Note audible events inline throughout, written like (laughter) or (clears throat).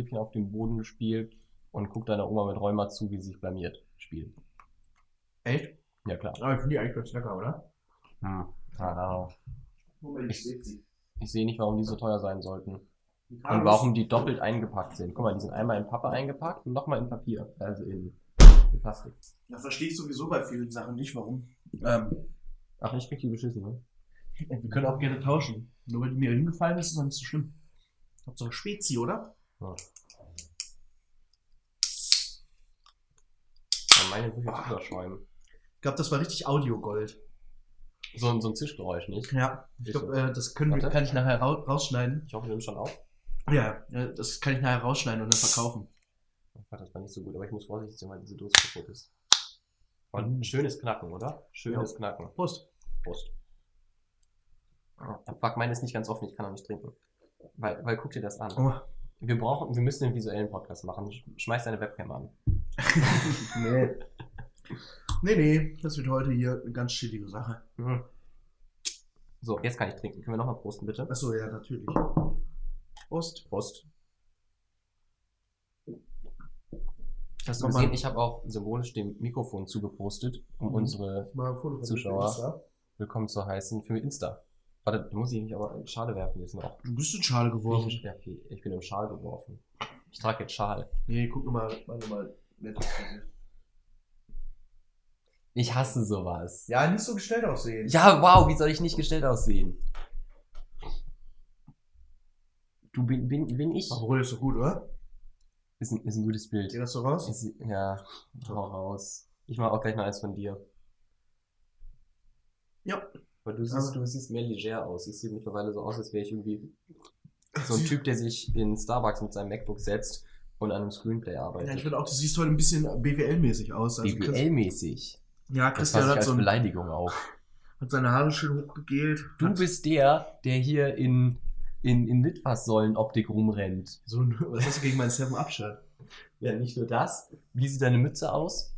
Hüftstäbchen auf dem Boden spielt und guckt deiner Oma mit Rheuma zu, wie sie sich blamiert spielt. Echt? Ja, klar. Aber ich finde die eigentlich ganz lecker, oder? Hm. Ah, Moment, ich sehe Ich sehe nicht, warum die so teuer sein sollten. Und warum die doppelt eingepackt sind. Guck mal, die sind einmal in Pappe eingepackt und nochmal in Papier. Also in, in Plastik. Da verstehe ich sowieso bei vielen Sachen nicht, warum. Ähm, Ach, ich krieg die beschissen, ne? wir können auch gerne tauschen. Nur weil die mir hingefallen ist, ist das nicht so schlimm. Hauptsache Spezi, oder? Ja. Meine sind jetzt überschäumen. Ich glaube, das war richtig Audiogold. So, ein- so ein Zischgeräusch, nicht? Ja. Ich glaube, äh, das können wir, kann ich nachher rau rausschneiden. Ich hoffe, du nimmst schon auf. Ja, äh, das kann ich nachher rausschneiden und dann verkaufen. Oh das war nicht so gut, aber ich muss vorsichtig sein, weil diese Dose kaputt ist. Und ein schönes Knacken, oder? Schönes Knacken. Prost. Prost. Fuck, meine ist nicht ganz offen, ich kann auch nicht trinken. Weil, weil guck dir das an. Oh. Wir brauchen, wir müssen einen visuellen Podcast machen. Sch- Schmeiß deine Webcam an. Nee. Nee, nee, das wird heute hier eine ganz chillige Sache. So, jetzt kann ich trinken. Können wir nochmal prosten, bitte? Achso, ja, natürlich. Prost. Prost. Hast du Mach mal. gesehen, ich habe auch symbolisch dem Mikrofon zugepostet, um Mhm. unsere Mal ein Foto von Zuschauer. willkommen zu heißen für Insta. Warte, da muss ich mich aber in Schale werfen jetzt noch. Du bist in Schale geworfen. Ich, ja, okay, ich bin im Schal geworfen. Ich trage jetzt Schal. Nee, guck mal, mal, mal. Ich hasse sowas. Ja, nicht so gestellt aussehen. Ja, wow, wie soll ich nicht gestellt aussehen? Du bin, bin, bin ich. Obwohl, ist doch gut, oder? Ist ein, ist ein gutes Bild. Geht das so raus? Ist, ja, hau raus. Ich mach auch gleich noch eins von dir. Ja. Aber du siehst, Aber- du siehst mehr leger aus. Ich sehe mittlerweile so aus, als wäre ich irgendwie (laughs) so ein Typ, der sich in Starbucks mit seinem MacBook setzt und an einem Screenplay Ja, ich arbeitet. finde auch, du siehst heute ein bisschen BWL-mäßig aus. Also BWL-mäßig. Ja, Das Christian ich hat, so ein, Beleidigung auf. hat seine Haare schön hochgegelt. Du hat bist der, der hier in, in, in Litfaßsäulen-Optik rumrennt. so was hast du gegen meinen 7-Up-Shirt? Ja, nicht nur das. Wie sieht deine Mütze aus?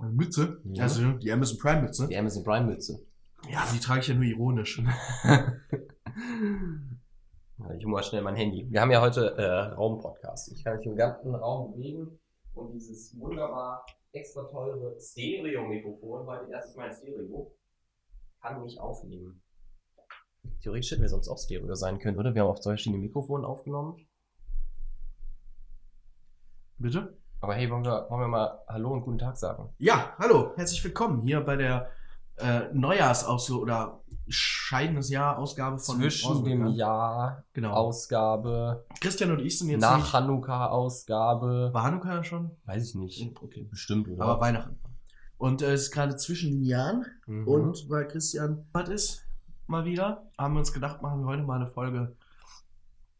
Eine Mütze? Ja. Also die Amazon Prime Mütze. Die Amazon Prime Mütze. Ja, die trage ich ja nur ironisch. (laughs) Ich hole mal schnell mein Handy. Wir haben ja heute äh, Raumpodcast. Ich kann mich im ganzen Raum bewegen und dieses wunderbar extra teure Stereo-Mikrofon, weil erstes Mal ein Stereo, kann mich aufnehmen. Theoretisch hätten wir sonst auch Stereo sein können, oder? Wir haben auf zwei verschiedene Mikrofonen aufgenommen. Bitte? Aber hey, wollen wir, wollen wir mal Hallo und guten Tag sagen? Ja, hallo, herzlich willkommen hier bei der äh, Neujahrsausgabe oder scheidendes Jahr Ausgabe von Zwischen dem Braunbekan. Jahr Genau. Ausgabe, Christian und ich sind jetzt nach nicht, Hanukkah-Ausgabe. war Hanukkah schon? Weiß ich nicht. Okay. Bestimmt, oder? Aber Weihnachten. Und äh, es ist gerade zwischen den Jahren Mhm. und weil Christian was ist, mal wieder, haben wir uns gedacht, machen wir heute mal eine Folge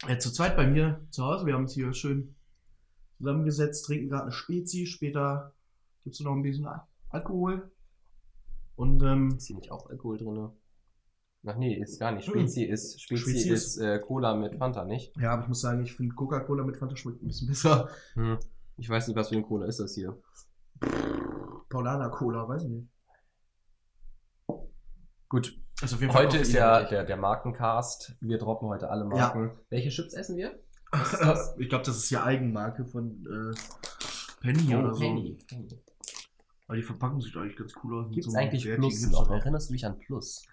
äh, zu zweit bei mir zu Hause. Wir haben uns hier schön zusammengesetzt, trinken gerade eine Spezi, später gibt es noch ein bisschen Al Alkohol. Und ähm, Ist hier nicht auch Alkohol drin? Ach nee, ist gar nicht. Mhm. Spezi ist, Spezi Spezi ist, äh, Cola mit Fanta, nicht? ja, aber ich muss sagen, ich finde Coca-Cola mit Fanta schmeckt ein bisschen besser. Hm. Ich weiß nicht, was für eine Cola ist das hier. Paulaner Cola, weiß ich nicht. Gut, Also heute ist Koffein. der, der, Markencast. Wir droppen heute alle Marken. Welche Chips essen wir? (laughs) Ich glaube, das ist die Eigenmarke von äh, Penny oder so. Oh, Penny. Aber die Verpackung sieht eigentlich ganz cool aus. Gibt es so eigentlich Plus noch? Erinnerst du dich an Plus?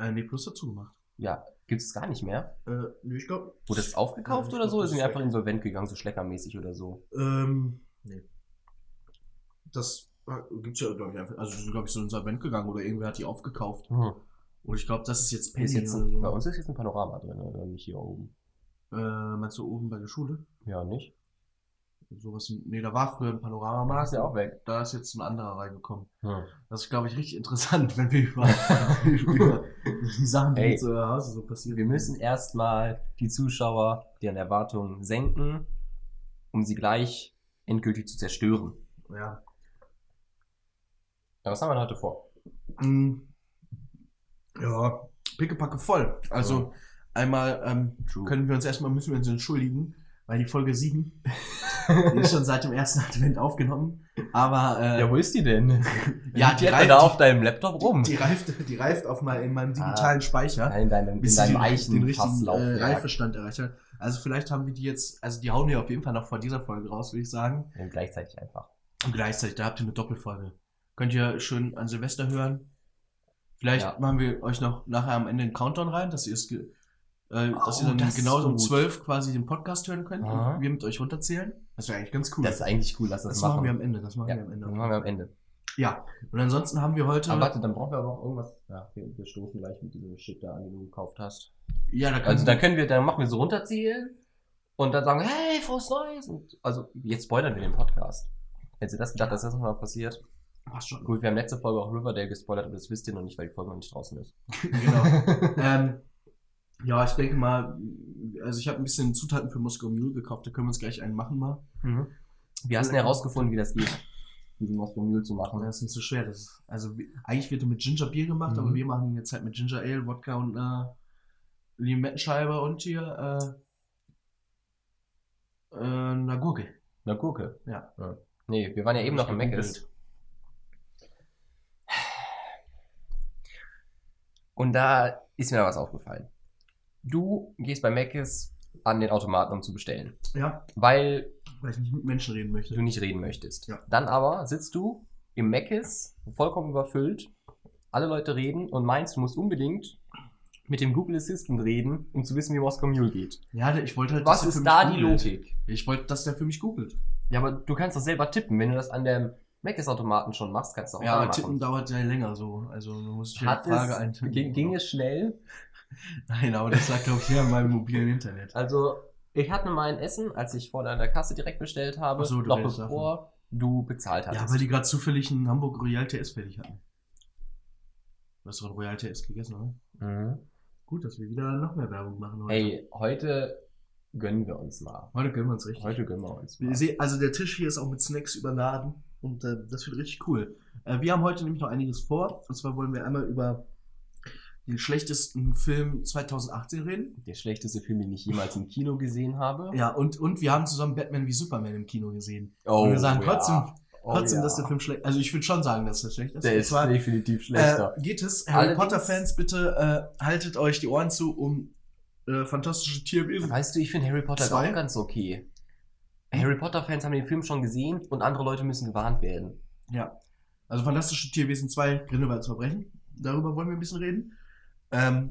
Äh, nee, Plus dazu gemacht. Ja, gibt es gar nicht mehr. Äh, nee, ich glaube. Wurde das aufgekauft ich oder glaub, so? Oder das sind die ist einfach insolvent gegangen, so schleckermäßig oder so? Ähm, nee. Das gibt es ja, glaube ich, einfach. Also, sind, glaube ich, so insolvent gegangen oder irgendwer hat die aufgekauft. Hm. Und ich glaube, das ist jetzt Penny Ist jetzt ein, so. bei uns ist jetzt ein Panorama drin, oder nicht hier oben? Äh, meinst du oben bei der Schule? Ja, nicht? Sowas, nee, da war früher ein Panoramamarkt. Ist ja auch weg. Da ist jetzt ein anderer reingekommen. Hm. Das ist, glaube ich, richtig interessant, (laughs) wenn wir über, (laughs) über die Sachen, die zu Hause so passieren. Wir müssen erstmal die Zuschauer, deren Erwartungen senken, um sie gleich endgültig zu zerstören. Ja. Ja, was haben wir denn heute vor? Mm. Ja, pickepacke voll. Also, Ja. einmal ähm, können wir uns erstmal, müssen wir uns entschuldigen, weil die Folge 7, die (laughs) ist schon seit dem ersten Advent aufgenommen. Aber äh, Ja, wo ist die denn? (laughs) Ja, die die reift- da die- auf deinem Laptop rum. die, reift, die reift auf mal in meinem digitalen Speicher. Nein, in deinem, in bis deinem sie den, richtigen äh. Reifestand erreicht hat. Also vielleicht haben wir die jetzt, also die hauen wir auf jeden Fall noch vor dieser Folge raus, würde ich sagen. Ja, gleichzeitig einfach. Und gleichzeitig, da habt ihr eine Doppelfolge. Könnt ihr schön an Silvester hören. Vielleicht Ja. machen wir euch noch nachher am Ende einen Countdown rein, dass ihr es äh, dass Oh, ihr dann das genauso um. 12 quasi den Podcast hören könnt Aha. und wir mit euch runterzählen. Das wäre eigentlich ganz cool. Das ist eigentlich cool, lass das, das machen. machen wir am Ende. Das machen ja, wir am Ende. das machen wir am Ende. Ja. Und ansonsten haben wir heute. Aber warte, dann brauchen wir aber auch irgendwas. Ja, wir, wir stoßen gleich mit diesem Shit da an, den du gekauft hast. ja, da können Also dann können wir, dann machen wir so runterzählen und dann sagen, hey, frohes Neues. Und, also jetzt spoilern wir den Podcast. Hättest du das gedacht, dass das nochmal passiert? Passt schon. Gut, wir haben letzte Folge auch Riverdale gespoilert, aber das wisst ihr noch nicht, weil die Folge noch nicht draußen ist. (laughs) genau. (laughs) ähm, ja, ich denke mal, also ich habe ein bisschen Zutaten für Moskau Mule gekauft, da können wir uns gleich einen machen mal. Wie hast du denn herausgefunden, wie das geht, diesen Moskau Mule zu machen? Das ist nicht so schwer. Das ist, also eigentlich wird er mit Ginger Bier gemacht, Mhm. aber wir machen ihn jetzt halt mit Ginger Ale, Wodka und einer Limettenscheibe und hier äh, äh, einer Gurke. Eine Gurke. Ja. Nee, wir waren ja eben noch im Meckes. Und da ist mir was aufgefallen. Du gehst bei Meckes an den Automaten, um zu bestellen. Ja, Weil weil ich nicht mit Menschen reden möchte. du nicht reden möchtest. Ja. Dann aber sitzt du im Meckes, vollkommen überfüllt, alle Leute reden und meinst, du musst unbedingt mit dem Google Assistant reden, um zu wissen, wie Moskau Mule geht. Ja, ich wollte halt, Was ist da die. Logik? Ich wollte, dass der für mich googelt. Ja, aber du kannst doch selber tippen. Wenn du das an dem Meckes-Automaten schon machst, kannst du auch Ja, aber machen. tippen dauert ja länger so. Also du musst eine Frage eintippen. ging, ging es schnell? Nein, aber das sagt glaube ich hier an meinem mobilen Internet. Also, ich hatte mein Essen, als ich vorne an der Kasse direkt bestellt habe, Ach so, du noch bevor du bezahlt Ja, hattest. weil die gerade zufällig einen Hamburg Royal TS fertig hatten. Du hast doch Royal TS gegessen, oder? mhm. Gut, dass wir wieder noch mehr Werbung machen heute. Ey, heute gönnen wir uns mal. Heute gönnen wir uns richtig. Heute gönnen wir uns mal. sehen, also der Tisch hier ist auch mit Snacks überladen und äh, das wird richtig cool. Äh, wir haben heute nämlich noch einiges vor. Und zwar wollen wir einmal über den schlechtesten Film 2018 reden. Der schlechteste Film, den ich jemals im Kino gesehen habe. Ja, und, und wir haben zusammen Batman wie Superman im Kino gesehen. Oh, und wir sagen ja. trotzdem, Oh, trotzdem ja. dass der Film schlecht Also ich würde schon sagen, dass der schlecht ist. Der ist zwar, definitiv schlechter. Äh, geht es. Harry Potter-Fans, bitte äh, haltet euch die Ohren zu, um äh, fantastische Tierwesen. weißt du, ich finde Harry Potter Zwei? auch ganz okay. Harry Potter-Fans haben den Film schon gesehen und andere Leute müssen gewarnt werden. Ja. Also fantastische Tierwesen 2, Grindelwalds Verbrechen. Darüber wollen wir ein bisschen reden. Ähm,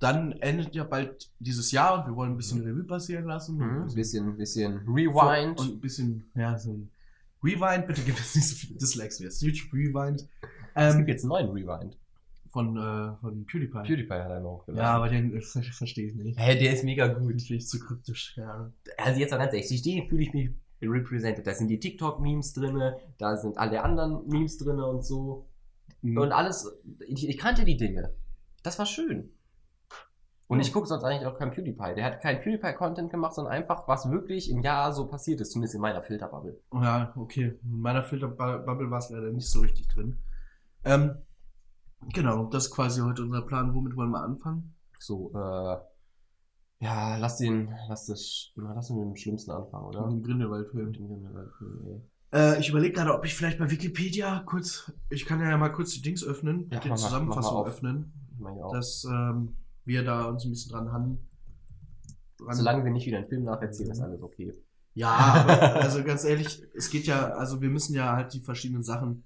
dann endet ja bald dieses Jahr und wir wollen ein bisschen Revue passieren lassen. Mhm. Und Bisschen, bisschen Rewind. Und ein bisschen, ja, so ein Rewind. Bitte gibt es nicht so viele Dislikes wie das YouTube Rewind. es Ähm, gibt jetzt einen neuen Rewind. von, äh, von PewDiePie. PewDiePie hat einen hochgeladen. Ja, aber den äh, ver verstehe ich nicht. Hä, der ist mega Den gut. finde ich zu kryptisch. Ja. Also jetzt mal ganz ehrlich, den fühle ich mich represented. Da sind die TikTok-Memes drinne, da sind alle anderen Memes drinne und so. Mhm. Und alles, ich, ich kannte die Dinge. Das war schön. Und ich gucke sonst eigentlich auch keinen PewDiePie. Der hat keinen PewDiePie-Content gemacht, sondern einfach, was wirklich im Jahr so passiert ist, zumindest in meiner Filterbubble. Ja, okay. In meiner Filterbubble war es leider nicht so richtig drin. Ähm, genau, das ist quasi heute unser Plan. Womit wollen wir anfangen? So, äh, ja, lass den, lass das, lass den mit dem Schlimmsten anfangen, oder? Mit dem Grindelwald-Film. Mit dem Grindelwald-Film, ey. Äh, ich überlege gerade, ob ich vielleicht bei Wikipedia kurz, ich kann ja mal kurz die Dings öffnen, Ja, die Zusammenfassung mal öffnen. Dass ähm, wir da uns ein bisschen dran haben. Dran- Solange wir nicht wieder einen Film nacherzählen, ist alles okay. Ja, aber also ganz ehrlich, es geht ja, also wir müssen ja halt die verschiedenen Sachen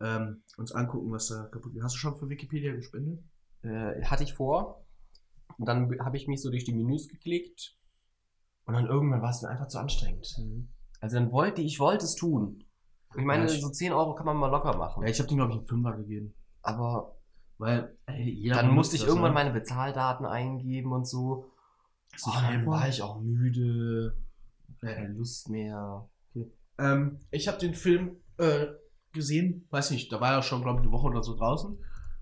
ähm, uns angucken, was da kaputt geht. Hast du schon für Wikipedia gespendet? Äh, hatte ich vor. Und dann habe ich mich so durch die Menüs geklickt. Und dann irgendwann war es mir einfach zu anstrengend. Also dann wollte ich wollte es tun. Ich meine, Ja, so 10 Euro kann man mal locker machen. Ja, ich habe den, glaube ich, einen Fünfer gegeben. Aber Weil, jeder dann musste ich irgendwann ne? meine Bezahldaten eingeben und so. Oh, dann war ich auch müde. Keine Lust mehr. Ähm, ich habe den Film äh, gesehen, weiß nicht, da war er schon, glaube ich, eine Woche oder so draußen.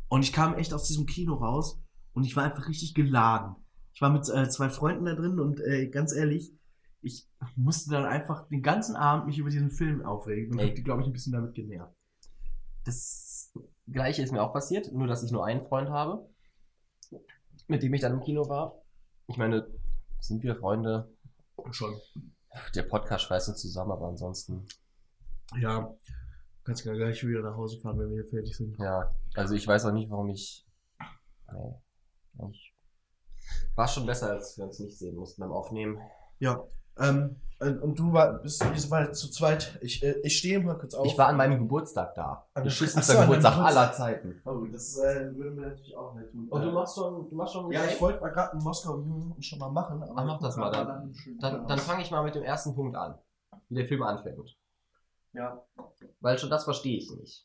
Und ich kam echt aus diesem Kino raus und ich war einfach richtig geladen. Ich war mit äh, zwei Freunden da drin und äh, ganz ehrlich, ich musste dann einfach den ganzen Abend mich über diesen Film aufregen und Ey. hab die, glaube ich, ein bisschen damit genervt. Das gleiche ist mir auch passiert, nur dass ich nur einen Freund habe, mit dem ich dann im Kino war. Ich meine, sind wir Freunde? Schon. Der Podcast schweißt uns zusammen, aber ansonsten, Ja. Kannst ja gleich wieder nach Hause fahren, wenn wir hier fertig sind. ja. Also ich weiß auch nicht, warum ich. Nee. Ich war schon besser, als wir uns nicht sehen mussten beim Aufnehmen. Ja. Ähm, äh, und du war, bist wir waren zu zweit. Ich, äh, ich stehe mal kurz auf. Ich war an meinem Geburtstag da. An der- Beschissenster so, Geburtstag deinem Geburtstag. aller Zeiten. Oh, das äh, würden wir natürlich auch nicht tun. Und du machst schon, du machst schon. Ja, ich wollte mal gerade in Moskau schon mal machen. Aber Ach, mach das mal, dann- Dann, dann Tag. fange ich mal mit dem ersten Punkt an. Wie der Film anfängt. Ja. Weil schon das verstehe ich nicht.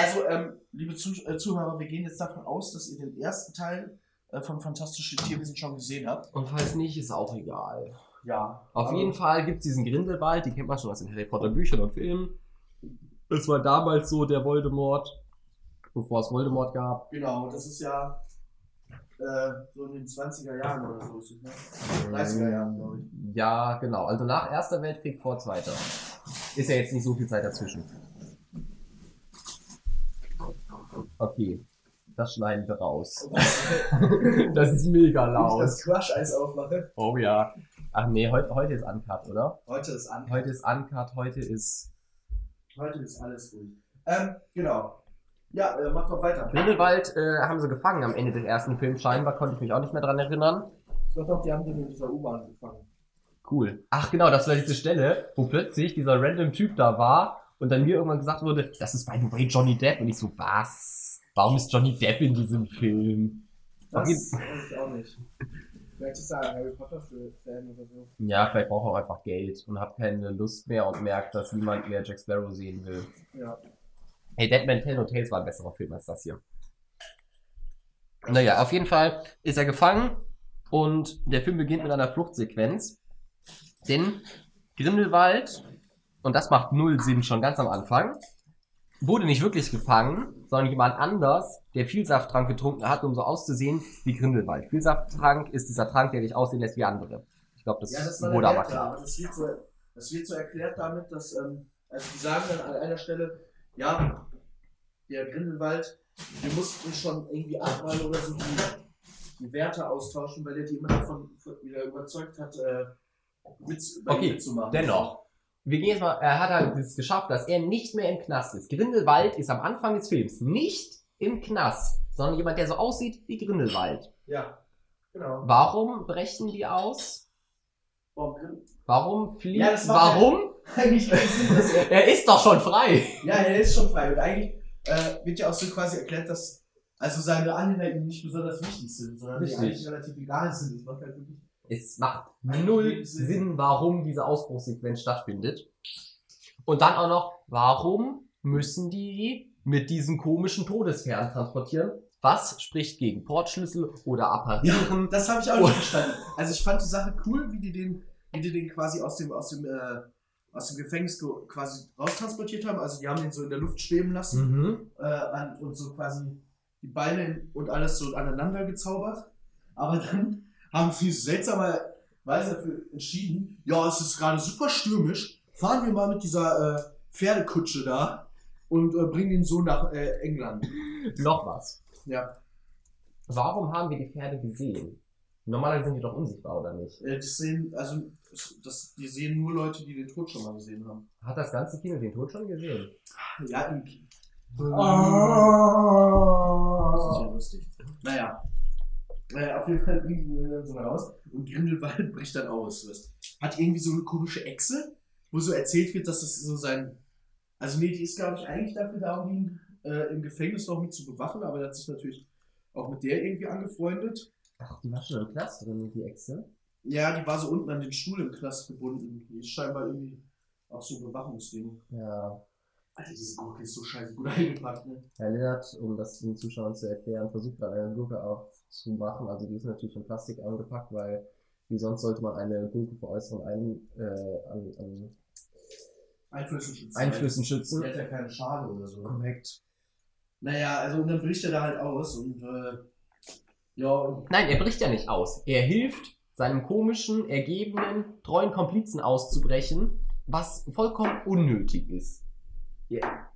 Also, ähm, liebe Zuh äh, Zuhörer, wir gehen jetzt davon aus, dass ihr den ersten Teil äh, von Fantastische Tierwesen schon gesehen habt. Und falls nicht, ist auch egal. Ja. Auf jeden Fall gibt es diesen Grindelwald, den kennt man schon aus den Harry Potter Büchern und Filmen. Das war damals so der Voldemort, bevor es Voldemort gab. Genau, das ist ja äh, so in den 20er Jahren oder so. Ne? 30er Jahren, glaube ich. Ja, genau. Also nach Erster Weltkrieg vor Zweiter. Ist ja jetzt nicht so viel Zeit dazwischen. Okay, das schneiden wir raus. (laughs) das ist mega Wenn ich laut. das Crush-Eis aufmache. Oh ja. Ach nee, heute, heute ist Uncut, oder? Heute ist an. Heute ist Uncut, heute ist Heute ist alles ruhig. Ähm, genau. Ja, äh, mach doch weiter. Grindelwald äh, haben sie gefangen am Ende des ersten Films. Scheinbar konnte ich mich auch nicht mehr dran erinnern. Doch, doch, die haben den in dieser U-Bahn gefangen. Cool. Ach genau, das war diese Stelle, wo plötzlich dieser random Typ da war und dann mir irgendwann gesagt wurde, das ist by the way Johnny Depp. Und ich so, was? Warum ist Johnny Depp in diesem Film? Das Okay. weiß ich auch nicht. Vielleicht ist er ein Harry Potter-Fan oder so. Ja, vielleicht braucht er auch einfach Geld und hat keine Lust mehr und merkt, dass niemand mehr Jack Sparrow sehen will. Ja. Hey, Deadman Tell No Tales war ein besserer Film als das hier. Naja, auf jeden Fall ist er gefangen und der Film beginnt mit einer Fluchtsequenz. Denn Grindelwald, und das macht null Sinn schon ganz am Anfang, wurde nicht wirklich gefangen, sondern jemand anders, der Vielsafttrank getrunken hat, um so auszusehen wie Grindelwald. Vielsafttrank ist dieser Trank, der dich aussehen lässt wie andere. Ich glaube, das, Ja, das wurde aber klar. das wird, so, das wird so erklärt damit, dass, ähm, also die sagen dann an einer Stelle, ja, der Grindelwald, wir mussten schon irgendwie achtmal oder so die, die Werte austauschen, weil er die immer davon wieder überzeugt hat, äh, mit, Okay, mitzumachen. Dennoch. Wir gehen jetzt mal, er hat halt es geschafft, dass er nicht mehr im Knast ist. Grindelwald ist am Anfang des Films nicht im Knast, sondern jemand, der so aussieht wie Grindelwald. Ja, genau. Warum brechen die aus? Warum Warum fliegt? Ja, Warum? (laughs) Eigentlich Sinn, dass er Er ist doch schon frei. Ja, er ist schon frei. Und eigentlich äh, wird ja auch so quasi erklärt, dass also seine Anhänger ihm nicht besonders wichtig sind, sondern die Richtig. eigentlich relativ egal sind. Das macht halt wirklich. Es macht null Sinn, warum diese Ausbruchssequenz stattfindet. Und dann auch noch, warum müssen die mit diesen komischen Todesfernen transportieren? Was spricht gegen Portschlüssel oder apparieren? Das habe ich auch nicht verstanden. Also ich fand die Sache cool, wie die den, wie die den quasi aus dem, aus dem, äh, aus dem Gefängnis ge- quasi raustransportiert haben. Also die haben den so in der Luft schweben lassen Mhm. äh, an, und so quasi die Beine und alles so aneinander gezaubert. Aber dann haben sie seltsamerweise dafür entschieden, ja, es ist gerade super stürmisch, fahren wir mal mit dieser äh, Pferdekutsche da und äh, bringen ihn so nach äh, England. (laughs) Noch was. Ja, Warum haben wir die Pferde gesehen? Normalerweise sind die doch unsichtbar, oder nicht? äh, das sehen, also das, die sehen nur Leute, die den Tod schon mal gesehen haben. Hat das ganze Kino den Tod schon gesehen? Ja, im Ki- Ah. Das ist ja lustig. Naja. Äh, auf jeden Fall bringen die ihn dann so raus und Grindelwald (laughs) bricht dann aus. Weißt. Hat irgendwie so eine komische Echse, wo so erzählt wird, dass das so sein. Also, nee, die ist, glaube ich, eigentlich dafür da, um ihn äh, im Gefängnis noch mit zu bewachen, aber er hat sich natürlich auch mit der irgendwie angefreundet. Ach, die war schon im Knast drin, die Echse. Ja, die war so unten an den Stuhl im Knast gebunden. Die ist scheinbar irgendwie auch so ein Bewachungsding. Ja. Alter, diese Gurke ist so scheiße gut (laughs) eingepackt, ne? Herr Lennart, um das den Zuschauern zu erklären, versucht gerade eine Gurke aufzumachen. Also die ist natürlich in Plastik eingepackt, weil wie sonst sollte man eine Gurke vor äußeren Ein, äh, an, an Einflüssen schützen. Einflüssen schützen. Die hat ja keine Schale oder so. Korrekt. Naja, also und dann bricht er da halt aus und äh, ja, Nein, er bricht ja nicht aus. Er hilft seinem komischen, ergebenen, treuen Komplizen auszubrechen, was vollkommen unnötig ist. Ja.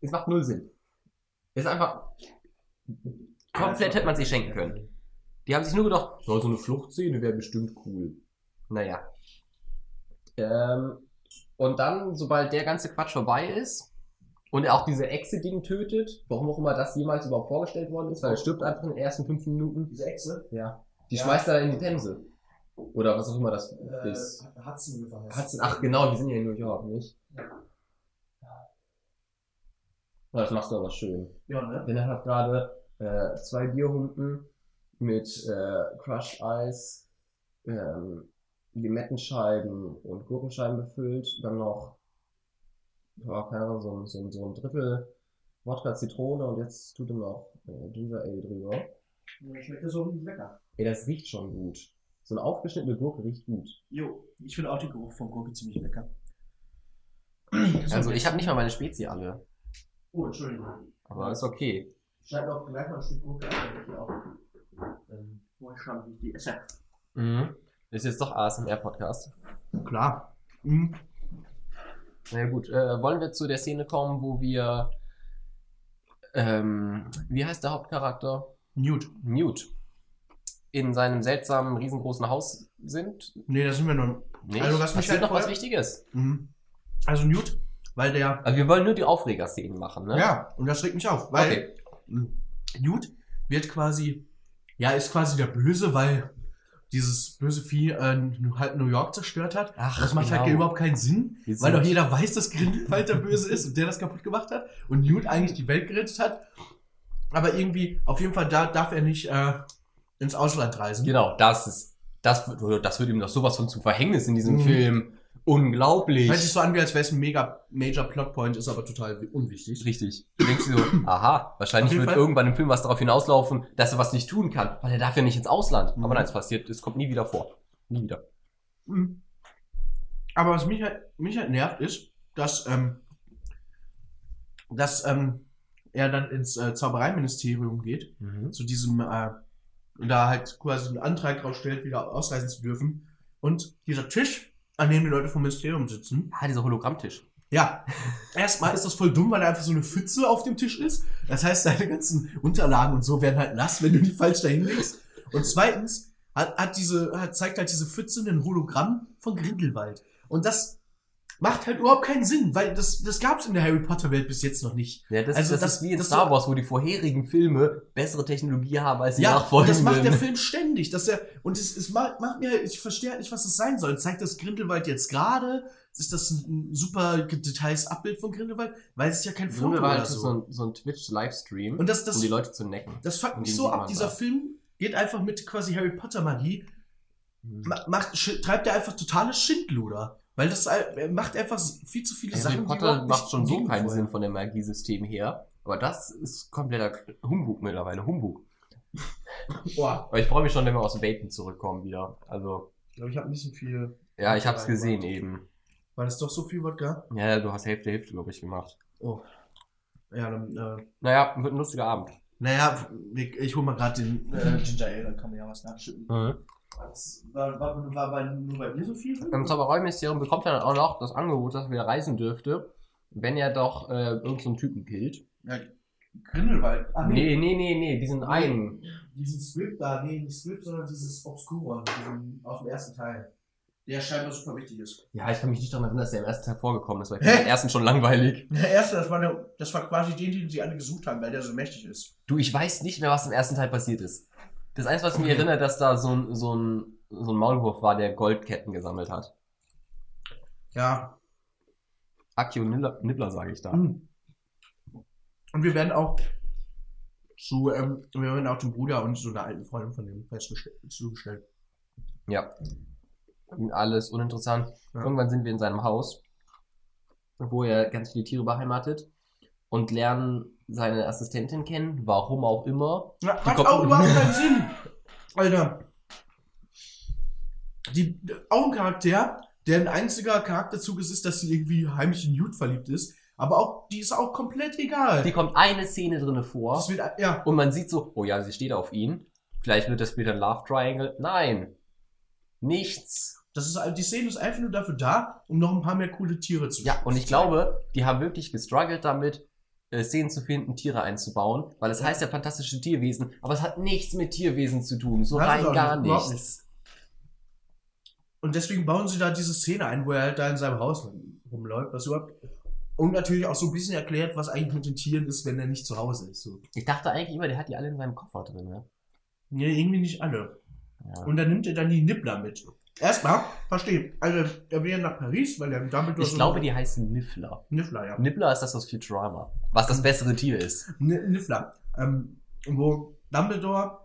Es macht null Sinn. Es ist einfach. Komplett hätte man sich schenken können. Die haben sich nur gedacht, so so eine Fluchtszene wäre bestimmt cool. Naja. Ähm, und dann, sobald der ganze Quatsch vorbei ist und er auch diese Echse-Ding tötet, warum auch immer das jemals überhaupt vorgestellt worden ist, weil er stirbt einfach in den ersten fünf Minuten. Diese Echse? Ja. Die Ja. schmeißt er in die Themse. Oder was auch immer das Äh, ist. Hudson Hudson, ach genau, die sind ja in New York, nicht? Ja, das machst du aber schön. Ja, ne? Denn er hat gerade äh, zwei Bierhunden mit äh, Crush Eis, ähm, Limettenscheiben und Gurkenscheiben befüllt. Dann noch, ja, keine Ahnung, so, ein- so, ein- so ein Drittel Wodka Zitrone und jetzt tut er noch äh, Ginger Ale drüber. Ja, Schmeckt ja so lecker. Ey, das riecht schon gut. So eine aufgeschnittene Gurke riecht gut. Jo, ich finde auch den Geruch von Gurke ziemlich lecker. Also ich habe nicht mal meine Spezi alle, Oh, Entschuldigung. aber ist okay. Schneid auch gleich mal ein Stück Gurke an, damit ich auch. Ähm, wie ich die esse. Mhm. Ist jetzt doch ASMR-Podcast. Klar. Mhm. Na ja, gut, äh, wollen wir zu der Szene kommen, wo wir. Ähm, wie heißt der Hauptcharakter? Newt. Newt. In seinem seltsamen, riesengroßen Haus sind. Nee, da sind wir noch. Nicht? Also, was mich halt noch was vorher- Wichtiges. Mhm. Also Newt, weil der. Also wir wollen nur die Aufreger-Szenen machen, ne? Ja, und das regt mich auf, weil Okay. Mhm. Newt wird quasi, ja, ist quasi der Böse, weil dieses böse Vieh äh, halt New York zerstört hat. Ach, Das macht halt genau. überhaupt keinen Sinn, Wir weil doch jeder weiß, dass Grindelwald der Böse ist und der das kaputt gemacht hat und Newt eigentlich die Welt gerettet hat. Aber irgendwie, auf jeden Fall, da darf er nicht äh, ins Ausland reisen. Genau, das ist. Das wird, das wird ihm doch sowas von zum Verhängnis in diesem Mhm. Film. Unglaublich. Hört sich so an, wie als wäre es ein mega Major Plotpoint, ist aber total unwichtig. Richtig. Du denkst dir so, (clears throat) aha, wahrscheinlich wird Fall. irgendwann im Film was darauf hinauslaufen, dass er was nicht tun kann, weil er darf ja nicht ins Ausland. Mhm. Aber nein, es passiert, es kommt nie wieder vor. Nie wieder. Mhm. Aber was mich halt, mich halt nervt, ist, dass, ähm, dass ähm, er dann ins äh, Zaubereiministerium geht, zu diesem, äh, und da halt quasi einen Antrag drauf stellt, wieder ausreisen zu dürfen. Und dieser Tisch, an dem die Leute vom Ministerium sitzen, Ah, dieser Hologrammtisch. ja, erstmal ist das voll dumm, weil da einfach so eine Pfütze auf dem Tisch ist. Das heißt, deine ganzen Unterlagen und so werden halt nass, wenn du die falsch dahin legst. Und zweitens hat, hat diese, hat, zeigt halt diese Pfütze ein Hologramm von Grindelwald. Und das macht halt überhaupt keinen Sinn, weil das, das gab es in der Harry Potter Welt bis jetzt noch nicht. Ja, das, Also das, das- ist wie in Star Wars, wo die vorherigen Filme bessere Technologie haben als die Ja, nachfolgenden. das macht der Film ständig. Dass er, und es, es macht, macht mir, ich verstehe halt nicht, was das sein soll. Zeigt das Grindelwald jetzt gerade? Ist das ein, ein super details Abbild von Grindelwald? Weil es ist ja kein Foto Grindelwald oder ist so. so ein, so ein Twitch-Livestream, Und das, das, um die Leute zu necken. das fuckt mich so ab. Dieser da. Film geht einfach mit quasi Harry Potter Magie, ma- macht, treibt er einfach totales Schindluder. Weil das äh, er macht einfach viel zu viele Harry Sachen. die Potter macht schon so keinen vorher. Sinn von dem Magiesystem her. Aber das ist kompletter Humbug mittlerweile. Humbug. Boah, Aber ich freue mich schon, wenn wir aus dem Baten zurückkommen wieder. Also, ich glaube, ich habe ein bisschen viel. ja, ich hab's Rein- gesehen eben. War das doch so viel Wodka? Ja, du hast Hälfte, Hälfte, glaube ich, gemacht. Oh. Ja, dann, äh, Naja, wird ein lustiger Abend. Naja, ich, ich hol mal gerade den äh, Ginger Ale, dann kann man ja was nachschütten. Mhm. War, war, war bei, nur bei mir so viel? Im Zaubereiministerium bekommt er dann auch noch das Angebot, dass er wieder reisen dürfte, wenn er doch äh, irgendeinen Typen killt. Ja, Grindelwald. Ach Nee, nee, nee, nee, diesen einen. Diesen Script da, nee, nicht Script, sondern dieses Obscuron diesen, aus dem ersten Teil. Der scheinbar super wichtig ist. Ja, ich kann mich nicht daran erinnern, dass der im ersten Teil vorgekommen ist, weil ich fand den ersten schon langweilig. Der erste, das war, der, das war quasi den, den sie alle gesucht haben, weil der so mächtig ist. Du, ich weiß nicht mehr, was im ersten Teil passiert ist. Das Einzige, was mich erinnert, dass da so ein, so ein, so ein Maulwurf war, der Goldketten gesammelt hat. Ja. Akio Nibbler, Nibbler sage ich da. Mhm. Und wir werden auch zu, ähm, wir werden auch dem Bruder und so einer alten Freundin von dem festgestellt, zugestellt. Ja. Alles uninteressant. Ja. Irgendwann sind wir in seinem Haus, wo er ganz viele Tiere beheimatet und lernen seine Assistentin kennen, warum auch immer. Ja, Die hat auch (laughs) überhaupt keinen Sinn. Alter. Die, auch ein Charakter, der ein einziger Charakterzug ist, ist, dass sie irgendwie heimlich in Newt verliebt ist. Aber auch, die ist auch komplett egal. Die kommt eine Szene drinne vor wird, ja, und man sieht so, oh ja, sie steht auf ihn. Vielleicht wird das später ein Love Triangle. Nein. Nichts. das ist, die Szene ist einfach nur dafür da, um noch ein paar mehr coole Tiere zu Ja, und ich glaube, die haben wirklich gestruggelt damit, äh, Szenen zu finden, Tiere einzubauen, weil es Ja. heißt ja fantastische Tierwesen, aber es hat nichts mit Tierwesen zu tun, so rein gar nicht, nichts. und deswegen bauen sie da diese Szene ein, wo er halt da in seinem Haus rumläuft, was überhaupt. Und natürlich auch so ein bisschen erklärt, was eigentlich mit den Tieren ist, wenn er nicht zu Hause ist. So. Ich dachte eigentlich immer, der hat die alle in seinem Koffer drin, ne? Nee, irgendwie nicht alle. Ja. Und dann nimmt er dann die Nibbler mit. Erstmal, verstehe, also er will ja nach Paris, weil er damit Ich glaube, die heißen Niffler. Niffler, ja. Nibbler ist das aus Futurama. Was das bessere Tier ist. N Niffler. Ähm, wo Dumbledore,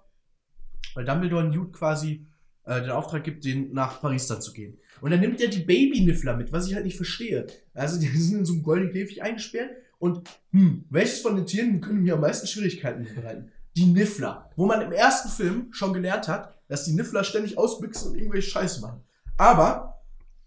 weil Dumbledore Newt quasi äh, den Auftrag gibt, den nach Paris dann zu gehen. Und dann nimmt er die Baby-Niffler mit, was ich halt nicht verstehe. Also die (laughs) sind in so einem goldenen Käfig eingesperrt und hm, welches von den Tieren können mir am meisten Schwierigkeiten bereiten? Die Niffler. Wo man im ersten Film schon gelernt hat, dass die Niffler ständig ausbüchsen und irgendwelche Scheiße machen. Aber,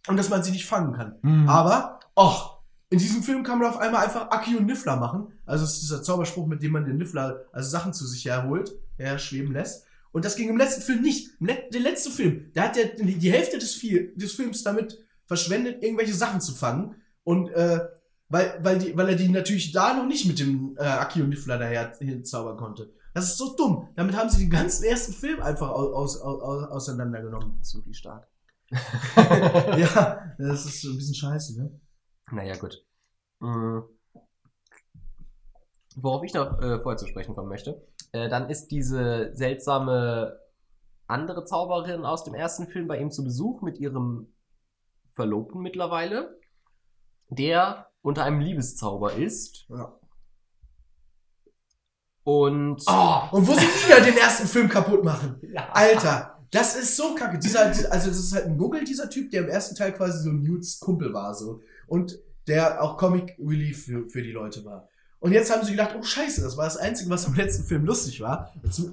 und dass man sie nicht fangen kann. Mhm. Aber, och, in diesem Film kann man auf einmal einfach Aki und Niffler machen. Also es ist dieser Zauberspruch, mit dem man den Niffler, also Sachen zu sich herholt, herschweben lässt. Und das ging im letzten Film nicht. Der letzte Film, da hat der die Hälfte des, Viel des Films damit verschwendet, irgendwelche Sachen zu fangen. Und äh, weil, weil, die, weil er die natürlich da noch nicht mit dem äh, Aki und Niffler daher hinzaubern konnte. Das ist so dumm. Damit haben sie den ganzen ersten Film einfach aus, aus, aus, auseinandergenommen. Das ist wirklich stark. (laughs) ja, das ist so ein bisschen scheiße, ne? Naja, gut. Mhm. Worauf ich noch äh, vorher zu sprechen kommen möchte, äh, dann ist diese seltsame andere Zauberin aus dem ersten Film bei ihm zu Besuch mit ihrem Verlobten mittlerweile, der unter einem Liebeszauber ist. Ja. Und Oh, und wo sie wieder den ersten Film kaputt machen. (laughs) ja. Alter, das ist so kacke. Dieser, also das ist halt ein Muggel, dieser Typ, der im ersten Teil quasi so Newts Kumpel war, so. Und der auch Comic Relief für, für die Leute war. Und jetzt haben sie gedacht, oh scheiße, das war das Einzige, was im letzten Film lustig war.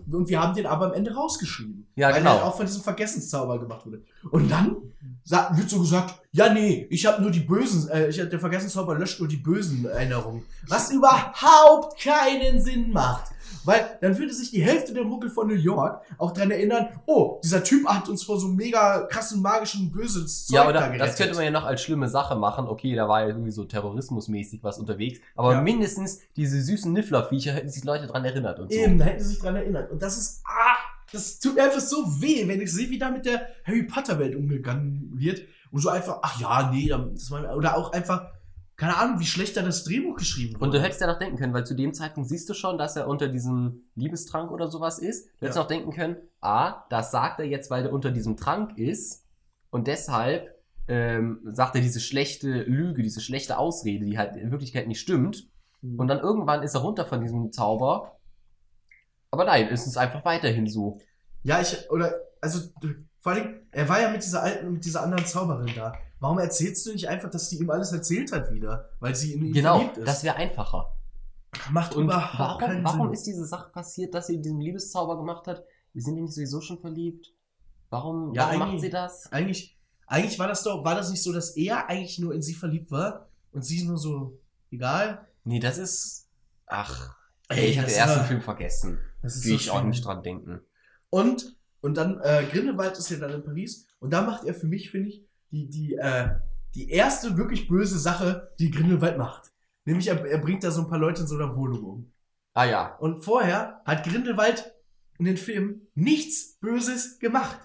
Und wir haben den aber am Ende rausgeschrieben. Ja, weil genau. er auch von diesem Vergessenszauber gemacht wurde. Und dann wird so gesagt, ja nee, ich habe nur die bösen, äh, ich hab, der Vergessenszauber löscht nur die bösen Erinnerungen. Was überhaupt keinen Sinn macht. Weil dann würde sich die Hälfte der Muggel von New York auch dran erinnern, oh, dieser Typ hat uns vor so mega krassen magischen böses Zeug Ja, da oder gerettet. das könnte man ja noch als schlimme Sache machen. Okay, da war ja irgendwie so terrorismusmäßig was unterwegs. Aber Ja. mindestens diese süßen Nifflerviecher hätten sich Leute dran erinnert und so. Eben, da hätten sie sich dran erinnert. Und das ist, ah, das tut mir einfach so weh, wenn ich sehe, wie da mit der Harry Potter Welt umgegangen wird. Und so einfach, ach ja, nee, das war, oder auch einfach, keine Ahnung, wie schlecht da das Drehbuch geschrieben wurde. Und du hättest ja noch denken können, weil zu dem Zeitpunkt siehst du schon, dass er unter diesem Liebestrank oder sowas ist. Du hättest Ja. noch denken können, ah, das sagt er jetzt, weil er unter diesem Trank ist. Und deshalb ähm, sagt er diese schlechte Lüge, diese schlechte Ausrede, die halt in Wirklichkeit nicht stimmt. Mhm. Und dann irgendwann ist er runter von diesem Zauber. Aber nein, es ist einfach weiterhin so. Ja, ich, oder, also, vor allem, er war ja mit dieser alten, mit dieser anderen Zauberin da. Warum erzählst du nicht einfach, dass die ihm alles erzählt hat wieder? Weil sie in ihn Genau, verliebt ist. das wäre einfacher. macht Und überhaupt warum, keinen warum Sinn. ist diese Sache passiert, dass sie diesen Liebeszauber gemacht hat? Wir sind nicht sowieso schon verliebt? Warum, Ja, warum macht sie das? Eigentlich, eigentlich war das doch, war das nicht so, dass er eigentlich nur in sie verliebt war und sie nur so, egal? Nee, das ist. Ach. Ey, ich habe den ersten war- Film vergessen. Das ist Will ich auch nicht dran denken. Und, und dann, äh, Grindelwald ist ja dann in Paris und da macht er für mich, finde ich, die, die, äh, die erste wirklich böse Sache, die Grindelwald macht. Nämlich, er, er bringt da so ein paar Leute in so einer Wohnung um. Ah ja. Und vorher hat Grindelwald in den Filmen nichts Böses gemacht.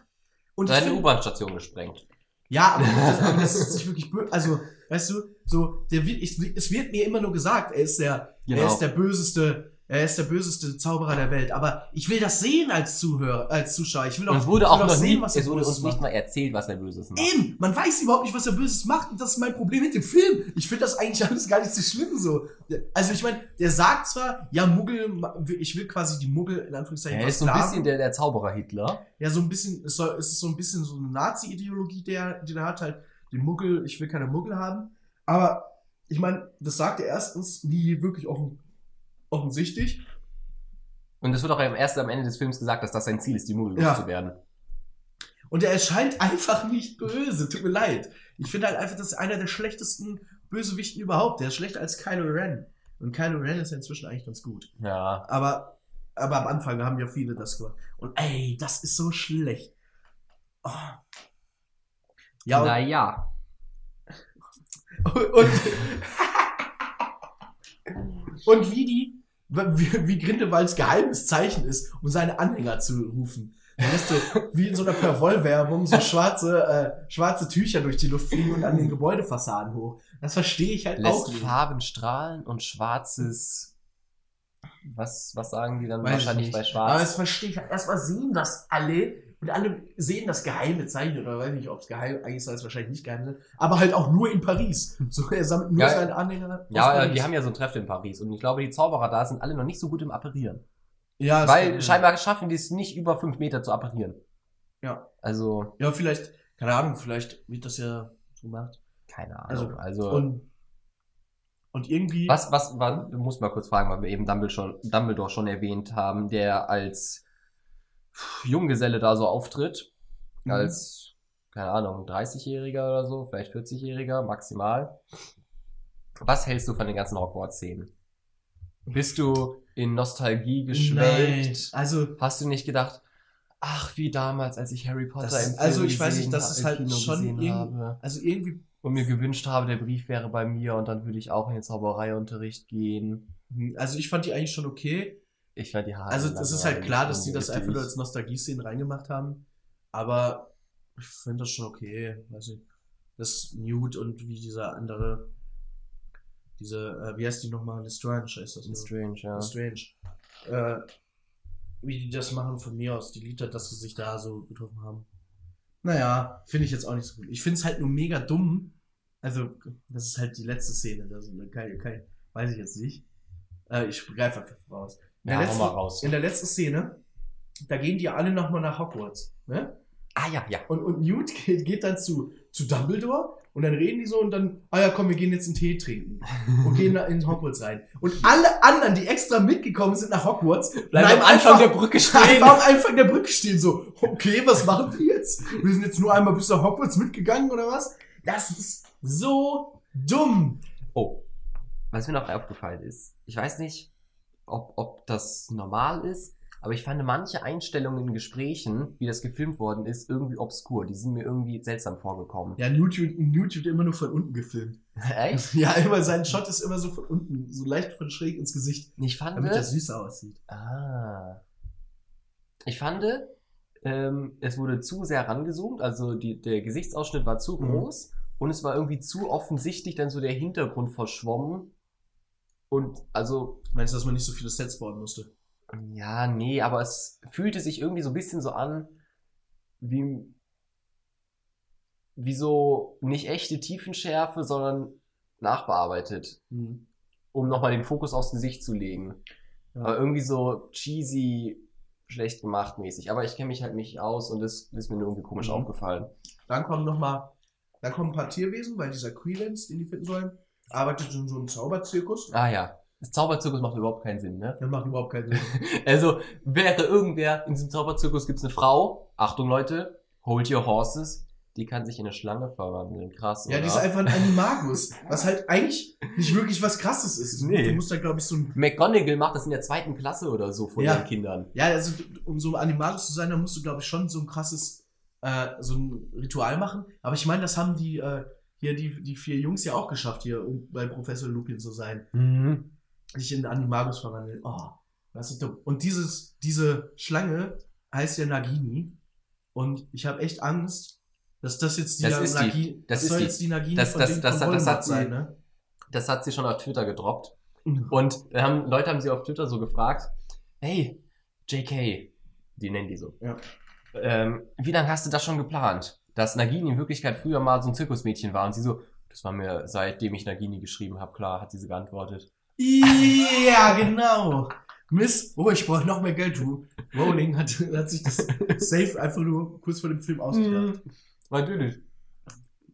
Und Seine U-Bahn-Station gesprengt. Ja, aber das, aber das ist nicht wirklich böse. Also, weißt du, so, der, ich, es wird mir immer nur gesagt, er ist der, Genau. er ist der böseste, er ist der böseste Zauberer der Welt. Aber ich will das sehen als Zuhörer, als Zuschauer. Ich will Und auch, es wurde auch noch sehen, nie, was er es wurde uns nicht mal erzählt, was er Böses macht. Eben, man weiß überhaupt nicht, was er Böses macht und das ist mein Problem mit dem Film. Ich finde das eigentlich alles gar nicht so schlimm so. Also ich meine, der sagt zwar, ja Muggel, ich will quasi die Muggel in Anführungszeichen Er ist so ein bisschen der, der Zauberer Hitler. Ja, so ein bisschen, es, soll, es ist so ein bisschen so eine Nazi-Ideologie, der, die der hat halt, die Muggel, ich will keine Muggel haben. Aber ich meine, das sagt er erstens nie wirklich offen, offensichtlich. Und es wird auch am ersten am Ende des Films gesagt, dass das sein Ziel ist, die Muggel Ja. loszuwerden. Und er erscheint (laughs) einfach nicht böse, tut mir leid. Ich finde halt einfach, das ist einer der schlechtesten Bösewichten überhaupt. Der ist schlechter als Kylo Ren. Und Kylo Ren ist ja inzwischen eigentlich ganz gut. Ja. Aber, aber am Anfang haben ja viele das gemacht. Und ey, das ist so schlecht. Oh. Ja, und, naja. (laughs) Und, und wie die, wie, wie Grindelwalds geheimes Zeichen ist, um seine Anhänger zu rufen. Dann lässt du wie in so einer Perwoll-Werbung so schwarze, äh, schwarze Tücher durch die Luft fliegen und an den Gebäudefassaden hoch. Das verstehe ich halt auch Lässt nicht. Farben strahlen und schwarzes. Was, was sagen die dann Weiß ich wahrscheinlich nicht. bei Aber schwarz? das verstehe ich halt. Erstmal sehen das alle und alle sehen das geheime Zeichen oder weiß nicht, ob es geheim, eigentlich soll es wahrscheinlich nicht geheim sein, aber halt auch nur in Paris. So, er sammelt nur Ja, seine Anhänger. Ja, Paris. die haben ja so ein Treffen in Paris und ich glaube, die Zauberer da sind alle noch nicht so gut im Apparieren. ja, Weil scheinbar schaffen die es nicht über fünf Meter zu apparieren. Ja. Also, Ja, vielleicht, keine Ahnung, vielleicht wird das ja so gemacht. keine Also, Ahnung. Also, Und, und irgendwie. was, was, du musst mal kurz fragen, weil wir eben Dumbledore schon, Dumbledore schon erwähnt haben, der als Junggeselle da so auftritt, Mhm. als, keine Ahnung, 30-Jähriger oder so, vielleicht 40-Jähriger maximal. Was hältst du von den ganzen Hogwarts-Szenen? Bist du in Nostalgie geschwelgt? Nein, also, Hast du nicht gedacht, ach, wie damals, als ich Harry Potter Das- im Film also ich weiß nicht, das ist halt Kino schon gesehen irgend- habe also irgendwie. und mir gewünscht habe, der Brief wäre bei mir und dann würde ich auch in den Zaubereiunterricht gehen. Also ich fand die eigentlich schon okay. Ich fand die Haare. Also es ist halt klar, dass die das einfach nur als Nostalgie-Szenen reingemacht haben. Aber ich finde das schon okay. Weiß nicht. Das Newt und wie dieser andere. Diese, äh, wie heißt die nochmal? Lestrange ist das. ne? Strange, ja. Lestrange. Äh, wie die das machen von mir aus. Die Lieder, dass sie sich da so getroffen haben. Naja, finde ich jetzt auch nicht so gut. Ich finde es halt nur mega dumm. Also, das ist halt die letzte Szene. Das kann, kann, weiß ich jetzt nicht. Äh, ich greife einfach voraus. In der letzten- raus. in der letzten Szene, da gehen die alle nochmal nach Hogwarts. Ne? Ah ja, ja. Und, und Newt (laughs) geht, geht dann zu, zu Dumbledore und dann reden die so und dann, ah ja, komm, wir gehen jetzt einen Tee trinken. Und gehen da in Hogwarts rein. Und alle anderen, die extra mitgekommen sind nach Hogwarts, Bleiben am Anfang einfach- der Brücke (laughs) stehen. Am Anfang der Brücke stehen, so, okay, was machen wir jetzt? Wir sind jetzt nur einmal bis nach Hogwarts mitgegangen oder was? Das ist so dumm. Oh, was mir noch aufgefallen ist, ich weiß nicht, ob, ob das normal ist, aber ich fand manche Einstellungen in Gesprächen, wie das gefilmt worden ist, irgendwie obskur. Die sind mir irgendwie seltsam vorgekommen. Ja, Newt, wird immer nur von unten gefilmt. (laughs) Echt? (laughs) Ja, immer sein Shot ist immer so von unten, so leicht von schräg ins Gesicht, Ich fand, damit das süßer aussieht. ah, ich fand, ähm, es wurde zu sehr rangezoomt, also die, der Gesichtsausschnitt war zu Mhm. groß und es war irgendwie zu offensichtlich dann so der Hintergrund verschwommen. Und also Meinst du, dass man nicht so viele Sets bauen musste? Ja, nee, aber es fühlte sich irgendwie so ein bisschen so an, wie, wie so nicht echte Tiefenschärfe, sondern nachbearbeitet, Hm. um nochmal den Fokus aufs Gesicht zu legen. Ja. Aber irgendwie so cheesy, schlecht gemacht mäßig. Aber ich kenne mich halt nicht aus und das ist mir nur irgendwie komisch Mhm. aufgefallen. Dann kommen noch mal, dann kommen ein paar Tierwesen, weil dieser Creelance, den die finden sollen, arbeitet in so einem Zauberzirkus. Ah ja, das Zauberzirkus macht überhaupt keinen Sinn, ne? Das macht überhaupt keinen Sinn. (laughs) Also, wäre irgendwer in diesem Zauberzirkus, gibt's eine Frau, Achtung Leute, hold your horses, die kann sich in eine Schlange verwandeln. Krass, ja, oder? die ist einfach ein Animagus, was halt eigentlich nicht wirklich was krasses ist. Nee. Du musst da, glaube ich, so ein. McGonagall macht das in der zweiten Klasse oder so von Ja. den Kindern. Ja, also um so ein Animagus zu sein, da musst du, glaube ich, schon so ein krasses, äh, so ein Ritual machen. Aber ich meine, das haben die, äh, hier die, die vier Jungs ja auch geschafft, hier, um bei Professor Lupin zu sein. Mhm. sich in Animagus verwandeln. Oh, das ist dumm. Und dieses, diese Schlange heißt ja Nagini. Und ich habe echt Angst, dass das jetzt die Das ist die. Nagi- Das ist soll die. jetzt die Nagini Das- von, das- dem, das- von das hat sie- sein, ne? Das hat sie schon auf Twitter gedroppt. Und haben, Leute haben sie auf Twitter so gefragt, hey, JK, die nennen die so. Ja. Ähm, wie lange hast du das schon geplant? Dass Nagini in Wirklichkeit früher mal so ein Zirkusmädchen war. Und sie so, das war mir, seitdem ich Nagini geschrieben habe, klar, hat sie so geantwortet. Ja, genau. Miss, oh, ich brauche noch mehr Geld. Du. Rowling hat, hat sich das safe einfach nur kurz vor dem Film ausgedacht. Natürlich.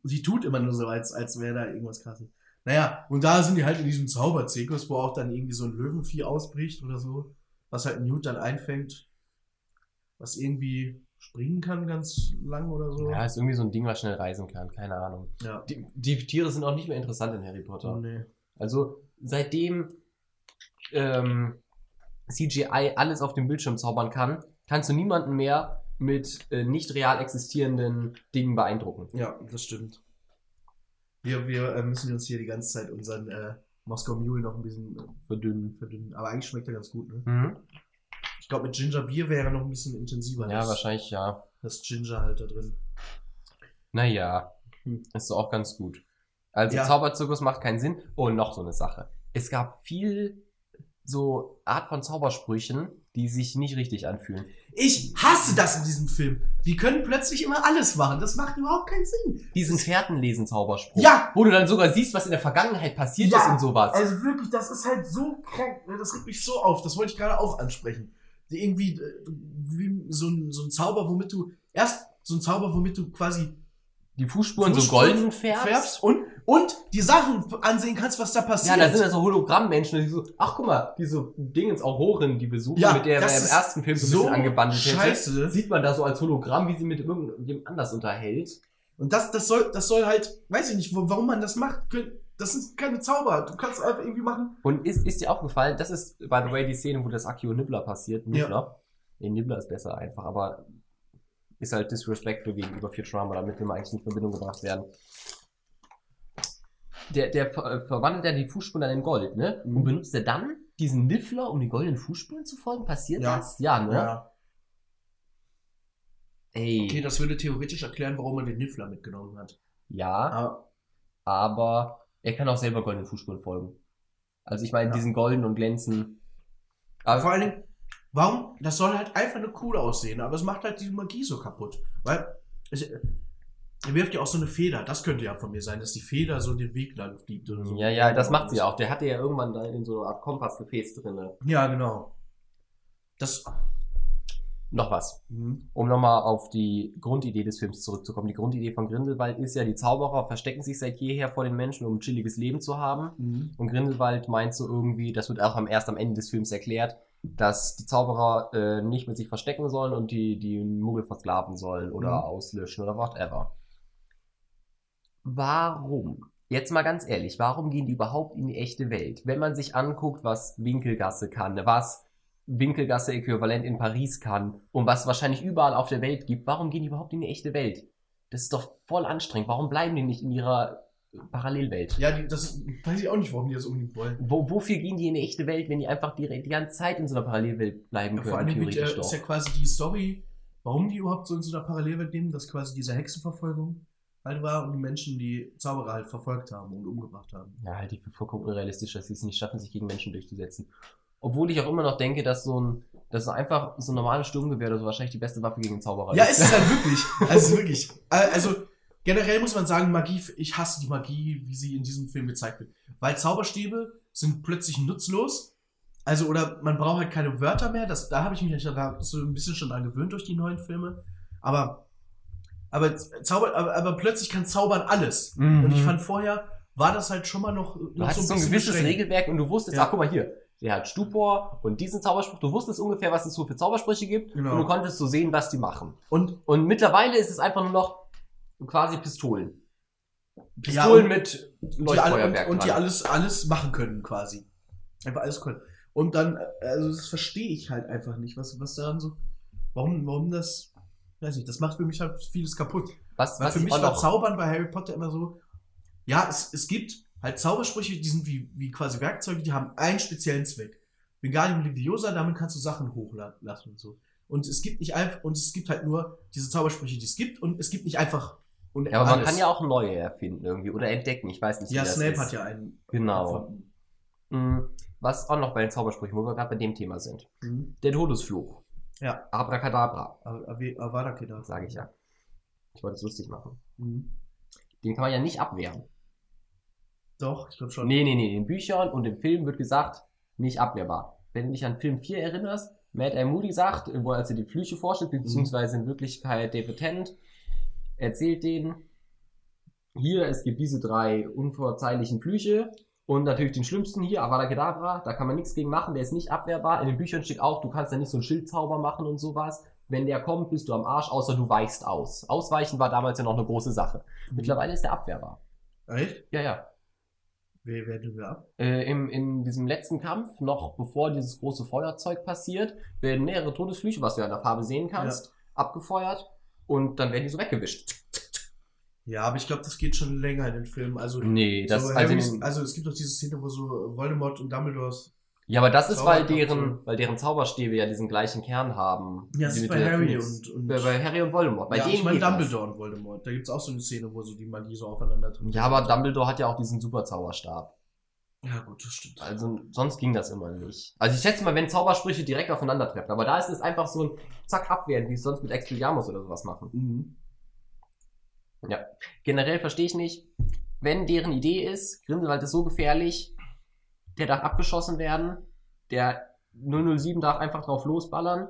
Sie tut immer nur so, als, als wäre da irgendwas krasses. Naja, und da sind die halt in diesem Zauberzirkus, wo auch dann irgendwie so ein Löwenvieh ausbricht oder so, was halt Newt dann einfängt, was irgendwie springen kann ganz lang oder so. Ja, ist irgendwie so ein Ding, was schnell reisen kann. Keine Ahnung. ja. Die, die Tiere sind auch nicht mehr interessant in Harry Potter. Oh, nee. Also seitdem ähm, CGI alles auf dem Bildschirm zaubern kann, kannst du niemanden mehr mit äh, nicht real existierenden Dingen beeindrucken. ja, das stimmt. Wir, wir äh, müssen uns hier die ganze Zeit unseren äh, Moskau Mule noch ein bisschen äh, Verdünnen. verdünnen. Aber eigentlich schmeckt er ganz gut, ne? Mhm. Ich glaube, mit Ginger Beer wäre noch ein bisschen intensiver. Ja, das, wahrscheinlich ja. Das Ginger halt da drin. Naja, Hm. ist auch ganz gut. Also Ja. Zauberzirkus macht keinen Sinn. Oh, und noch so eine Sache. Es gab viel so Art von Zaubersprüchen, die sich nicht richtig anfühlen. Ich hasse das in diesem Film. Die können plötzlich immer alles machen. Das macht überhaupt keinen Sinn. Diesen Fährtenlesen-Zauberspruch. Ja! Wo du dann sogar siehst, was in der Vergangenheit passiert Ja, ist und sowas. Also wirklich, das ist halt so krank. ne? Das regt mich so auf. Das wollte ich gerade auch ansprechen. Irgendwie äh, so ein, so ein Zauber, womit du erst so ein Zauber, womit du quasi die Fußspuren, so Fußspuren golden färbst. färbst und, und die Sachen ansehen kannst, was da Ja, passiert. da sind ja so Hologrammmenschen, die so, ach guck mal, diese Dingens Aurorin, die besuchen, Ja, mit der er im ersten Film so ein bisschen angebandelt hätte. scheiße. Sieht man da so als Hologramm, wie sie mit irgendjemand anders unterhält. Und das, das soll, das soll halt, weiß ich nicht, warum man das macht. Das sind keine Zauber. Du kannst einfach irgendwie machen. Und ist, ist dir aufgefallen, das ist, by the way, die Szene, wo das Akio Nibbler passiert. Nibbler. Nee, Nibbler ist besser einfach, aber ist halt disrespectful gegenüber Futurama, damit will man eigentlich in Verbindung gebracht werden. Der, der ver äh, verwandelt ja die Fußspuren dann in Gold, ne? Mhm. Und benutzt er dann diesen Niffler, um die goldenen Fußspuren zu folgen? Passiert Ja. das? Ja, ne? Ey. Okay, das würde theoretisch erklären, warum man den Niffler mitgenommen hat. Ja, Aber aber er kann auch selber goldenen Fußspuren folgen. Also ich meine, Ja. diesen golden und glänzen. Aber vor allen Dingen, warum? Das soll halt einfach nur cool aussehen, aber es macht halt die Magie so kaputt. Weil, es, er wirft ja auch so eine Feder. Das könnte ja von mir sein, dass die Feder so den Weg lang fliegt oder so. ja, ja, das macht sie auch. Der hatte ja irgendwann da in so einer Art Kompassgefäß drinne. Ja, genau. Das. Noch was. Mhm. Um nochmal auf die Grundidee des Films zurückzukommen. Die Grundidee von Grindelwald ist ja, die Zauberer verstecken sich seit jeher vor den Menschen, um ein chilliges Leben zu haben. Mhm. Und Grindelwald meint so irgendwie, das wird auch am, erst am Ende des Films erklärt, dass die Zauberer äh, nicht mit sich verstecken sollen und die, die Muggel versklaven sollen oder Mhm. auslöschen oder whatever. Warum? Jetzt mal ganz ehrlich, warum gehen die überhaupt in die echte Welt? Wenn man sich anguckt, was Winkelgasse kann, was Winkelgasse-Äquivalent in Paris kann und was wahrscheinlich überall auf der Welt gibt, warum gehen die überhaupt in die echte Welt? Das ist doch voll anstrengend. Warum bleiben die nicht in ihrer Parallelwelt? Ja, die, das weiß ich auch nicht, warum die das unbedingt wollen. Wo, wofür gehen die in die echte Welt, wenn die einfach die, die ganze Zeit in so einer Parallelwelt bleiben Ja, können? vor allem mit, äh, ist ja quasi die Story, warum die überhaupt so in so einer Parallelwelt leben, dass quasi diese Hexenverfolgung halt war und die Menschen die Zauberer halt verfolgt haben und umgebracht haben. Ja, halt für vollkommen unrealistisch, dass sie es nicht schaffen, sich gegen Menschen durchzusetzen. Obwohl ich auch immer noch denke, dass so ein, dass so einfach so ein normales Sturmgewehr oder so wahrscheinlich die beste Waffe gegen Zauberer Ja, ist es halt (laughs) wirklich. Also wirklich. Also generell muss man sagen, Magie, ich hasse die Magie, wie sie in diesem Film gezeigt wird. Weil Zauberstäbe sind plötzlich nutzlos. Also, oder man braucht halt keine Wörter mehr. Das, da habe ich mich so ein bisschen schon dran gewöhnt durch die neuen Filme. Aber, aber, Zauber, aber, aber plötzlich kann Zaubern alles. Mhm. Und ich fand vorher, war das halt schon mal noch, Du noch hattest so ein bisschen gewisses beschränkt. Regelwerk und du wusstest, Ja. ach guck mal hier, der hat Stupor und diesen Zauberspruch, du wusstest ungefähr, was es so für Zaubersprüche gibt Genau. und du konntest so sehen, was die machen. Und Und mittlerweile ist es einfach nur noch quasi Pistolen. Ja, Pistolen und- mit Leuchtfeuerwerk. und, und die alles, alles machen können, quasi. Einfach alles können. Und dann, also das verstehe ich halt einfach nicht, was, was daran so. Warum, warum das. Weiß nicht, das macht für mich halt vieles kaputt. was, Weil was für ich mich war noch, Zaubern bei Harry Potter immer so. Ja, es, es gibt halt Zaubersprüche, die sind wie, wie quasi Werkzeuge, die haben einen speziellen Zweck. Wingardium Leviosa, damit kannst du Sachen hochlassen und so. Und es gibt nicht einfach, und es gibt halt nur diese Zaubersprüche, die es gibt, und es gibt nicht einfach. Und ja, aber man alles. kann ja auch neue erfinden irgendwie oder entdecken, ich weiß nicht, wie Ja, das Snape ist. hat ja einen. Genau. erfunden. Mhm. Was auch noch bei den Zaubersprüchen, wo wir gerade bei dem Thema sind. Mhm. Der Todesfluch. Ja. Abracadabra, Avada Kedavra. sage ich ja. Ich wollte es lustig machen. Mhm. Den kann man ja nicht abwehren. Doch, ich glaube schon. Nee, nee, nee. In Büchern und im Film wird gesagt, nicht abwehrbar. Wenn du dich an Film 4 erinnerst, Matt A. Moody sagt, wo er die Flüche vorstellt, beziehungsweise in Wirklichkeit David Tennant, erzählt denen, hier, es gibt diese drei unverzeihlichen Flüche und natürlich den schlimmsten hier, Avada Kedavra, da kann man nichts gegen machen, der ist nicht abwehrbar. In den Büchern steht auch, du kannst ja nicht so einen Schildzauber machen und sowas. Wenn der kommt, bist du am Arsch, außer du weichst aus. Ausweichen war damals ja noch eine große Sache. Mhm. Mittlerweile ist der abwehrbar. Echt? Ja, ja. Wer, wer wir ab? äh, im, in diesem letzten Kampf, noch bevor dieses große Feuerzeug passiert, werden mehrere Todesflüche, was du ja in der Farbe sehen kannst, abgefeuert und dann werden die so weggewischt. Ja, aber ich glaube, das geht schon länger in den Filmen. Also, Nee, das, so also, Harrys, also es gibt doch diese Szene, wo so Voldemort und Dumbledores Ja, aber das ist, weil deren, weil deren Zauberstäbe ja diesen gleichen Kern haben. Ja, das ist bei Harry und, und bei, bei Harry und Voldemort. Bei ja, denen ich meine geht das. Dumbledore und Voldemort. Da gibt es auch so eine Szene, wo so die Magie so aufeinander trifft. Ja, aber Dumbledore hat ja auch diesen super Zauberstab. Ja, gut, das stimmt. Also sonst ging das immer nicht. Also ich schätze mal, wenn Zaubersprüche direkt aufeinandertreffen. Aber da ist es einfach so ein Zack abwehren, wie es sonst mit Expelliarmus oder sowas machen. Mhm. Generell verstehe ich nicht, wenn deren Idee ist, Grindelwald ist so gefährlich, der darf abgeschossen werden, der 007 darf einfach drauf losballern.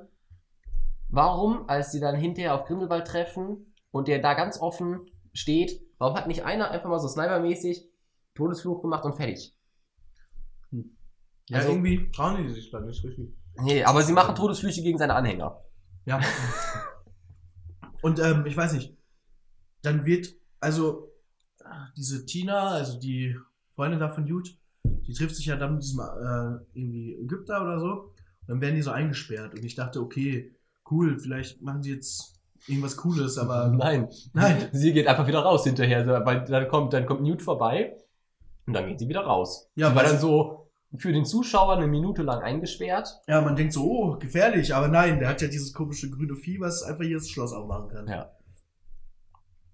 Warum, als sie dann hinterher auf Grindelwald treffen und der da ganz offen steht, warum hat nicht einer einfach mal so snipermäßig Todesfluch gemacht und fertig? Ja, Also- irgendwie trauen die sich dann nicht richtig. Nee, aber sie machen Todesflüche gegen seine Anhänger. Ja. Und ähm, ich weiß nicht, dann wird, also diese Tina, also die Freundin da von Jude, die trifft sich ja dann mit diesem äh, irgendwie Ägypter oder so. Und dann werden die so eingesperrt. Und ich dachte, okay, cool, vielleicht machen sie jetzt irgendwas Cooles, aber (laughs) Nein. Nein. Sie geht einfach wieder raus hinterher, weil dann kommt, dann kommt Newt vorbei und dann geht sie wieder raus. Ja, sie war weil dann so für den Zuschauer eine Minute lang eingesperrt. ja, man denkt so, oh, gefährlich, aber nein, der hat ja dieses komische grüne Vieh, was einfach hier das Schloss aufmachen kann. Ja.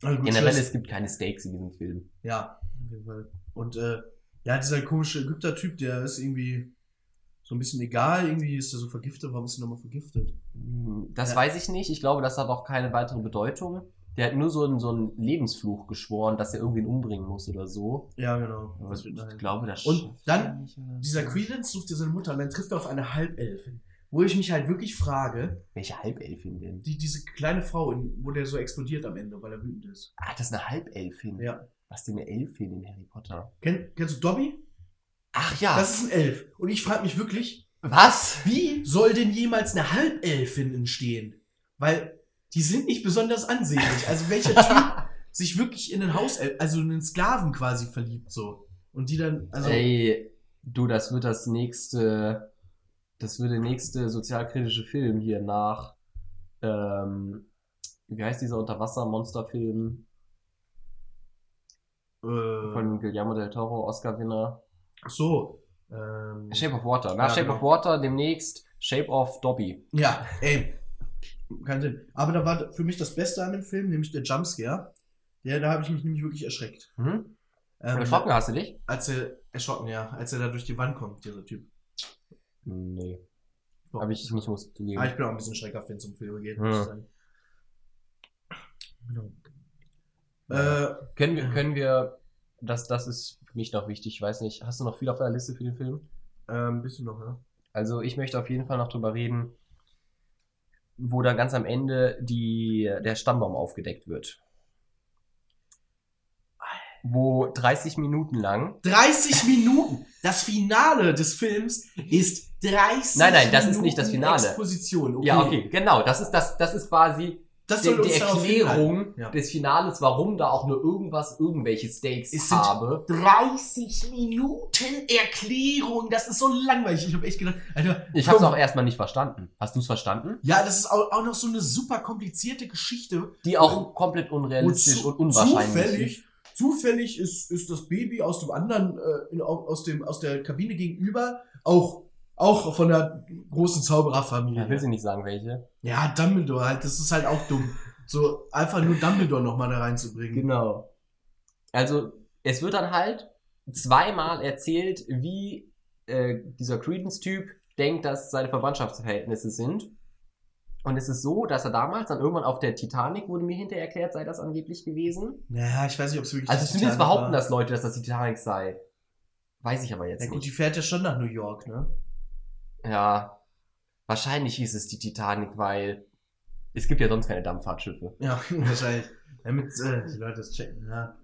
Also gut, Generell, es gibt keine Stakes in diesem Film. Ja, auf jeden Fall. Und äh, ja, dieser komische Ägypter-Typ, der ist irgendwie so ein bisschen egal. Irgendwie ist er so vergiftet. Warum ist er nochmal vergiftet? Das Ja. weiß ich nicht. Ich glaube, das hat auch keine weitere Bedeutung. Der hat nur so einen, so einen Lebensfluch geschworen, dass er irgendwen umbringen muss oder so. Ja, genau. Aber ich dahin. glaube, das Und dann er Dieser. Credence sucht ja seine Mutter und dann trifft er auf eine Halbelfin. Wo ich mich halt wirklich frage, Welche Halbelfin denn? die, diese kleine Frau, wo der so explodiert am Ende, weil er wütend ist. Ah, das ist eine Halbelfin. Ja. Was denn eine Elfin in Harry Potter? Kenn, kennst du Dobby? Ach ja. Das ist ein Elf. Und ich frage mich wirklich, was? wie soll denn jemals eine Halbelfin entstehen? Weil die sind nicht besonders ansehnlich. Also welcher (laughs) Typ sich wirklich in einen Hauself, also in einen Sklaven quasi verliebt so. Und die dann, also Ey, du, das wird das nächste, das wird der nächste sozialkritische Film hier nach, ähm, wie heißt dieser Unterwasser-Monsterfilm äh, von Guillermo del Toro, Oscar-Winner? ach so. Ähm, Shape of Water. Nach Ja, Shape genau. of Water demnächst Shape of Dobby. Ja, ey. Kein Sinn. Aber da war für mich das Beste an dem Film, nämlich der Jumpscare. Ja, da habe ich mich nämlich wirklich erschreckt. Mhm. Ähm, Erschrocken hast du dich? Als er, erschrocken, ja, als er da durch die Wand kommt, dieser Typ. Nee, Doch. habe ich nicht, muss zugeben. Ah, ich bin auch ein bisschen schreckhaft, wenn es um Filme geht, Hm. muss ich sagen. Genau. Äh, können wir, können wir, das, das ist für mich noch wichtig, ich weiß nicht, hast du noch viel auf deiner Liste für den Film? äh, ein bisschen noch, ja. Also ich möchte auf jeden Fall noch drüber reden, wo dann ganz am Ende die, der Stammbaum aufgedeckt wird. Wo 30 Minuten lang. 30 Minuten! Das Finale des Films ist 30 Nein, nein, das ist Minuten nicht das Finale. Exposition. Okay. Ja, okay, genau. Das ist das, das ist quasi Das die, soll uns die darauf Erklärung. Ja. des Finales, warum da auch nur irgendwas, irgendwelche Stakes Es habe. 30 Minuten Erklärung, das ist so langweilig. Ich habe echt gedacht, Alter, Ich habe es auch erstmal nicht verstanden. Hast du es verstanden? Ja, das ist auch, auch noch so eine super komplizierte Geschichte. Die auch komplett wo unrealistisch zu- und unwahrscheinlich Zufällig, ist. zufällig ist, ist das Baby aus dem anderen, äh, aus, dem, aus der Kabine gegenüber auch, auch von der großen Zaubererfamilie. Ja, will sie nicht sagen, welche. Ja, Dumbledore halt, das ist halt auch dumm. So einfach nur Dumbledore nochmal da reinzubringen. Genau. Also, es wird dann halt zweimal erzählt, wie äh, dieser Credence-Typ denkt, dass seine Verwandtschaftsverhältnisse sind. Und es ist so, dass er damals dann irgendwann auf der Titanic, wurde mir hinterher erklärt, sei das angeblich gewesen. Naja, ich weiß nicht, ob es wirklich Also zumindest Titanic behaupten war. das Leute, dass das die Titanic sei. Weiß ich aber jetzt Ja gut, die nicht. fährt ja schon nach New York, ne? Ja. Wahrscheinlich hieß es die Titanic, weil es gibt ja sonst keine Dampffahrtschiffe. Ja, (laughs) wahrscheinlich. Damit äh, die Leute das checken, ja.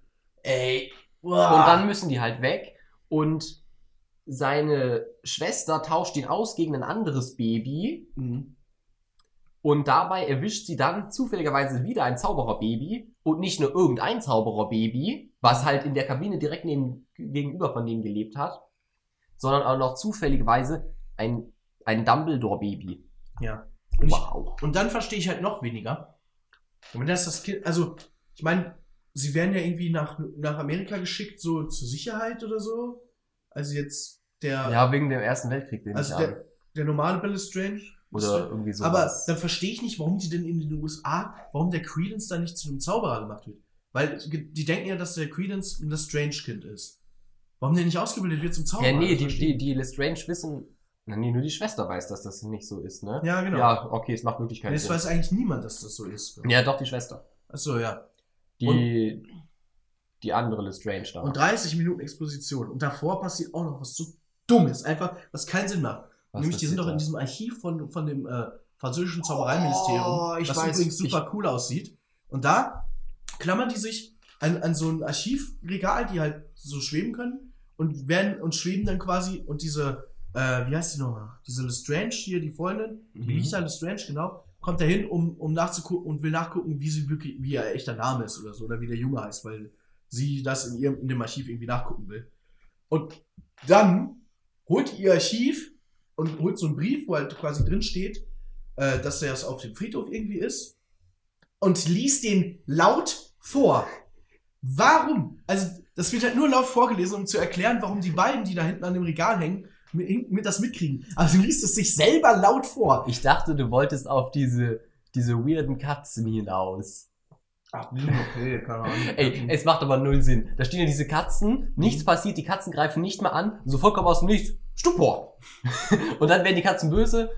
Ey, Und Und dann müssen die halt weg und seine Schwester tauscht ihn aus gegen ein anderes Baby Mhm. und dabei erwischt sie dann zufälligerweise wieder ein Zaubererbaby und nicht nur irgendein Zaubererbaby, was halt in der Kabine direkt neben, gegenüber von denen gelebt hat, sondern auch noch zufälligerweise ein, ein Dumbledore-Baby. Ja. Und, ich, Wow. und dann verstehe ich halt noch weniger. Und wenn das das Kind, also, ich meine, sie werden ja irgendwie nach, nach Amerika geschickt, so zur Sicherheit oder so. Also jetzt der, Ja, wegen dem Ersten Weltkrieg, den also ich an. der, der normale Bill Strange. Oder irgendwie so. Aber dann verstehe ich nicht, warum die denn in den USA, warum der Credence da nicht zu einem Zauberer gemacht wird. Weil die denken ja, dass der Credence ein Strange-Kind ist. Warum der nicht ausgebildet wird zum Zauberer? ja, nee, die, die, die Lestrange wissen. Nee, nur die Schwester weiß, dass das nicht so ist, ne? ich. Ja, genau. Ja, okay, es macht wirklich keinen das Sinn. weiß eigentlich niemand, dass das so ist. Ja, doch, die Schwester. Achso, ja. Die, die andere Lestrange da. Und 30 Minuten Exposition. Und davor passiert auch noch was so Dummes. Einfach, was keinen Sinn macht. Was Nämlich, die sind doch in diesem Archiv von, von dem äh, französischen Zaubereiministerium, Oh, ich was weiß, übrigens super cool aussieht. Und da klammern die sich an, an so ein Archivregal, die halt so schweben können und werden und schweben dann quasi und diese, äh, wie heißt die nochmal? Diese Lestrange hier, die Freundin, die Mhm. Lisa Lestrange, genau, kommt dahin, um, um nachzugucken und will nachgucken, wie sie wirklich, wie ihr echter Name ist oder so, oder wie der Junge heißt, weil sie das in ihrem, in dem Archiv irgendwie nachgucken will. Und dann holt ihr Archiv und holt so einen Brief, wo halt quasi drin steht, äh, dass das auf dem Friedhof irgendwie ist und liest den laut vor. Warum? Also, das wird halt nur laut vorgelesen, um zu erklären, warum die beiden, die da hinten an dem Regal hängen, mit, das mitkriegen. Also liest es sich selber laut vor. Ich dachte, du wolltest auf diese, diese weirden Katzen hinaus. Ach, okay, keine Ahnung. (laughs) Ey, es macht aber null Sinn. Da stehen ja diese Katzen, nichts passiert, die Katzen greifen nicht mehr an, so vollkommen aus dem Nichts, Stupor. (laughs) Und dann werden die Katzen böse.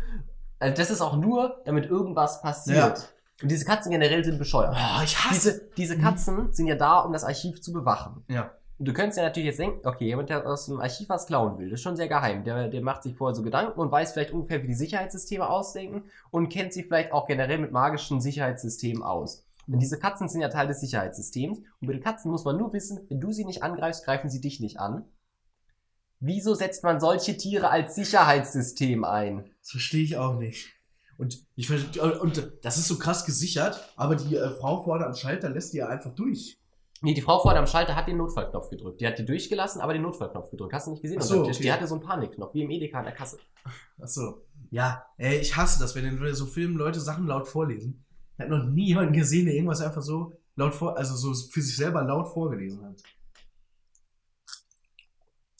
Also das ist auch nur, damit irgendwas passiert. Ja. Und diese Katzen generell sind bescheuert. Oh, ich hasse. Diese, diese Katzen sind ja da, um das Archiv zu bewachen. Ja. Und du könntest ja natürlich jetzt denken, okay, jemand, der aus dem Archiv was klauen will, das ist schon sehr geheim. Der, der macht sich vorher so Gedanken und weiß vielleicht ungefähr, wie die Sicherheitssysteme ausdenken und kennt sich vielleicht auch generell mit magischen Sicherheitssystemen aus. Denn diese Katzen sind ja Teil des Sicherheitssystems. Und bei den Katzen muss man nur wissen, wenn du sie nicht angreifst, greifen sie dich nicht an. Wieso setzt man solche Tiere als Sicherheitssystem ein? Das verstehe ich auch nicht. Und ich und das ist so krass gesichert, aber die äh, Frau vorne am Schalter lässt die ja einfach durch. Nee, die Frau vorne am Schalter hat den Notfallknopf gedrückt. Die hat die durchgelassen, aber den Notfallknopf gedrückt. Hast du nicht gesehen? Ach so, okay. Die hatte so einen Panikknopf, wie im Edeka an der Kasse. Achso. Ja, ey, ich hasse das, wenn in so Filmen Leute Sachen laut vorlesen. Ich habe noch nie jemanden gesehen, der irgendwas einfach so laut vor, also so für sich selber laut vorgelesen hat.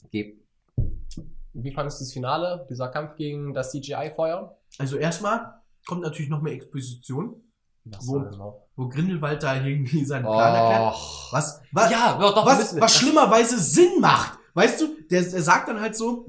Okay. Wie fandest du das Finale? Dieser Kampf gegen das CGI-Feuer? Also erstmal kommt natürlich noch mehr Exposition, Wo- wo Grindelwald da irgendwie seinen Plan erklärt. Och. Was, was, Ja, doch, was, was schlimmerweise Sinn macht. Weißt du, der, der sagt dann halt so,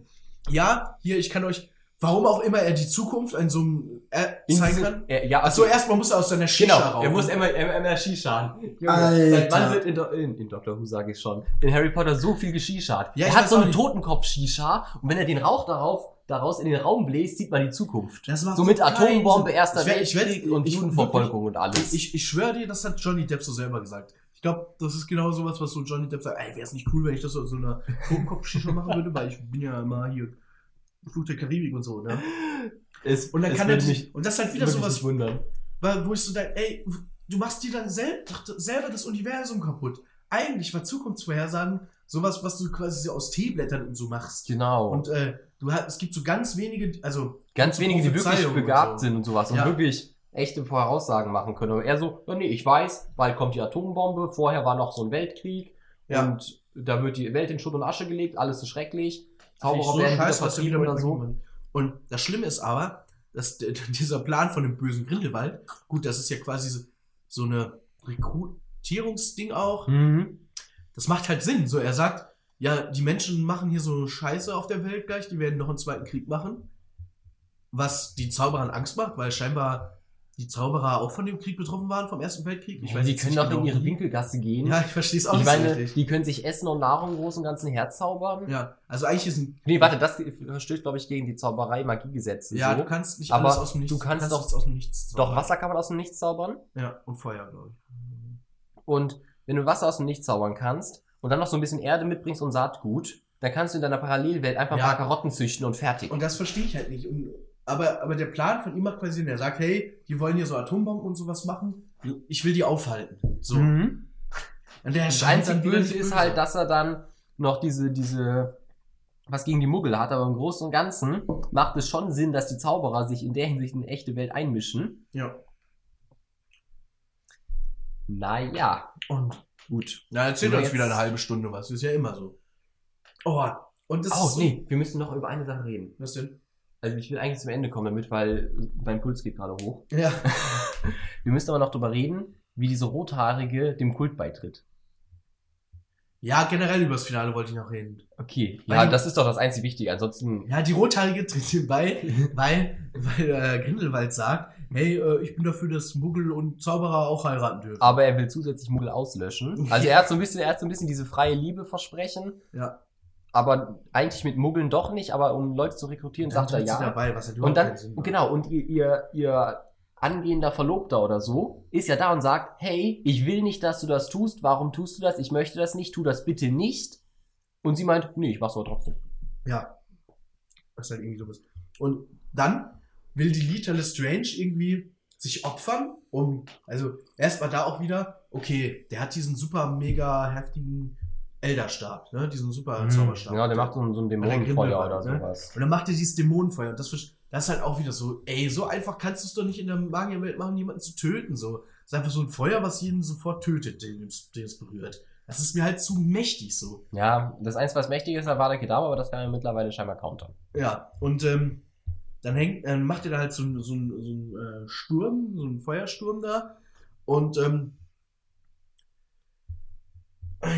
ja, hier, ich kann euch, warum auch immer er die Zukunft an so einem äh, zeigen kann. Er, ja, Achso, erstmal muss er aus seiner Shisha Genau, rauchen. er muss immer, immer, Shisha. Seit wann wird in, Do- in, in Doctor Who, sage ich schon, in Harry Potter so viel geshishat? Ja, er hat so einen nicht. Totenkopf-Shisha und wenn er den Rauch darauf, daraus in den Raum bläst, sieht man die Zukunft. Das macht So mit Atombombe. Erster Weltkrieg und Judenverfolgung und alles. Ich, ich schwöre dir, das hat Johnny Depp so selber gesagt. Ich glaube, das ist genau sowas, was so Johnny Depp sagt. Ey, wäre es nicht cool, wenn ich das aus so einer Totenkopf-Shisha machen würde, weil ich bin ja immer hier Fluch der Karibik und so, ne? es, Und dann kann er sich, und das ist halt wieder sowas, nicht wundern. weil, wo ich so denke, ey, du machst dir dann sel selber das Universum kaputt. Eigentlich war Zukunftsvorhersagen sowas, was du quasi so aus Teeblättern und so machst. Genau. Und äh, du hast, es gibt so ganz wenige, also Ganz so wenige, die wirklich und begabt so. sind und sowas und Ja. wirklich echte Voraussagen machen können. Aber er so, ja, nee, ich weiß, bald kommt die Atombombe, vorher war noch so ein Weltkrieg Ja. und da wird die Welt in Schutt und Asche gelegt, alles ist schrecklich. Zauberer werden wieder dass er vertrieben oder so. Und das Schlimme ist aber, dass dieser Plan von dem bösen Grindelwald, gut, das ist ja quasi so, so eine Rekrutierungsding auch. Mhm. Das macht halt Sinn. So, er sagt, ja, die Menschen machen hier so Scheiße auf der Welt gleich, die werden noch einen zweiten Krieg machen. Was die Zauberern Angst macht, weil scheinbar die Zauberer auch von dem Krieg betroffen waren, vom Ersten Weltkrieg. die jetzt können nicht doch genau in ihre. Winkelgasse gehen. Ja, ich verstehe es auch ich nicht so meine, richtig. die können sich Essen und Nahrung im Großen und Ganzen herzaubern. Ja, also eigentlich ist ein. Nee, warte, das verstößt, glaube ich, gegen die Zauberei-Magiegesetze. Ja, so. du kannst nicht Aber alles aus dem Nichts. du kannst doch- nichts aus dem Nichts Doch, zaubern. Wasser kann man aus dem Nichts zaubern. Ja, und Feuer, glaube ich. Und wenn du Wasser aus dem Nichts zaubern kannst und dann noch so ein bisschen Erde mitbringst und Saatgut, dann kannst du in deiner Parallelwelt einfach Ja. ein paar Karotten züchten und fertig. Und das verstehe ich halt nicht. Und, aber, aber der Plan von ihm macht quasi Sinn. Er sagt, hey, die wollen hier so Atombomben und sowas machen. Ich will die aufhalten. So. Mhm. Und der Das scheint einzige Böse ist halt, dass er dann noch diese, diese, was gegen die Muggel hat, aber im Großen und Ganzen macht es schon Sinn, dass die Zauberer sich in der Hinsicht in die echte Welt einmischen. Ja. Naja, Und gut. na, erzähl uns jetzt- wieder eine halbe Stunde was. Ist ja immer so. Oh, Und das Oh, ist so, nee, wir müssen noch über eine Sache reden. Was denn? Also ich will eigentlich zum Ende kommen damit, weil mein Puls geht gerade hoch. Ja. (laughs) Wir müssen aber noch drüber reden, wie diese Rothaarige dem Kult beitritt. Ja, generell über das Finale wollte ich noch reden. Okay, Weil ja, die- das ist doch das einzig Wichtige. Ansonsten, Ja, die Rothaarige tritt ihm bei, (laughs) weil, weil äh, Grindelwald sagt, hey, äh, ich bin dafür, dass Muggel und Zauberer auch heiraten dürfen. aber er will zusätzlich Muggel auslöschen. (laughs) Also er hat so ein bisschen, er hat so ein bisschen diese freie Liebe versprechen, Ja. aber eigentlich mit Muggeln doch nicht, aber um Leute zu rekrutieren, sagt er ja. Dabei, was halt Und dann, macht. genau, und ihr, ihr, ihr angehender Verlobter oder so ist ja da und sagt, hey, ich will nicht, dass du das tust, warum tust du das? Ich möchte das nicht, tu das bitte nicht. Und sie meint, nee, ich mach's aber trotzdem. Ja. Was halt irgendwie so ist. Und dann will die Lita Lestrange irgendwie sich opfern, um, also erstmal da auch wieder, okay, der hat diesen super mega heftigen Elderstab, ne, diesen super Zauberstab. Mhm. Ja, der macht so ein, so ein Dämonenfeuer oder ne? sowas. Und dann macht er dieses Dämonenfeuer. Und das, das ist halt auch wieder so, ey, so einfach kannst du es doch nicht in der Magierwelt machen, jemanden zu töten. So. Das ist einfach so ein Feuer, was jeden sofort tötet, den es den es berührt. Das ist mir halt zu mächtig so. Ja, das Einzige, was mächtig ist, war der Kedama, aber das kann er mittlerweile scheinbar countern. Ja, und ähm, dann hängt, dann macht er da halt so, einen- so, so einen äh, Sturm, so einen Feuersturm da. Und ähm,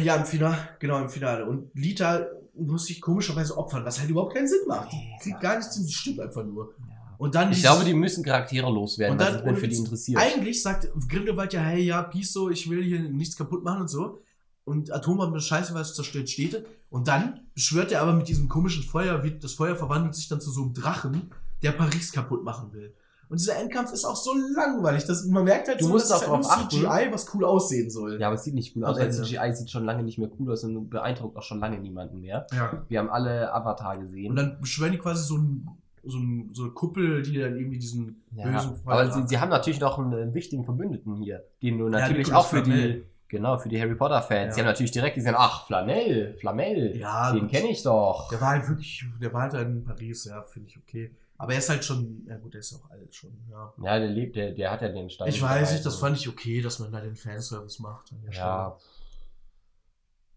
ja, im Finale, genau, im Finale. Und Lita muss sich komischerweise opfern, was halt überhaupt keinen Sinn macht. Die kriegt gar nichts hin, die stimmt einfach nur. Und dann Ich dieses- glaube, die müssen Charaktere loswerden, Und weil dann- sich mehr für und die interessiert. Eigentlich sagt Grindelwald ja, hey, ja, Peace so, ich will hier nichts kaputt machen und so. Und Atombombe ist scheiße, weil es zerstört Städte. Und dann beschwört er aber mit diesem komischen Feuer, wie das Feuer verwandelt sich dann zu so einem Drachen, der Paris kaputt machen will. Und dieser Endkampf ist auch so langweilig, dass man merkt halt Du so, musst das ist auch halt nur achten. CGI, was cool aussehen soll. Ja, aber es sieht nicht cool Am aus. Ende. CGI sieht schon lange nicht mehr cool aus und beeindruckt auch schon lange niemanden mehr. Ja. Wir haben alle Avatar gesehen. Und dann beschwören die quasi so, ein, so, ein, so eine Kuppel, die dann irgendwie diesen ja, bösen aber sie, sie haben natürlich noch einen äh, wichtigen Verbündeten hier, den du natürlich Nicolas auch für Flamel. die, genau, für die Harry Potter Fans. Ja. Die haben natürlich direkt gesehen, ach, Flamel, Flamel, Ja, den kenne ich doch. Der war halt wirklich, der war halt in Paris, ja, finde ich okay. Aber er ist halt schon, ja gut, er ist auch alt schon, ja. Ja, der lebt, der, der hat ja den Stein. Ich weiß nicht, das fand ich okay, dass man da den Fanservice macht. Ja.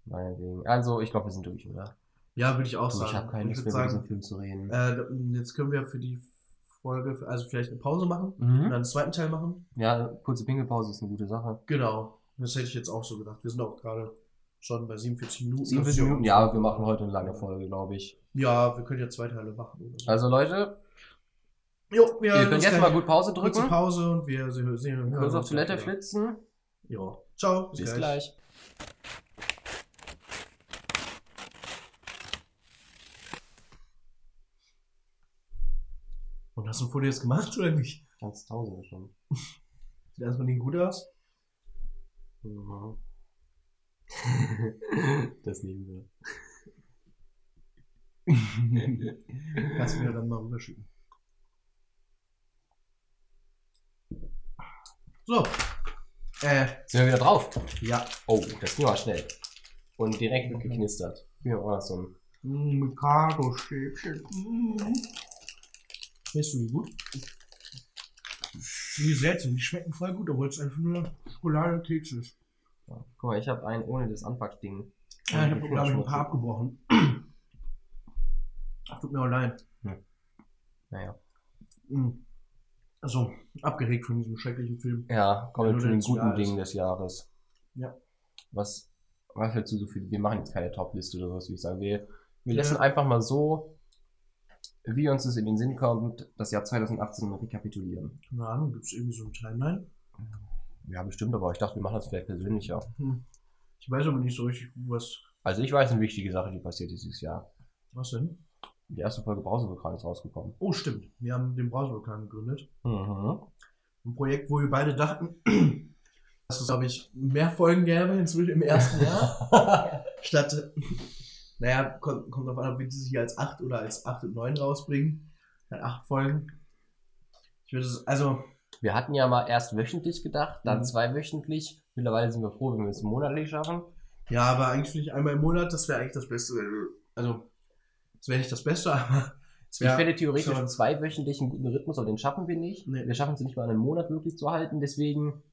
Meinetwegen. Also, ich glaube, wir sind durch, oder? Ja, würde ich auch Du, sagen. ich habe keine Lust mehr, über diesen sagen, Film zu reden. äh, jetzt können wir für die Folge, also vielleicht eine Pause machen und mhm. dann einen zweiten Teil machen. Ja, kurze Pinkelpause ist eine gute Sache. Genau. Das hätte ich jetzt auch so gedacht. Wir sind auch gerade schon bei 47 Minuten. 47 Minuten, ja, wir machen heute eine lange Folge, glaube ich. Ja, wir können ja zwei Teile machen. So. Also, Leute, jo, wir könnt uns jetzt gleich. mal gut Pause kurze drücken. Pause und wir sehen, sehen hören Kurz auf Toilette gleich flitzen. Ja. Ciao. Bis gleich. Und hast du ein Foto jetzt gemacht oder nicht? Ganz tausende schon. (laughs) Sieht erstmal nicht gut aus. Mhm. (laughs) das nehmen wir. Du mir dann mal rüberschicken. So. Äh, Sind wir wieder drauf? ja. Oh, das ging aber schnell. Und direkt wird geknistert. Hier auch noch so ein. Mm, Mikado-Stäbchen. Mm. Weißt du, wie gut? Wie seltsam, die schmecken voll gut, obwohl es einfach nur Schokolade und Keks ist. Ja. Guck mal, ich habe einen ohne das Anpackding. Ja, ich habe, glaube ich, ein paar abgebrochen. (clears throat) Ach, tut mir auch leid. Naja. Mm. Also, abgeregt von diesem schrecklichen Film. Ja, kommen wir zu den guten ist. Dingen des Jahres. Ja. Was, was hältst du so viel? Wir machen jetzt keine Top-Liste oder was, würde ich sagen. Wir, wir Ja. lassen einfach mal so, wie uns es in den Sinn kommt, das Jahr 2018 rekapitulieren. Keine Ahnung, gibt es irgendwie so eine Timeline? Ja, bestimmt, aber ich dachte, wir machen das vielleicht persönlicher. Hm. Ich weiß aber nicht so richtig, was. Also ich weiß eine wichtige Sache, die passiert ist dieses Jahr. Was denn? Die erste Folge Brausevulkan ist rausgekommen. Oh, stimmt. Wir haben den Browservulkan gegründet. Mhm. Ein Projekt, wo wir beide dachten, (clears throat) dass es, glaube ich, mehr Folgen gäbe inzwischen im ersten Jahr. (laughs) Statt, naja, kommt, kommt auf an, ob wir dieses hier als 8 oder als 8 und 9 rausbringen. Dann 8 Folgen. Ich würde es, also, Wir hatten ja mal erst wöchentlich gedacht, dann Mhm. zweiwöchentlich. Mittlerweile sind wir froh, wenn wir es monatlich schaffen. ja, aber eigentlich finde ich einmal im Monat, das wäre eigentlich das Beste. Also, das wäre nicht das Beste, (laughs) aber es Ich finde theoretisch schon- zweiwöchentlich einen guten Rhythmus, aber den schaffen wir nicht. Nee. Wir schaffen es nicht mal einen Monat wirklich zu halten, deswegen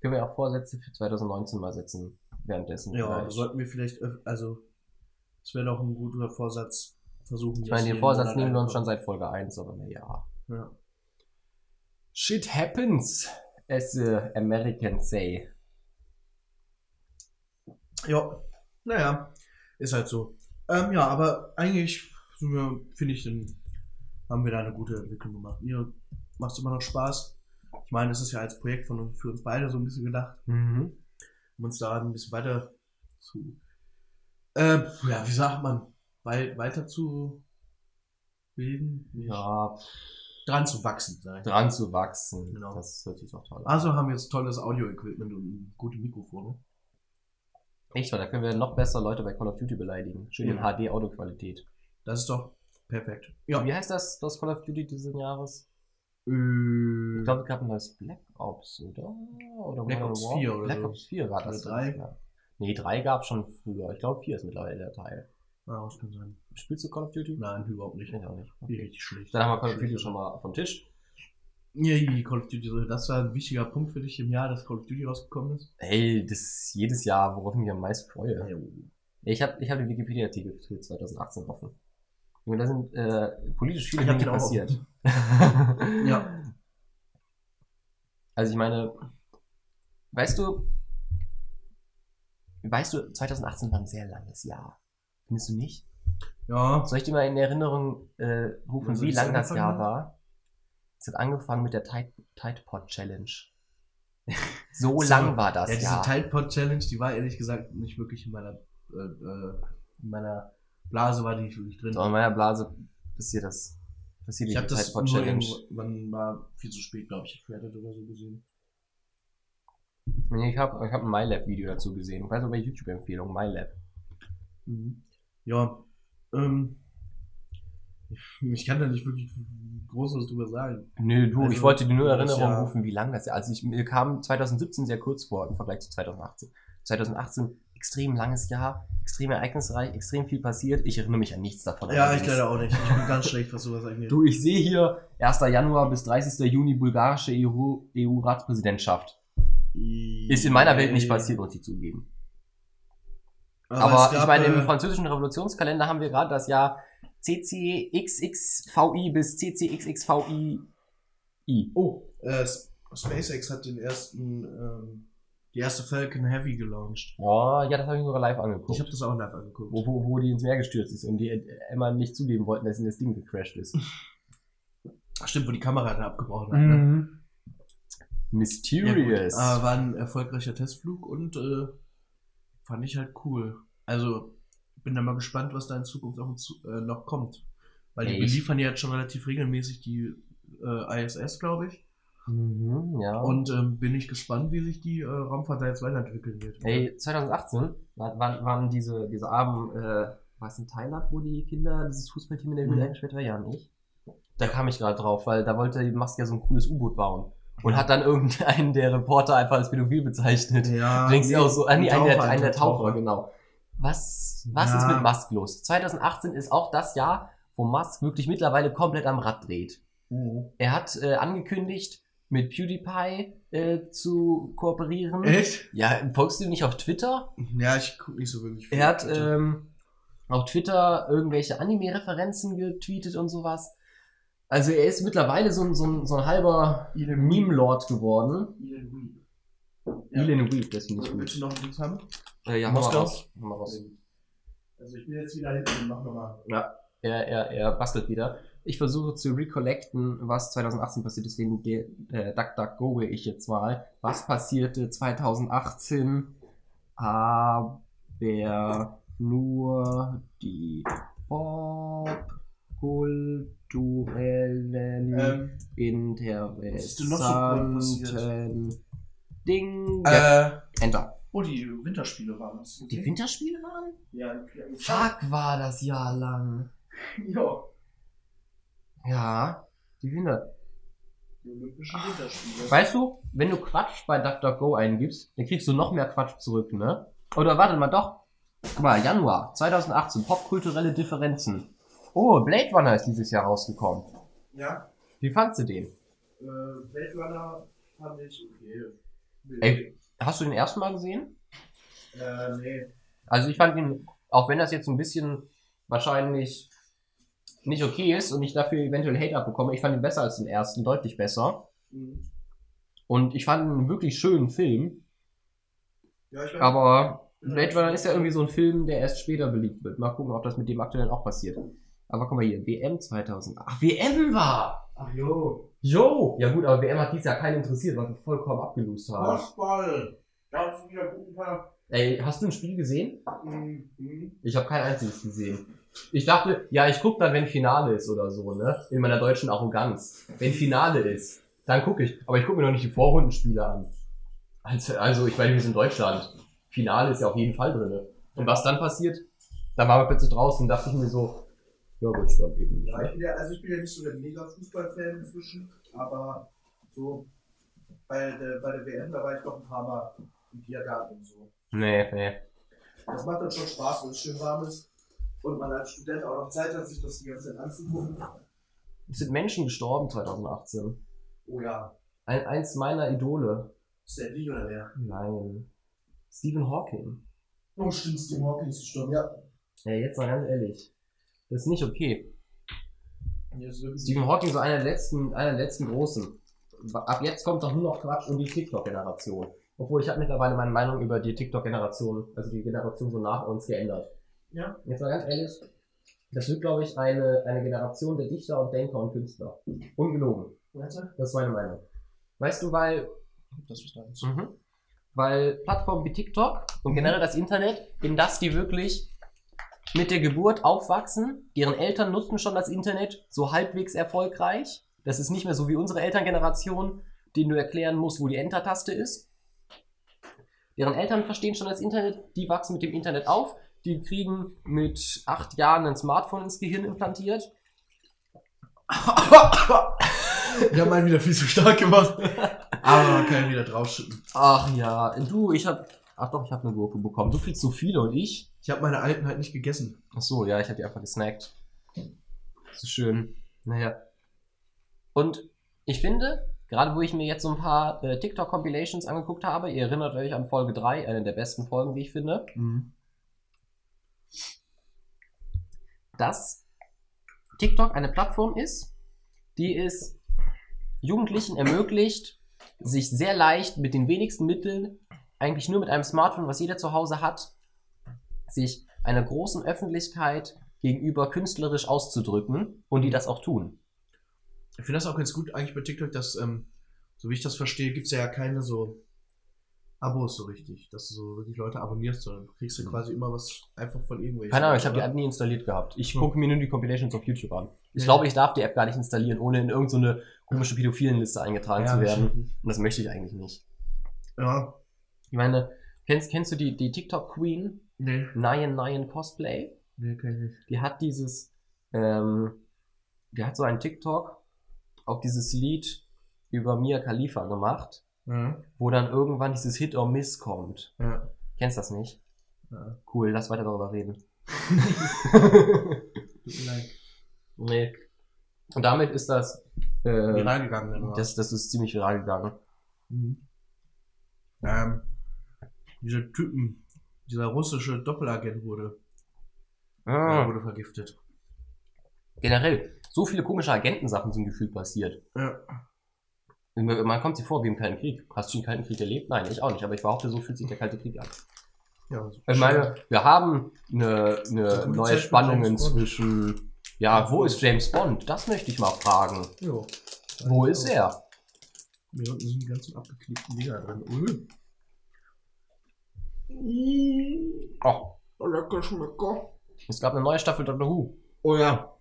können wir auch Vorsätze für 2019 mal setzen. Währenddessen. Ja, vielleicht. sollten wir vielleicht, also, Das wäre doch ein guter Vorsatz. Versuchen Ich meine, den Vorsatz nehmen wir uns schon seit Folge 1, aber naja. Ja. Shit happens, as the Americans say. Ja, naja, ist halt so. Ähm, ja, aber eigentlich finde ich, dann haben wir da eine gute Entwicklung gemacht. Mir macht immer noch Spaß. Ich meine, es ist ja als Projekt von uns, für uns beide so ein bisschen gedacht, Mhm. um uns da ein bisschen weiter zu, äh, ja, wie sagt man, wei weiter zu bilden, Ja, dran zu wachsen, sag ich. dran zu wachsen. Genau. Das hört sich doch toll an. Also haben wir jetzt tolles Audio-Equipment und gute Mikrofone. Echt, weil da können wir noch besser Leute bei Call of Duty beleidigen. Schön in Ja. HD-Autoqualität. Das ist doch perfekt. Ja. Wie heißt das, das Call of Duty dieses Jahres? Äh, Ich glaube, es gab ein neues Black Ops, oder? oder Black Ops War- 4 oder Black so. Ops 4 war das. drei? Ja. Nee, 3 gab es schon früher. Ich glaube, 4 ist mittlerweile der Teil. ah, das kann sein. Spielst du Call of Duty? Nein, überhaupt nicht. Ich auch nicht. Okay. richtig schlecht. Dann haben wir Call of Duty schon mal vom Tisch. Ja, Call of Duty, das war ein wichtiger Punkt für dich im Jahr, dass Call of Duty rausgekommen ist. Hey, das ist jedes Jahr, worauf ich mich am meisten freue. Ja. Ich habe ich hab den Wikipedia-Artikel für 2018 offen. Und da sind äh, politisch viele Ich Dinge passiert. (laughs) Ja. Also ich meine, weißt du, weißt du, 2018 war ein sehr langes Jahr. Findest du nicht? Ja, Soll ich dir mal in Erinnerung äh, rufen, Also wie lang das Jahr war? Es hat angefangen mit der Tide, Tide Pod Challenge. (laughs) So So, lang war das ja, diese. Tide Pod Challenge, die war ehrlich gesagt nicht wirklich in meiner, äh, äh, in meiner Blase war die nicht wirklich drin. So, in meiner Blase passiert das. Passiert ich habe das Tide Pod nur Challenge. irgendwann mal viel zu spät, glaube ich, auf Reddit oder so gesehen. Ich habe ich hab ein MyLab-Video dazu gesehen. Ich weiß auch bei YouTube-Empfehlung, MyLab. Mhm. Ja, ähm, ich kann da nicht wirklich Großes drüber sagen. Nö, du, Also, ich wollte dir nur Erinnerung Jahr- rufen, wie lang das Jahr. Also ich, mir kam 2017 sehr kurz vor im Vergleich zu 2018. 2018 extrem langes Jahr, extrem ereignisreich, extrem viel passiert. Ich erinnere mich an nichts davon. Ja, ich leider auch nicht. Ich bin ganz schlecht, was sowas angeht. Du, ich sehe hier 1. Januar bis 30. Juni bulgarische E EU EU-Ratspräsidentschaft. Ist in meiner Welt nicht passiert, muss ich zugeben. Aber, es ich meine, im äh, französischen Revolutionskalender haben wir gerade das Jahr CCXXVI bis CCXXVI. Oh, äh, SpaceX hat den ersten, ähm, die erste Falcon Heavy gelauncht. Oh, ja, das habe ich sogar live angeguckt. Ich habe das auch live angeguckt. wo, wo, wo die ins Meer gestürzt ist und die äh, immer nicht zugeben wollten, dass ihnen das Ding gecrashed ist. Stimmt, wo die Kamera dann abgebrochen hat. Ne? Mhm. Ja, Mysterious. gut. Aber war ein erfolgreicher Testflug und äh, fand ich halt cool. Also bin da mal gespannt, was da in Zukunft Zu äh, noch kommt. Weil die Ja, beliefern ja jetzt schon relativ regelmäßig die äh, ISS, glaube ich. mhm, ja. Und ähm, bin ich gespannt, wie sich die äh, Raumfahrt da jetzt weiterentwickeln wird. Ey, 2018 war- waren, waren diese, diese Abend, äh, war es in Thailand, wo die Kinder dieses Fußballteam in der Höhle Mhm. eingesperrt war? Ja, nicht. Da kam ich gerade drauf, weil da wollte Musk ja so ein cooles U-Boot bauen. Und Ja. hat dann irgendeinen (laughs) der Reporter einfach als pädophil bezeichnet. Ja, Denkst du auch so, ah, nee, ein ein der, der Taucher, Taucher. genau. Was, was Ja. ist mit Musk los? 2018 ist auch das Jahr, wo Musk wirklich mittlerweile komplett am Rad dreht. Mhm. Er hat äh, angekündigt, mit PewDiePie äh, zu kooperieren. Echt? Ja, folgst du nicht auf Twitter? Ja, ich gucke nicht so wirklich. Er hat ähm, auf Twitter irgendwelche Anime-Referenzen getweetet und sowas. Also er ist mittlerweile so ein, so ein, so ein halber Meme-Lord geworden. Weed. Ja. Elon Weed, das finde ich Willst gut. du noch Dings haben? Äh, ja, hau mal raus. Hau mal raus. Also ich bin jetzt wieder hinten und mach nochmal. Er, er, er bastelt wieder. Ich versuche zu recollecten, was 2018 passiert ist, deswegen ge- äh, DuckDuckGo ich jetzt mal. Was passierte 2018? Aber nur die popkulturellen Ähm, ist denn noch so cool passiert? interessanten Dinge. äh, Enter. oh, die Winterspiele waren das. Die Winterspiele waren? Ja, Fuck, war das Jahr lang. (laughs) Ja, Ja, die Winter. die Olympischen Winterspiele. Weißt du, wenn du Quatsch bei DuckDuckGo eingibst, dann kriegst du noch mehr Quatsch zurück, ne? Oder warte mal, doch. Guck mal, Januar 2018, popkulturelle Differenzen. Oh, Blade Runner ist dieses Jahr rausgekommen. Ja, Wie fandst du den? äh, Weltrunner fand ich okay. Ey. Hast du den ersten Mal gesehen? Äh, nee. Also ich fand ihn Auch wenn das jetzt ein bisschen wahrscheinlich nicht okay ist und ich dafür eventuell Hate abbekomme, ich fand ihn besser als den ersten, deutlich besser. Mhm. Und ich fand ihn einen wirklich schönen Film. Ja, ich bin- Aber Blade Runner ist ja irgendwie so ein Film, der erst später beliebt wird. Mal gucken, ob das mit dem aktuellen auch passiert. Aber guck mal hier, WM 2000. Ach, WM war! Ach jo. Jo! Ja gut, aber WM hat dieses Jahr keinen interessiert, weil wir vollkommen abgelust haben. Fußball. Da hast du wieder guten Tag. Ey, hast du ein Spiel gesehen? Mhm. Mhm. Ich habe kein einziges gesehen. Ich dachte, ja, ich gucke dann, wenn Finale ist oder so, ne? In meiner deutschen Arroganz. Wenn Finale ist, dann gucke ich. Aber ich gucke mir noch nicht die Vorrundenspiele an. Also, also ich meine, wir sind in Deutschland. Finale ist ja auf jeden Fall drin. Und was dann passiert? Dann waren wir plötzlich draußen und dachte ich mir so, ja gut, dann eben nicht. Ja, ich bin ja, also ich bin ja nicht so der mega Fußballfan inzwischen, aber so bei der, bei der WM, da war ich doch ein paar Mal im Biergarten und so. Nee, nee. Das macht dann schon Spaß, wenn es schön warm ist und man als Student auch noch Zeit hat, sich das die ganze Zeit anzugucken. Es sind Menschen gestorben 2018. Oh ja, Ein, eins meiner Idole. ist der Lee oder wer? Nein. Stephen Hawking. Oh, stimmt, Steve Hawking ist gestorben, ja. Ja, jetzt mal ganz ehrlich. Das ist nicht okay. Stephen Hawking so einer der letzten, einer der letzten großen. Ab jetzt kommt doch nur noch Quatsch um die TikTok-Generation. Obwohl ich habe mittlerweile meine Meinung über die TikTok-Generation, also die Generation so nach uns geändert. Ja. Jetzt mal ganz ehrlich, das wird, glaube ich, eine, eine Generation der Dichter und Denker und Künstler. Ungelogen. Warte. Das ist meine Meinung. Weißt du, weil Das ist. Mhm. Weil Plattformen wie TikTok und Mhm. generell das Internet, in das die wirklich mit der Geburt aufwachsen, deren Eltern nutzen schon das Internet so halbwegs erfolgreich. Das ist nicht mehr so wie unsere Elterngeneration, denen du erklären musst, wo die Enter-Taste ist. Deren Eltern verstehen schon das Internet, die wachsen mit dem Internet auf, die kriegen mit acht Jahren ein Smartphone ins Gehirn implantiert. Ich habe meinen wieder viel zu stark gemacht. Aber man kann ihn wieder draufschütten. Ach ja, du, ich hab, ach doch, ich habe eine Gurke bekommen. Du kriegst so viele und ich Ich habe meine alten halt nicht gegessen. Ach so, ja, ich habe die einfach gesnackt. So schön. Naja. Und ich finde, gerade wo ich mir jetzt so ein paar äh, TikTok-Compilations angeguckt habe, ihr erinnert euch an Folge 3, eine der besten Folgen, wie ich finde, Mhm. dass TikTok eine Plattform ist, die es Jugendlichen ermöglicht, sich sehr leicht mit den wenigsten Mitteln, eigentlich nur mit einem Smartphone, was jeder zu Hause hat, sich einer großen Öffentlichkeit gegenüber künstlerisch auszudrücken und die das auch tun. Ich finde das auch ganz gut eigentlich bei TikTok, dass, ähm, so wie ich das verstehe, gibt's ja keine so Abos so richtig, dass du so wirklich Leute abonnierst, sondern du kriegst ja quasi immer was einfach von irgendwelchen. Keine Ahnung, ich habe die? App nie installiert gehabt. Ich Hm. gucke mir nur die Compilations auf YouTube an. Ich Ja. glaube, ich darf die App gar nicht installieren, ohne in irgendeine komische Pädophilenliste eingetragen zu werden. Und das möchte ich eigentlich nicht. Ja, Ich meine, kennst, kennst du die, die TikTok Queen? nee, Nyan Nyan Cosplay? nee, kann ich nicht. Die hat dieses, ähm, die hat so einen TikTok auf dieses Lied über Mia Khalifa gemacht, Ja, wo dann irgendwann dieses Hit or Miss kommt. ja, Kennst das nicht? ja. Cool, lass weiter darüber reden. (laughs) Leid. nee. Und damit ist das, äh, Viral gegangen, das, das ist ziemlich viral gegangen. Mhm. Ähm, dieser Typen, dieser russische Doppelagent wurde, Ah. wurde vergiftet. Generell, so viele komische Agentensachen sind gefühlt passiert. Ja. Man kommt sich vor wie im Kalten Krieg. Hast du den Kalten Krieg erlebt? Nein, ich auch nicht. Aber ich behaupte, so fühlt sich der Kalte Krieg an. ja Ich meine, wir haben eine, eine neue Spannung inzwischen. Ja, wo ist James Bond? Das möchte ich mal fragen. jo. Wo ist er? Hier unten sind die ganzen abgeknickten Dinger drin. Oh, Oh, lecker Schmecker. es gab eine neue Staffel Doctor Who. Oh ja.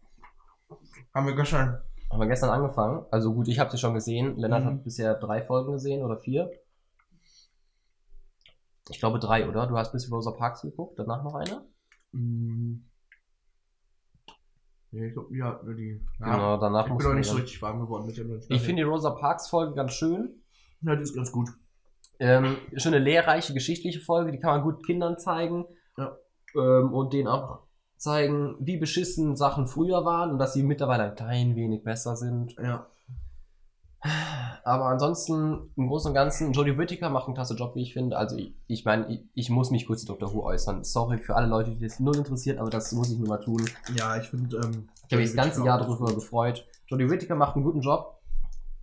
Haben wir gestern. Haben wir gestern angefangen. Also gut, ich habe sie schon gesehen. Lennart Mhm. hat bisher drei Folgen gesehen oder vier. Ich glaube drei, oder? Du hast bis Rosa Parks geguckt, danach noch eine? Mm. Ja, ich glaube, ja, die. Ja, Genau, danach ich bin noch nicht so richtig warm geworden mit neuen Ich finde die Rosa Parks Folge ganz schön. Ja, die ist ganz gut. Ähm, schon eine lehrreiche geschichtliche Folge, die kann man gut Kindern zeigen. Ja. Ähm, und denen auch zeigen, wie beschissen Sachen früher waren und dass sie mittlerweile ein klein wenig besser sind. Ja. Aber ansonsten, im Großen und Ganzen, Jodie Whittaker macht einen klasse Job, wie ich finde. Also, ich, ich meine, ich, ich muss mich kurz zu Dr. Who äußern. Sorry für alle Leute, die das null interessiert, aber das muss ich nur mal tun. Ja, ich finde. Ähm, Ich habe mich das ganze Jahr darüber gefreut. Jodie Whittaker macht einen guten Job.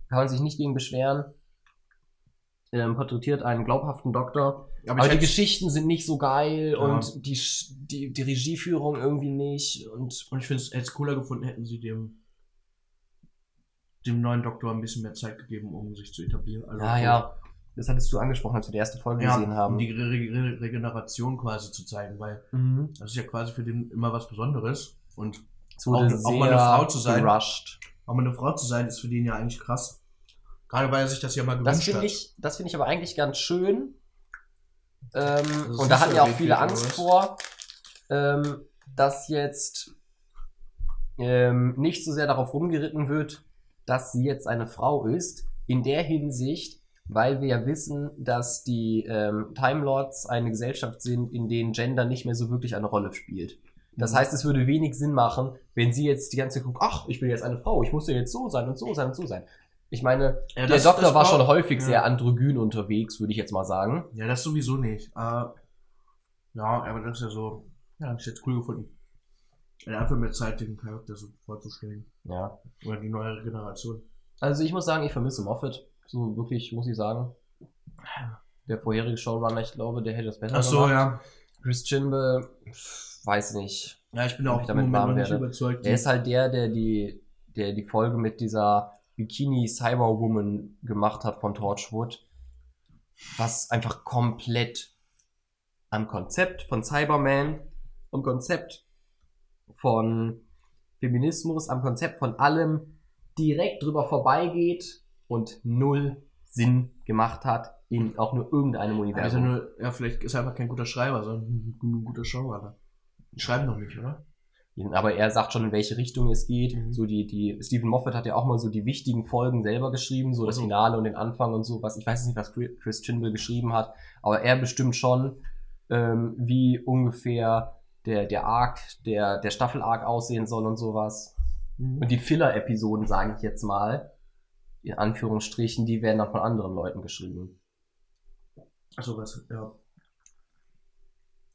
Kann man sich nicht gegen beschweren. Ähm, porträtiert einen glaubhaften Doktor. Aber, Aber, die Geschichten sind nicht so geil Ja. und die, die, die Regieführung irgendwie nicht. Und Und ich finde es hätte es cooler gefunden, hätten sie dem dem neuen Doktor ein bisschen mehr Zeit gegeben, um sich zu etablieren. Also, ja, ja, das hattest du angesprochen, als wir die erste Folge ja, gesehen haben. um die Re Re Regeneration quasi zu zeigen, weil mhm. das ist ja quasi für den immer was Besonderes. Und Auch- auch mal eine Frau zu sein. gerusht. auch mal eine Frau zu sein, ist für den ja eigentlich krass. Gerade weil er sich das ja mal gewünscht Das finde hat. ich, das finde ich aber eigentlich ganz schön. Ähm, und da hatten ja auch viele Angst was? vor, ähm, dass jetzt ähm, nicht so sehr darauf rumgeritten wird, dass sie jetzt eine Frau ist. In der Hinsicht, weil wir ja wissen, dass die ähm, Time Lords eine Gesellschaft sind, in denen Gender nicht mehr so wirklich eine Rolle spielt. Das Mhm. heißt, es würde wenig Sinn machen, wenn sie jetzt die ganze Zeit guckt, ach, ich bin jetzt eine Frau, ich muss ja jetzt so sein und so sein und so sein. Ich meine, Ja, der das- Doktor das war schon häufig ja. sehr androgyn unterwegs, würde ich jetzt mal sagen. Ja, das sowieso nicht. Äh, ja, aber das ist ja so. Ja, hab ich jetzt cool gefunden. Er hat einfach mehr Zeit, den Charakter so vorzustellen. Ja. Oder die neue Generation. Also ich muss sagen, ich vermisse Moffat. So wirklich, muss ich sagen. Der vorherige Showrunner, ich glaube, der hätte das besser Ach so, gemacht. ja. Chris Chimbe, pff, weiß nicht. Ja, ich bin auch ich damit warm werde. überzeugt. Er ist halt der, der die, der die Folge mit dieser Bikini Cyberwoman gemacht hat von Torchwood. Was einfach komplett am Konzept von Cyberman, am Konzept von Feminismus, am Konzept von allem direkt drüber vorbeigeht und null Sinn gemacht hat in auch nur irgendeinem er Universum. nur, ja, vielleicht ist er einfach kein guter Schreiber, sondern ein, guter. Die schreiben noch nicht, oder? Aber er sagt schon, in welche Richtung es geht. Mhm. So die, die, Stephen Moffat hat ja auch mal so die wichtigen Folgen selber geschrieben, so das Also- Finale und den Anfang und so was. Ich weiß jetzt nicht, was Chri- Chris Chibnall geschrieben hat, aber er bestimmt schon, ähm, wie ungefähr der, der Arc, der, der Staffel-Arc aussehen soll und sowas. Und die Filler-Episoden, sage ich jetzt mal, in Anführungsstrichen, die werden dann von anderen Leuten geschrieben. Achso, was, ja.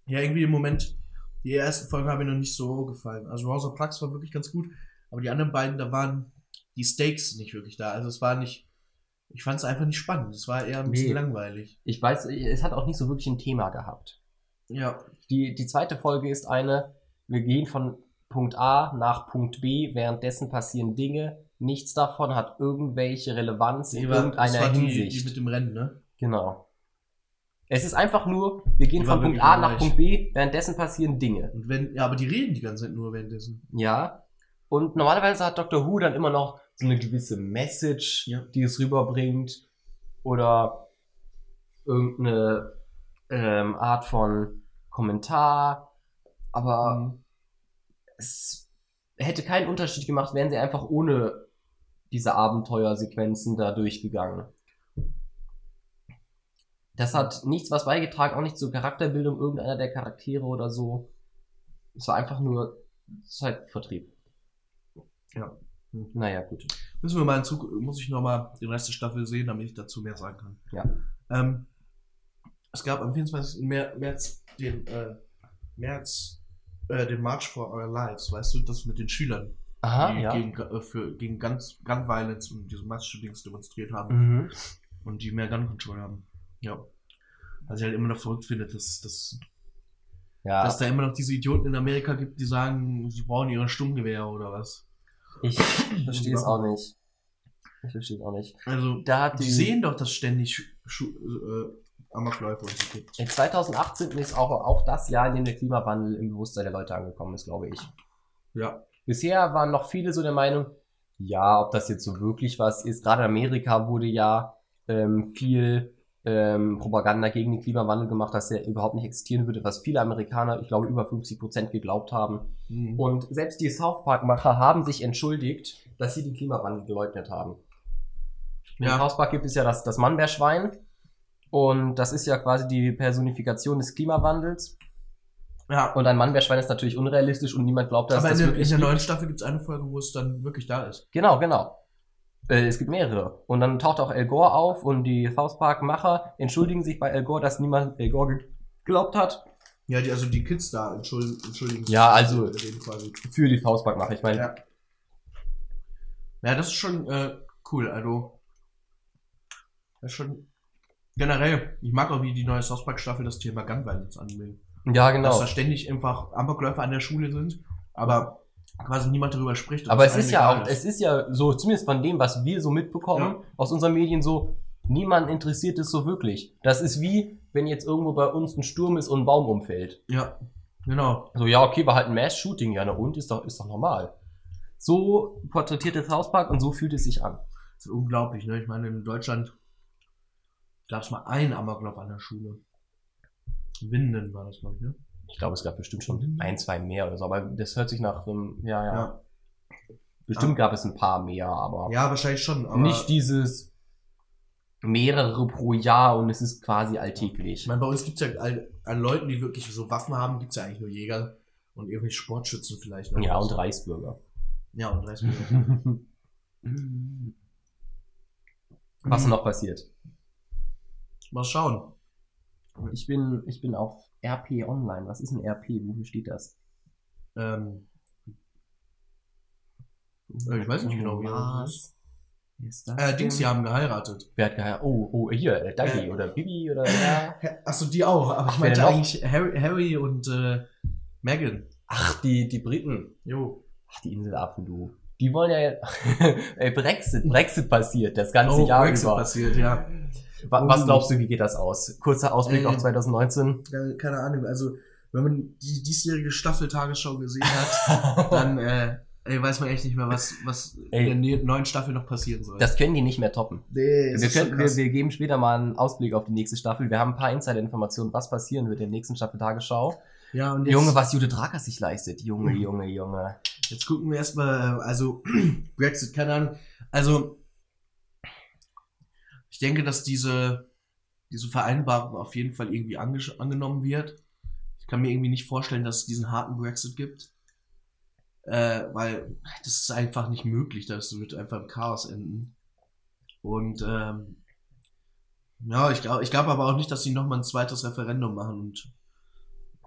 Ja, irgendwie im Moment, die ersten Folgen haben mir noch nicht so gefallen. Also Rosa Parks war wirklich ganz gut, aber die anderen beiden, da waren die Stakes nicht wirklich da. Also es war nicht, ich fand es einfach nicht spannend. Es war eher ein bisschen Nee. langweilig. Ich weiß, es hat auch nicht so wirklich ein Thema gehabt. Ja, Die, die zweite Folge ist eine, wir gehen von Punkt A nach Punkt B, währenddessen passieren Dinge. Nichts davon hat irgendwelche Relevanz in die das irgendeiner war die, Hinsicht. die mit dem Rennen, ne? genau. Es ist einfach nur, wir gehen von Punkt A nach langweilig. Punkt B, währenddessen passieren Dinge. Und wenn, ja, aber die reden die ganze Zeit nur währenddessen. Ja. Und normalerweise hat Dr. Who dann immer noch so eine gewisse Message, Ja. die es rüberbringt. Oder irgendeine ähm, Art von Kommentar. Aber Mhm. es hätte keinen Unterschied gemacht, wären sie einfach ohne diese Abenteuersequenzen da durchgegangen. Das hat nichts was beigetragen, auch nicht zur Charakterbildung irgendeiner der Charaktere oder so. Es war einfach nur Zeitvertrieb. Ja. Hm. Naja, gut. Müssen wir mal in Zukunft, muss ich nochmal den Rest der Staffel sehen, damit ich dazu mehr sagen kann. Ja. Ähm, es gab am 24. Mer- März den, äh, März, äh, den March for Our Lives, weißt du, das mit den Schülern, Aha, die ja. gegen, äh, für, gegen Gun, Gun Violence und diese Mass-Shootings demonstriert haben Mhm. und die mehr Gun Control haben. Ja. Was ich halt immer noch verrückt finde, dass, dass, Ja, dass da immer noch diese Idioten in Amerika gibt, die sagen, sie brauchen ihre Sturmgewehre oder was. ich verstehe es auch nicht. Ich verstehe es auch nicht. Also, Da hat die die, sehen doch, dass ständig Schu Schu äh, Amokläufe und so gibt. In 2018 ist auch, auch das Jahr, in dem der Klimawandel im Bewusstsein der Leute angekommen ist, glaube ich. Ja. Bisher waren noch viele so der Meinung, ja, ob das jetzt so wirklich was ist. Gerade in Amerika wurde ja ähm, viel ähm, Propaganda gegen den Klimawandel gemacht, dass er überhaupt nicht existieren würde, was viele Amerikaner, ich glaube, über 50 Prozent geglaubt haben. Mhm. Und selbst die South Park-Macher haben sich entschuldigt, dass sie den Klimawandel geleugnet haben. Ja. Im South Park gibt es ja das, das Mannbärschwein. Und das ist ja quasi die Personifikation des Klimawandels. ja. Und ein Mannbärschwein ist natürlich unrealistisch und niemand glaubt, dass Aber in das der, in wirklich der neuen Staffel gibt es eine Folge, wo es dann wirklich da ist. Genau, genau. Äh, es gibt mehrere. Und dann taucht auch El Gore auf und die South Park-Macher entschuldigen sich bei El Gore, dass niemand El Gore geglaubt hat. Ja, die, also die Kids da entschuldigen, entschuldigen sich Ja, also-. Für die South Park-Macher. Ich meine, Ja. Ja, das ist schon äh, cool. Also, das ist schon generell. Ich mag auch, wie die neue South Park Staffel das Thema Gun Violence anbringt. ja, genau. Dass da ständig einfach Amokläufer an der Schule sind, aber quasi niemand darüber spricht. Aber es ist ja auch, es ist ja so, zumindest von dem, was wir so mitbekommen, aus unseren Medien so, niemand interessiert es so wirklich. Das ist wie, wenn jetzt irgendwo bei uns ein Sturm ist und ein Baum umfällt. Ja, genau. So, ja, okay, war halt ein Mass-Shooting, ja, na und, ist doch, ist doch normal. So porträtiert das Hauspark und so fühlt es sich an. Das ist unglaublich, ne? Ich meine, in Deutschland gab es mal einen Amoklauf an der Schule. Winden war das, glaube ich, ne? Ich glaube, es gab bestimmt schon ein, zwei mehr oder so, aber das hört sich nach einem, ja, ja. Bestimmt Ah. gab es ein paar mehr, aber Ja, wahrscheinlich schon, aber nicht dieses mehrere pro Jahr und es ist quasi alltäglich. Ich meine, bei uns gibt es ja an, Leuten, die wirklich so Waffen haben, gibt es ja eigentlich nur Jäger und irgendwelche Sportschützen vielleicht. ne? Ja, und Reichsbürger. Ja, und Reichsbürger. (laughs) Was noch passiert? Mal schauen. Ich bin, ich bin auf RP Online. Was ist ein RP? Wofür steht das? Ähm, Äh, ich weiß nicht genau, wie das? Wie ist das? äh, Dings, denn? die haben geheiratet. Wer hat geheiratet? Oh, oh, hier, äh, Dagi Äh, oder Bibi oder wer? (laughs) Achso, die auch, aber Ach, ich meinte eigentlich Harry, Harry und äh, Meghan. Ach, die, die Briten. Jo. Ach, die Inselaffen, du. Die wollen ja, (laughs) ey, Brexit, Brexit passiert, das ganze Oh, Jahr Brexit über. passiert, ja. Wa- Was glaubst du, wie geht das aus? Kurzer Ausblick Äh, auf 2019. Ja, Keine Ahnung, also wenn man die diesjährige Staffel Tagesschau gesehen hat, (laughs) dann äh, ey, weiß man echt nicht mehr, was, was Ey. in der ne- neuen Staffel noch passieren soll. Das können die nicht mehr toppen. nee, Wir, können, wir, wir geben später mal einen Ausblick auf die nächste Staffel. Wir haben ein paar Insider-Informationen, was passieren wird in der nächsten Staffel Tagesschau. ja, und jetzt, Junge, was Judith Rakers sich leistet. Junge. (laughs) Junge, Junge. jetzt gucken wir erstmal, also (clears throat) Brexit, keine Ahnung. Also ich denke, dass diese, diese Vereinbarung auf jeden Fall irgendwie ange angenommen wird. Ich kann mir irgendwie nicht vorstellen, dass es diesen harten Brexit gibt. Äh, weil das ist einfach nicht möglich. Das wird einfach im Chaos enden. Und ähm, ja, ich glaube ich glaub aber auch nicht, dass sie nochmal ein zweites Referendum machen. Und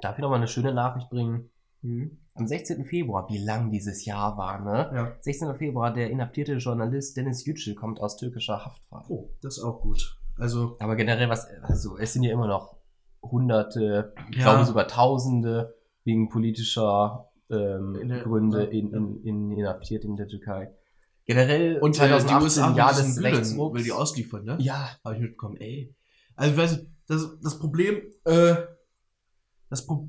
Darf ich noch mal eine schöne Nachricht bringen? Hm, Am 16. Februar, wie lang dieses Jahr war, ne? ja. 16. Februar, der inhaftierte Journalist Dennis Yücel kommt aus türkischer Haft frei. Oh, das ist auch gut. Also, Aber generell, was, also es sind ja immer noch Hunderte, ich Ja. glaube sogar Tausende wegen politischer ähm, In der- Gründe ja, in, in, in, inhaftiert in der Türkei. Generell und 2018 die USA des Rechtsrucks. will die ausliefern, ne? Ja, Habe ich mitbekommen, ey. Also ich weiß nicht, das, das Problem, äh, das, Pro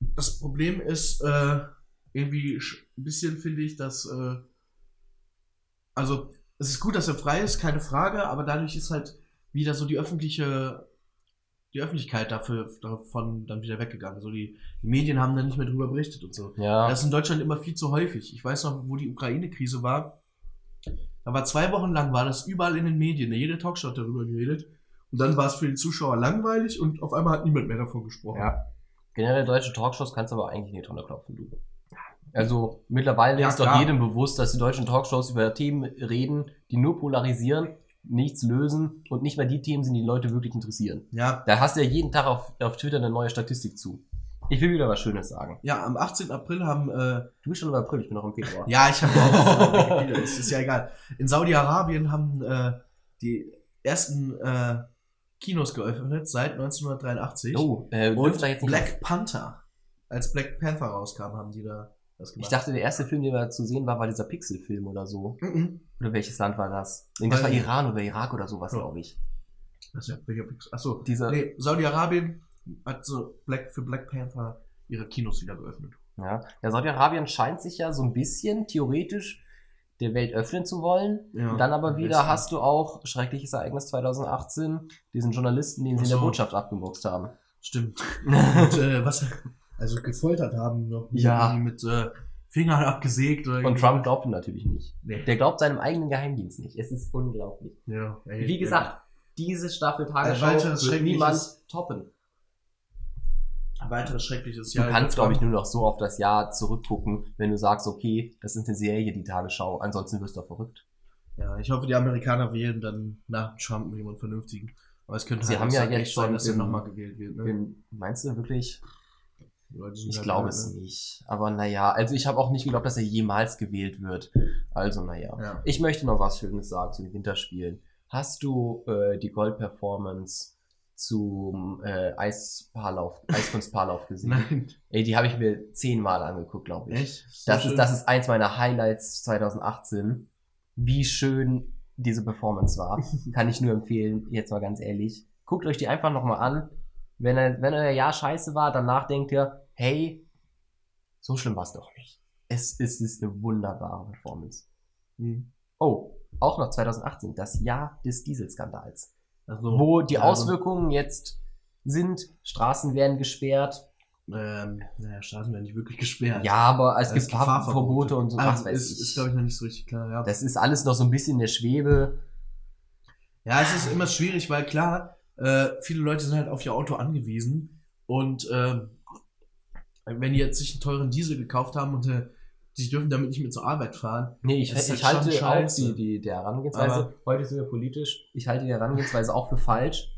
das Problem ist, äh, irgendwie ein bisschen finde ich, dass, äh, also es ist gut, dass er frei ist, keine Frage, aber dadurch ist halt wieder so die öffentliche, die Öffentlichkeit dafür davon dann wieder weggegangen. So die, die Medien haben dann nicht mehr drüber berichtet und so. ja. Das ist in Deutschland immer viel zu häufig. Ich weiß noch, wo die Ukraine-Krise war. Da war zwei Wochen lang, war das überall in den Medien. Jede Talkshow hat darüber geredet. Und dann war es für die Zuschauer langweilig und auf einmal hat niemand mehr davon gesprochen. Ja. Generell deutsche Talkshows kannst du aber eigentlich nicht drunter klopfen, du. Also mittlerweile Ja, ist doch jedem bewusst, dass die deutschen Talkshows über Themen reden, die nur polarisieren, nichts lösen und nicht mal die Themen sind, die die Leute wirklich interessieren. Ja, Da hast du ja jeden Tag auf, auf Twitter eine neue Statistik zu. Ich will wieder was Schönes sagen. ja am 18. April haben, äh, Du bist schon im April, ich bin noch im Februar. ja, ich habe auch, das ist ja egal. In Saudi-Arabien haben äh, die ersten äh, Kinos geöffnet seit 1983. Oh, äh, und ihr jetzt nicht Black Panther. Als Black Panther rauskam, haben die da das Ich gemacht. dachte, der erste Film, den wir zu sehen war, war dieser Pixel-Film oder so. Mhm. Oder welches Land war das? Nee, das war Weil- Iran oder Irak oder sowas, Ja. glaube ich. Das ist ja, Achso, Dieser, nee, Saudi-Arabien hat so Black, für Black Panther ihre Kinos wieder geöffnet. Ja, ja Saudi-Arabien scheint sich ja so ein bisschen theoretisch der Welt öffnen zu wollen. Ja, Dann aber wieder hast du auch schreckliches Ereignis 2018, diesen Journalisten, den sie in der. Botschaft abgemuxt haben. Stimmt. (laughs) Und äh, was, also gefoltert haben noch. Ja. Mit äh, Fingern abgesägt. Oder Und. Trump glaubt ihm natürlich nicht. Nee. Der glaubt seinem eigenen Geheimdienst nicht. Es ist unglaublich. Ja, ey, Wie gesagt, diese Staffel Tagesschau weiteres wird niemand toppen. Ein weiteres schreckliches Du Jahr. kannst, glaube ich, nur noch so auf das Jahr zurückgucken, wenn du sagst, okay, das ist eine Serie, die Tagesschau, ansonsten wirst du verrückt. Ja, ich hoffe, die Amerikaner wählen dann nach Trump jemand Vernünftigen. Aber es könnte Sie halt haben ja sein, jetzt echt sein, schon dass er nochmal gewählt wird. Ne? Meinst du wirklich? Ich halt glaube es ne? nicht. Aber naja, also ich habe auch nicht geglaubt, dass er jemals gewählt wird. Also naja. Ja. Ich möchte noch was Schönes sagen zu den Winterspielen. Hast du äh, die Gold-Performance zum äh, Eispaarlauf, (laughs) Eiskunstpaarlauf gesehen? Nein. Ey, die habe ich mir zehnmal angeguckt, glaube ich. Echt? So Das schön? ist, das ist eins meiner Highlights 2018. Wie schön diese Performance war. (laughs) Kann ich nur empfehlen, jetzt mal ganz ehrlich. Guckt euch die einfach nochmal an. Wenn, er, wenn euer Jahr scheiße war, danach denkt ihr, hey, so schlimm war es doch nicht. Es, es ist eine wunderbare Performance. Hm. Oh, auch noch 2018, das Jahr des Dieselskandals. Also, Wo die ja, Auswirkungen jetzt sind, Straßen werden gesperrt. Ähm, naja, Straßen werden nicht wirklich gesperrt. Ja, aber es gibt Fahrverbote. Und so. Ah, was weiß ist, glaube ich, noch nicht so richtig klar. Ja. Das ist alles noch so ein bisschen in der Schwebe. Ja, es ist immer schwierig, weil klar, äh, viele Leute sind halt auf ihr Auto angewiesen und ähm, wenn die jetzt sich einen teuren Diesel gekauft haben und äh, sie dürfen damit nicht mehr zur Arbeit fahren. Nee, ich, Das ist ich halt halte schon auch scheiße. die, die, der Herangehensweise, Aber- heute sind wir politisch, ich halte die Herangehensweise auch für falsch.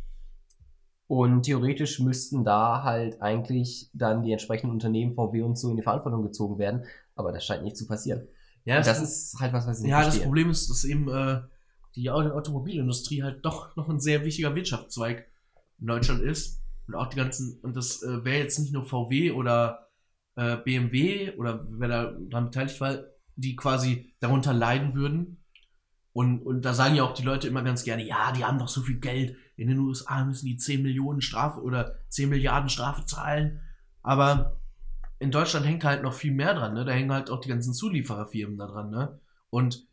Und theoretisch müssten da halt eigentlich dann die entsprechenden Unternehmen, VW und so in die Verantwortung gezogen werden. Aber das scheint nicht zu passieren. Ja, das, ist halt was, was ich nicht ja, das verstehe. Problem ist, dass eben äh, die Auto- Automobilindustrie halt doch noch ein sehr wichtiger Wirtschaftszweig in Deutschland ist. Und auch die ganzen, und das äh, wäre jetzt nicht nur VW oder äh, BMW oder wer da beteiligt war, die quasi darunter leiden würden. Und, und da sagen ja auch die Leute immer ganz gerne, ja, die haben doch so viel Geld. In den USA müssen die 10 Millionen Strafe oder 10 Milliarden Strafe zahlen. Aber in Deutschland hängt halt noch viel mehr dran, ne? Da hängen halt auch die ganzen Zuliefererfirmen da dran, ne? Und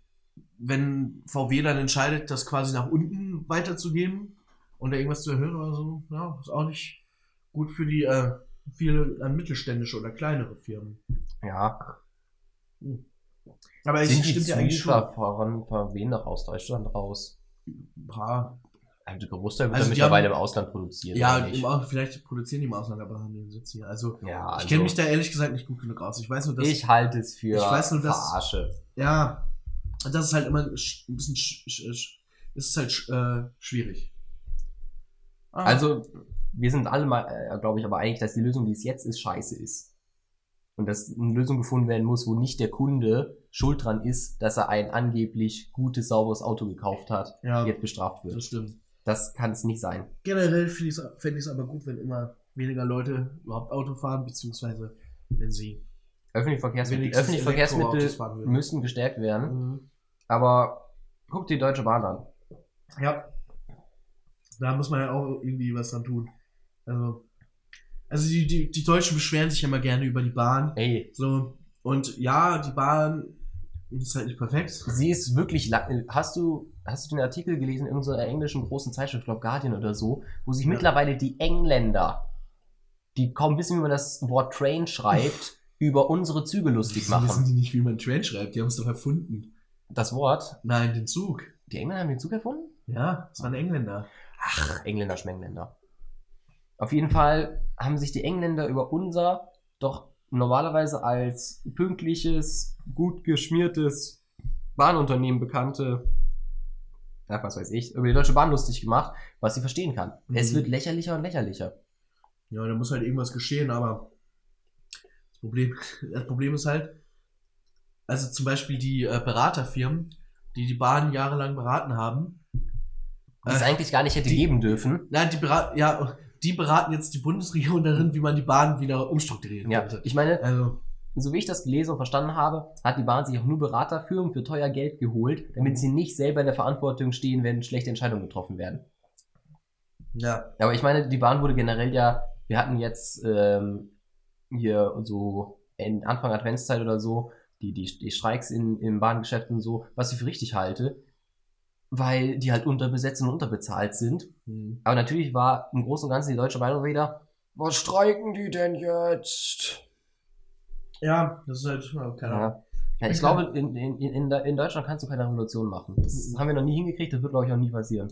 wenn VW dann entscheidet, das quasi nach unten weiterzugeben und da irgendwas zu erhöhen oder so, ja, ist auch nicht gut für die äh, viele äh, mittelständische oder kleinere Firmen. ja. Aber es Sind die stimmt ja eigentlich schon. Zulieferer von wen noch aus Deutschland raus? Ja, Also der Großteil wird Also ja mittlerweile haben- im Ausland produziert. ja im, vielleicht produzieren die im Ausland, aber haben den Sitz hier. Also, ja also ich kenne mich da ehrlich gesagt nicht gut genug aus. Ich weiß nur, dass ich halte es für Ich weiß nur, dass- Verarsche. Ja, das ist halt immer ein bisschen, ist halt äh, schwierig. Ah, Also, wir sind alle mal, äh, glaube ich, aber eigentlich, dass die Lösung, die es jetzt ist, scheiße ist. Und dass eine Lösung gefunden werden muss, wo nicht der Kunde schuld dran ist, dass er ein angeblich gutes, sauberes Auto gekauft hat, ja, jetzt bestraft das wird. stimmt. Das kann es nicht sein. Generell finde ich es aber gut, wenn immer weniger Leute überhaupt Auto fahren, beziehungsweise wenn sie Öffentliche Verkehrsmittel, öffentliche Verkehrsmittel müssen gestärkt werden. Mhm. Aber guck die Deutsche Bahn an. Ja. Da muss man ja auch irgendwie was dran tun. Also, also die, die, die Deutschen beschweren sich ja immer gerne über die Bahn. Ey, So, und ja, die Bahn ist halt nicht perfekt. sie ist wirklich lang. Hast du, hast du den Artikel gelesen in irgendeiner englischen großen Zeitschrift, ich glaube Guardian oder so, wo sich Ja. mittlerweile die Engländer, die kaum wissen, wie man das Wort Train schreibt, (laughs) über unsere Züge lustig Wieso wissen machen. die nicht, wie man Train schreibt? Die haben es doch erfunden. Das Wort? Nein, den Zug. Die Engländer haben den Zug erfunden? Ja, das waren Engländer. Ach, Engländer, Schmengländer. Auf jeden Fall haben sich die Engländer über unser doch normalerweise als pünktliches, gut geschmiertes Bahnunternehmen bekannte, ach, was weiß ich, über die Deutsche Bahn lustig gemacht, was sie verstehen kann. Mhm. Es wird lächerlicher und lächerlicher. Ja, da muss halt irgendwas geschehen, aber das Problem, (laughs) das Problem ist halt, also zum Beispiel die äh, Beraterfirmen, die die Bahn jahrelang beraten haben, Die es Äh, eigentlich gar nicht hätte die- geben dürfen. nein, die beraten, ja, die beraten jetzt die Bundesregierung darin, wie man die Bahn wieder umstrukturieren Ja, könnte. ich meine, Also, so wie ich das gelesen und verstanden habe, hat die Bahn sich auch nur Beraterfirmen für teuer Geld geholt, damit sie nicht selber in der Verantwortung stehen, wenn schlechte Entscheidungen getroffen werden. ja, Aber ich meine, die Bahn wurde generell ja, wir hatten jetzt ähm, hier so Anfang Adventszeit oder so, die, die, die Streiks in, im Bahngeschäft und so, was ich für richtig halte, weil die halt unterbesetzt und unterbezahlt sind. hm. Aber natürlich war im Großen und Ganzen die deutsche Meinung wieder, was streiken die denn jetzt? ja, das ist halt, keine Ahnung. Ja. Ich glaube, in, in, in, in Deutschland kannst du keine Revolution machen. Das haben wir noch nie hingekriegt, das wird, glaube ich, auch nie passieren.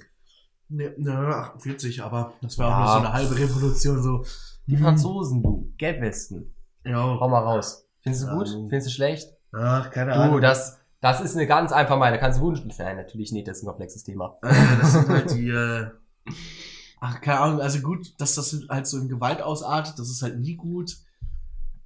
Ne, ne, 48, aber das war auch Ja. nur so eine halbe Revolution, so. Die Hm. Franzosen, du, Gelbwesten, Ja, hau mal raus. Findest du Ja, gut? du- Findest du schlecht? ach, keine Du, Ahnung. das, Das ist eine ganz einfache Meinung. Kannst du wünschen. Nein, natürlich nicht. Das ist ein komplexes Thema. Äh, das sind halt die, äh, ach, keine Ahnung, also gut, dass das halt so in Gewalt ausartet, das ist halt nie gut.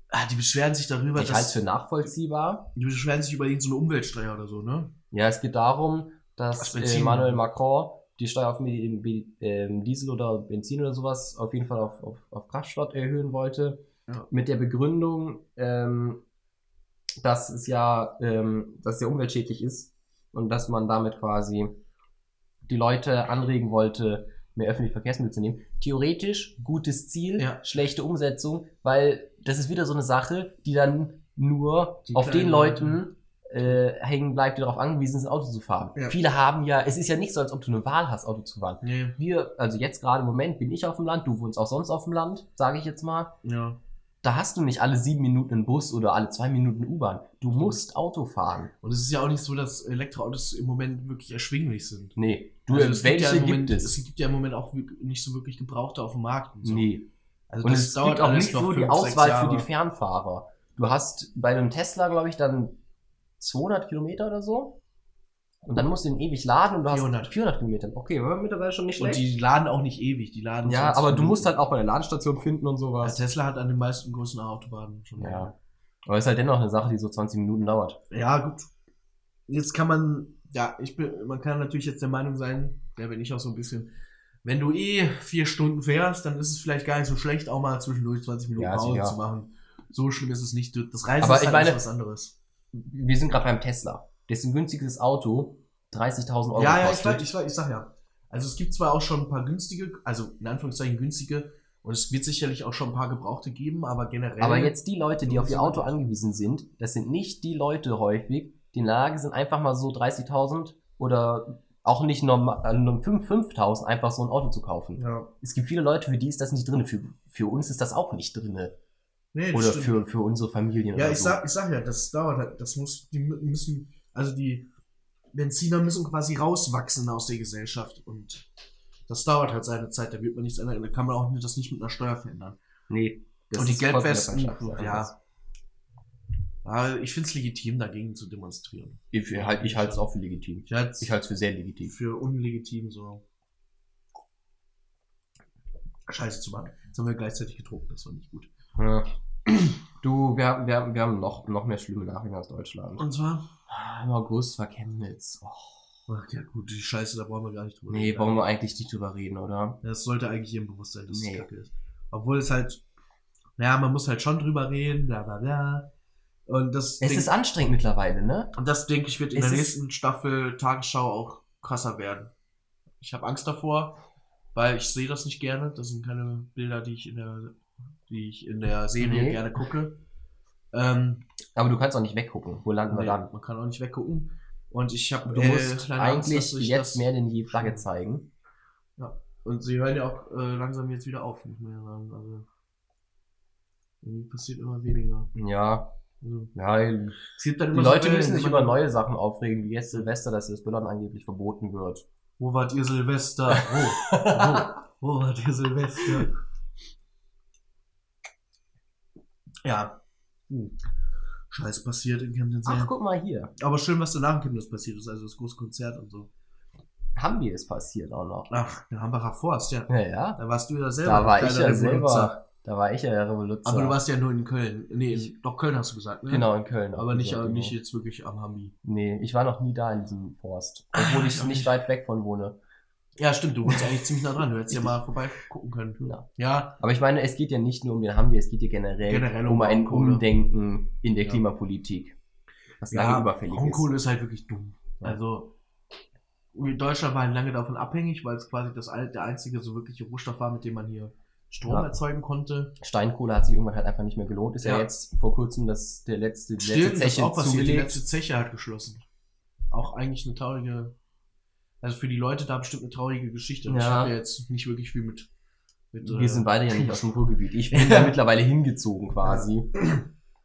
Ah, die beschweren sich darüber, Ich halte es für nachvollziehbar. die beschweren sich über irgendeine so eine Umweltsteuer oder so, ne? Ja, es geht darum, dass Das Emmanuel Macron die Steuer auf Bi- ähm, Diesel oder Benzin oder sowas auf jeden Fall auf, auf, auf Kraftstoff erhöhen wollte. Ja. Mit der Begründung, ähm, dass es ja, ähm, dass es ja umweltschädlich ist und dass man damit quasi die Leute anregen wollte, mehr öffentliche Verkehrsmittel zu nehmen. Theoretisch gutes Ziel, Ja. schlechte Umsetzung, weil das ist wieder so eine Sache, die dann nur Die auf den Leuten äh, hängen bleibt, die darauf angewiesen sind, Auto zu fahren. Ja. Viele haben ja, es ist ja nicht so, als ob du eine Wahl hast, Auto zu fahren. Nee, Wir, also jetzt gerade im Moment bin ich auf dem Land, du wohnst auch sonst auf dem Land, sage ich jetzt mal. ja. Da hast du nicht alle sieben Minuten einen Bus oder alle zwei Minuten U-Bahn. Du musst Auto fahren. Und es ist ja auch nicht so, dass Elektroautos im Moment wirklich erschwinglich sind. Nee, du, Also es welche ja gibt, im Moment, es? Es gibt ja im Moment auch nicht so wirklich Gebrauchte auf dem Markt und so. Nee. Also Und das es gibt auch nicht so die fünf, sechs Auswahl für die Fernfahrer. Du hast bei einem Tesla, glaube ich, dann 200 Kilometer oder so. Und dann musst du ihn ewig laden und du 400. hast 400 Kilometer. Okay, war mittlerweile schon nicht Und schlecht. die laden auch nicht ewig, die laden ja, 20 aber du musst halt auch bei der Ladestation finden und Ja, sowas. Tesla hat an den meisten großen Autobahnen schon. Ja. Aber es ist halt dennoch eine Sache, die so 20 Minuten dauert. Ja, gut. Jetzt kann man, ja, ich bin, man kann natürlich jetzt der Meinung sein, da bin ich auch so ein bisschen, wenn du eh vier Stunden fährst, dann ist es vielleicht gar nicht so schlecht, auch mal zwischendurch 20 Minuten Ja, Pause sicher. zu machen. So schlimm ist es nicht. Das Reisen Aber ist halt meine- was anderes. Wir sind gerade beim Tesla. Das ist ein günstiges Auto. 30.000 Euro Ja, ja, ich, kostet. weiß, ich, weiß, ich sag ja. Also es gibt zwar auch schon ein paar günstige, also in Anführungszeichen günstige, und es wird sicherlich auch schon ein paar Gebrauchte geben, aber generell. Aber jetzt die Leute, die auf ihr Ja. Auto angewiesen sind, das sind nicht die Leute häufig, die in der Lage sind, einfach mal so 30.000 oder auch nicht normal, äh, nur 5 5.000 einfach so ein Auto zu kaufen. Ja. Es gibt viele Leute, für die ist das nicht drin. Für, für uns ist das auch nicht drin. Nee, das Oder stimmt. für, für unsere Familien Ja, ich so. sag, ich sag ja, das dauert halt. Das muss, die mü- müssen, also die Benziner müssen quasi rauswachsen aus der Gesellschaft und das dauert halt seine Zeit. Da wird man nichts ändern. Da kann man auch das nicht mit einer Steuer verändern. Nee. das und die Ansatz. ja. ja ich finde es legitim, dagegen zu demonstrieren. Ich, halt, ich halte es auch für legitim. Ich halte Ich halte es für sehr legitim. für unlegitim so. Scheiße zu machen. Jetzt haben wir gleichzeitig getrunken, das war nicht gut. Ja. Du, wir, haben- wir, haben- wir haben noch, noch mehr schlimme Nachrichten aus Deutschland. Und zwar? Ah, Im August war Chemnitz. Oh. Ach ja, gut, die Scheiße, da brauchen wir gar nicht drüber Nee, reden. wollen wir eigentlich nicht drüber reden, oder? Das sollte eigentlich jedem bewusst sein, dass Nee. es kacke ist. Obwohl es halt, naja, man muss halt schon drüber reden, bla bla bla. Und das, Es denk, ist anstrengend mittlerweile, ne? und das denke ich, wird in es der nächsten Staffel Tagesschau auch krasser werden. Ich habe Angst davor, weil ich sehe das nicht gerne. Das sind keine Bilder, die ich in der, die ich in der Serie Nee. gerne gucke. Ähm, Aber du kannst auch nicht weggucken. Wo landen wir nee, dann? man kann auch nicht weggucken. Und ich habe Du musst eigentlich dass sich jetzt mehr denn je Flagge zeigen. Und sie hören ja auch äh, langsam jetzt wieder auf, muss man ja sagen. Also, irgendwie passiert immer weniger. Ja, Also, ja. Die so Leute Wellen, müssen sich über neue Sachen aufregen, wie jetzt Silvester, dass das Böllern angeblich verboten wird. Wo wart ihr Silvester? (laughs) Wo? Wo? Wo wart ihr Silvester? (laughs) Ja. Hm. Scheiße passiert in Chemnitz. Ach, guck mal hier. Aber schön, was danach in Chemnitz passiert ist, also das große Konzert und so. Hambi ist passiert auch noch. Ach, der Hambacher Forst, ja. Ja, ja. Da warst du ja selber. Da war ich ja selber. Da war ich ja der Revoluzer. Aber du warst ja nur in Köln. Nee, in, doch Köln hast du gesagt, ne? Genau, in Köln. Aber nicht, Ja, nicht genau. jetzt wirklich am Hambi. Nee, ich war noch nie da in diesem Forst. (laughs) Obwohl ich ich nicht. weit weg von wohne. Ja, stimmt, du wohnst eigentlich ziemlich nah dran. Du hättest ja mal vorbei gucken können. Ja. Ja, Aber ich meine, es geht ja nicht nur um den Hambi, es geht ja generell, Generell um um ein Braunkohle. Umdenken in der Ja. Klimapolitik. Was ja lange überfällig Braunkohle ist halt wirklich dumm. Also, Deutschland war lange davon abhängig, weil es quasi das, der einzige so wirkliche Rohstoff war, mit dem man hier Strom Ja. erzeugen konnte. ist. Steinkohle hat sich irgendwann halt einfach nicht mehr gelohnt. Ist ja, Ja. jetzt vor kurzem das, der letzte, die letzte Stimmt, das ist Zeche auch passiert. Die letzte Zeche hat geschlossen. Auch eigentlich eine traurige, also für die Leute da bestimmt eine traurige Geschichte. Ich Ja. habe ja jetzt nicht wirklich viel mit. mit Wir äh, sind beide ja nicht aus dem Ruhrgebiet. Ich bin (laughs) da mittlerweile hingezogen quasi.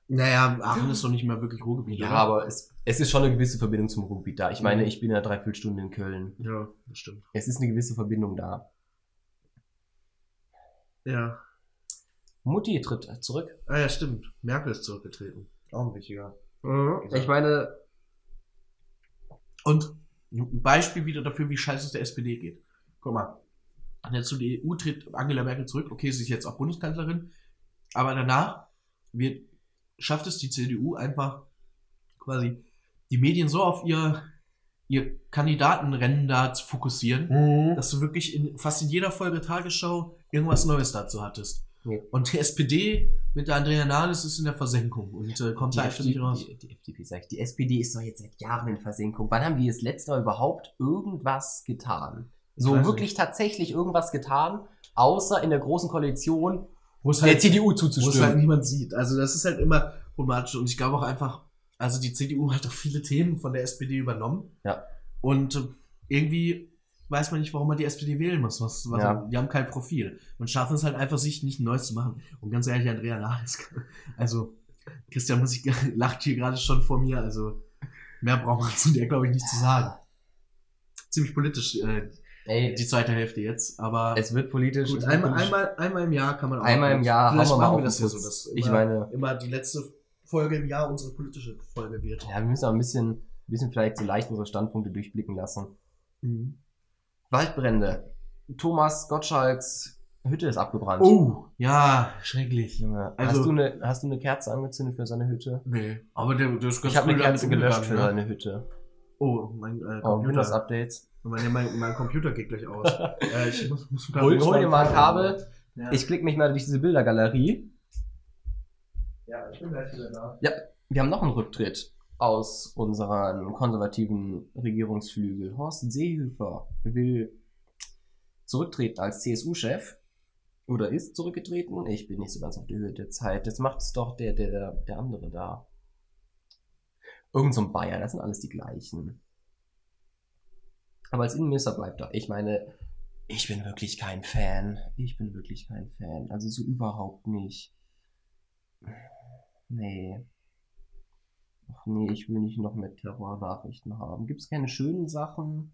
Naja, Aachen ist doch nicht mehr wirklich Ruhrgebiet. Ja, oder? aber es, es ist schon eine gewisse Verbindung zum Ruhrgebiet da. Ich meine, Mhm. ich bin ja dreiviertel Stunde in Köln. Ja, das stimmt. Es ist eine gewisse Verbindung da. Ja. Mutti tritt zurück. Ah ja, stimmt. Merkel ist zurückgetreten. Auch ein wichtiger. Ich meine, Und ein Beispiel wieder dafür, wie scheiße es der SPD geht. Guck mal, jetzt zu der EU tritt Angela Merkel zurück. Okay, sie ist jetzt auch Bundeskanzlerin. Aber danach wird, schafft es die CDU einfach quasi die Medien so auf ihr, ihr Kandidatenrennen da zu fokussieren, Mhm. dass du wirklich in fast in jeder Folge Tagesschau irgendwas Neues dazu hattest. Ja. Und die SPD mit der Andrea Nahles ist in der Versenkung und äh, kommt Die, da einfach nicht raus. Die, die FDP sag ich, die SPD ist doch jetzt seit Jahren in Versenkung. Wann haben die das letzte Mal überhaupt irgendwas getan? So wirklich tatsächlich irgendwas getan, außer in der großen Koalition Wo es der halt, CDU wo es halt zuzustimmen. niemand sieht. Also das ist halt immer problematisch und ich glaube auch einfach, also die CDU hat auch viele Themen von der SPD übernommen. Ja. Und äh, irgendwie weiß man nicht, warum man die SPD wählen muss. Was, was Ja. Die haben kein Profil und schaffen es halt einfach, sich nicht Neues zu machen. Und ganz ehrlich, Andrea Nahles, (laughs) also Christian muss ich, (laughs) lacht hier gerade schon vor mir, also mehr braucht man zu der, glaube ich, nicht zu sagen. Ziemlich politisch, äh, Ey, die zweite Hälfte jetzt, aber es wird politisch. gut, einmal, politisch. einmal, einmal im Jahr kann man auch Einmal im Jahr Vielleicht hauen wir machen wir das ja so, dass Ich immer, meine- immer die letzte Folge im Jahr unsere politische Folge wird. Ja, wir müssen auch ein bisschen, ein bisschen vielleicht so leicht unsere Standpunkte durchblicken lassen. Mhm. Waldbrände. Thomas Gottschalks Hütte ist abgebrannt. Oh, ja, schrecklich. Junge, Also- hast, du eine, hast du eine Kerze angezündet für seine Hütte? Nee, aber der, der ist ganz Ich habe eine Kerze gelöscht für ne? seine Hütte. Oh, mein äh, Oh, Computer. Windows-Updates. mein, mein, mein Computer geht gleich aus. (laughs) äh, ich muss, muss Hol, hol dir mal ein Kabel. Ja. Ich klicke mich mal durch diese Bildergalerie. ja, ich bin gleich wieder da. Wir haben noch einen Rücktritt aus unserem konservativen Regierungsflügel. Horst Seehofer will zurücktreten als CSU-Chef. Oder ist zurückgetreten. Ich bin nicht so ganz auf der Höhe der Zeit. Jetzt macht es doch der, der, der andere da. Irgend so ein Bayer, das sind alles die gleichen. Aber als Innenminister bleibt er. Ich meine, ich bin wirklich kein Fan. Ich bin wirklich kein Fan. Also so überhaupt nicht. Nee. Ach nee, ich will nicht noch mehr Terrornachrichten haben. Gibt es keine schönen Sachen?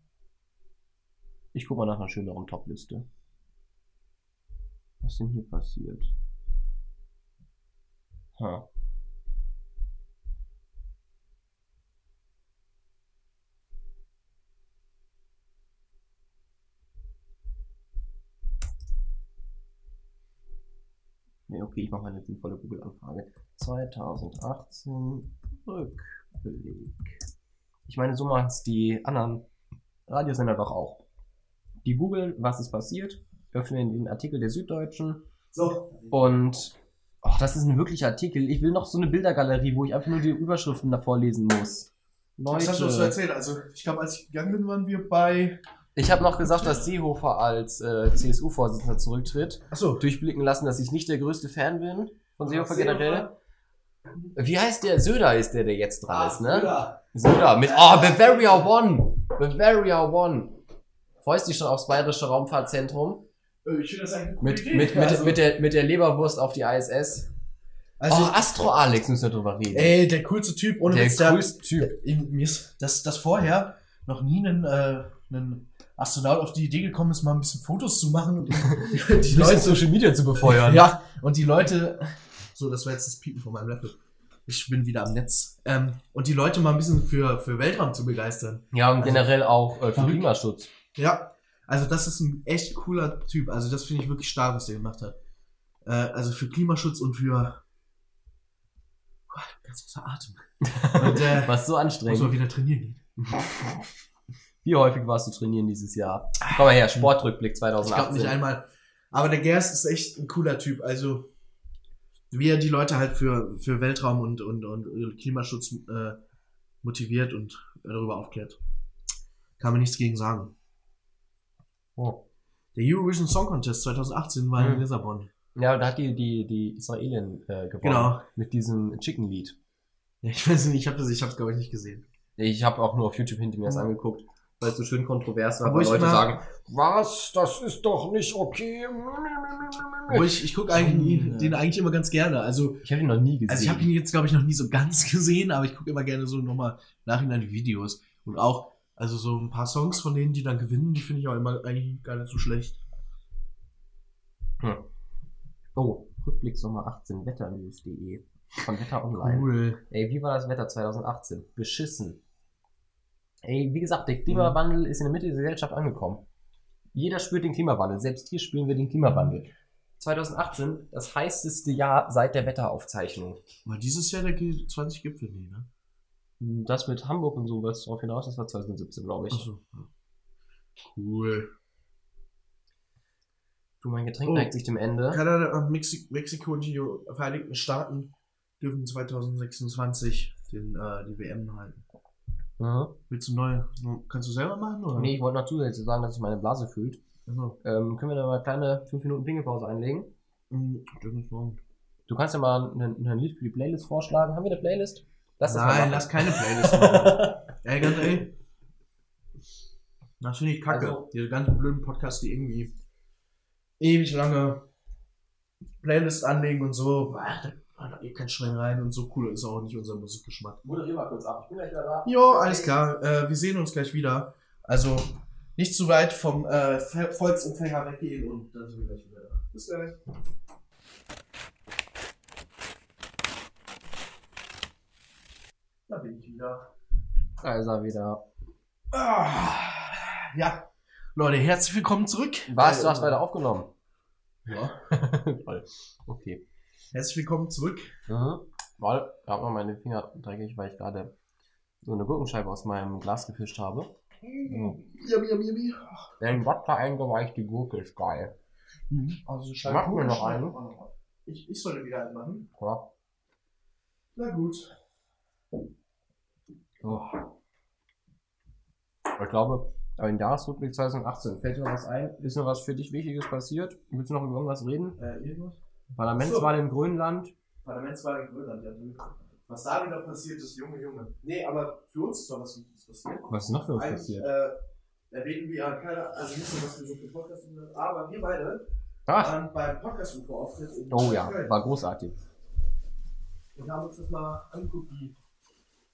Ich guck mal nach einer schöneren Topliste. Was denn hier passiert? Ha. Nee, okay, ich mache eine sinnvolle Google-Anfrage. 2018 Rückblick. Ich meine, so machen es die anderen Radiosender doch auch. Die googeln, was ist passiert, öffnen den Artikel der Süddeutschen So. und ach, das ist ein wirklicher Artikel. Ich will noch so eine Bildergalerie, wo ich einfach nur die Überschriften davor lesen muss. Was hast du Leute, erzählen? Also, ich glaube, als ich gegangen bin, waren wir bei. ich habe noch gesagt, dass Seehofer als äh, CSU-Vorsitzender zurücktritt. Achso, Durchblicken lassen, dass ich nicht der größte Fan bin von Seehofer Seehofer. generell. Wie heißt der? Söder ist der, der jetzt dran Ah, ist, ne? Ja. Söder mit, oh, Bavaria One! Bavaria One! Freust dich schon aufs Bayerische Raumfahrtzentrum? Äh, Ich finde das eigentlich Mit, Idee. mit, Also- mit, der, mit der Leberwurst auf die ISS. Also, oh, Astro Alex müssen wir drüber reden. ey, der coolste Typ, ohne der Witz, der, größte Typ. mir ist das, das vorher noch nie ein, äh, ein Astronaut auf die Idee gekommen ist, mal ein bisschen Fotos zu machen und (laughs) die, die Leute Social Media zu befeuern. Ja, und die Leute, so, das war jetzt das Piepen von meinem Laptop. Ich bin wieder am Netz. Ähm, und die Leute mal ein bisschen für, für Weltraum zu begeistern. Ja, und Also- generell auch äh, für. Klimaschutz. Ja, also das ist ein echt cooler Typ. Also das finde ich wirklich stark, was der gemacht hat. Äh, also für Klimaschutz und für Gott, ganz außer Atem. (laughs) Und äh, Was so muss man anstrengend. wieder trainieren gehen. (laughs) Wie häufig warst du trainieren dieses Jahr? Komm mal her, Sportrückblick Ich glaube 2018. nicht einmal. Aber der Gerst ist echt ein cooler Typ. Also, wie er die Leute halt für, für Weltraum und, und, und Klimaschutz äh, motiviert und darüber aufklärt. Kann man nichts gegen sagen. Oh. Der Eurovision Song Contest 2018 war in Mhm. Lissabon. Ja, da hat die, die, die Israelin äh, gewonnen. Genau. Mit diesem Chicken-Lied. Ja, ich weiß nicht, ich habe das, ich hab's glaube ich nicht gesehen. Ich habe auch nur auf YouTube hinter mir das Mhm. angeguckt, weil es so schön kontrovers war, weil ich Leute immer- sagen, was, das ist doch nicht okay. Aber ich, ich gucke eigentlich Ja. den eigentlich immer ganz gerne. Also, Ich habe ihn noch nie gesehen. also ich habe ihn jetzt glaube ich noch nie so ganz (laughs) gesehen, aber ich gucke immer gerne so nochmal nachhinein die Videos und auch also so ein paar Songs von denen, die dann gewinnen, die finde ich auch immer eigentlich gar nicht so schlecht. oh, Rückblick Sommer 18, wetternews.de von Wetter Online. Cool. Ey, wie war das Wetter 2018? Beschissen. Ey, wie gesagt, der Klimawandel ist in der Mitte der Gesellschaft angekommen. Jeder spürt den Klimawandel. Selbst hier spüren wir den Klimawandel. 2018, das heißeste Jahr seit der Wetteraufzeichnung. War dieses Jahr der G20-Gipfel? Nee, ne? Das mit Hamburg und so, was darauf hinaus, das war 2017, glaube ich. Achso. Cool. Du, mein Getränk Oh. neigt sich dem Ende. Kanada, Mexi Mexiko und die Vereinigten Staaten dürfen 2026 den, äh, die WM halten. Mhm. Willst du neu? Kannst du selber machen? Oder? Nee, ich wollte noch zusätzlich sagen, dass sich meine Blase fühlt. Also, Ähm, können wir da mal eine kleine 5 Minuten Pingelpause einlegen? mh, das ist so. Du kannst ja mal ein, ein Lied für die Playlist vorschlagen. Haben wir eine Playlist? Lass Nein, lass keine Playlist machen. (laughs) Ey, ganz ehrlich. Das finde ich kacke. Also- Diese ganzen blöden Podcasts, die irgendwie ewig lange Playlist anlegen und so. Ach, da, da geht kein Schwein rein und so cool ist auch nicht unser Musikgeschmack. Moderier mal kurz ab. Ich bin gleich wieder da. Jo, alles klar. Äh, wir sehen uns gleich wieder. Also nicht zu weit vom äh, Volksempfänger weggehen und dann sind wir gleich wieder da. Bis gleich. Da bin ich wieder. Da ist er wieder. Ah, ja. Leute, herzlich willkommen zurück. Was? Äh, Du hast weiter aufgenommen. Ja. (laughs) Toll. Okay. Herzlich willkommen zurück. Mhm. Weil, ich habe mal meine Finger dreckig, weil ich gerade so eine Gurkenscheibe aus meinem Glas gefischt habe. Yummy, yummy, yummy. Den Wodka eingeweichte Gurke ist geil. Also Mach mir noch einen. Ich, ich sollte wieder einen machen. Ja. Na gut. Oh. Ich glaube, aber in Jahresrückblick 2018 fällt dir noch was ein? Ist noch was für dich Wichtiges passiert? Willst du noch über irgendwas reden? Äh, irgendwas? Parlamentswahl in Grönland. Parlamentswahl in Grönland, ja. Was da wieder passiert ist, Junge, Junge. Nee, aber für uns ist doch was Wichtiges passiert. Was ist noch für uns Eigentlich, passiert? äh, erwähnen wir keine, also nicht so, was wir so für Podcast sind, aber wir beide Ach, waren beim Podcast-UFO-Auftritt in oh ja, Köln. war großartig. Und haben uns das mal angeguckt, wie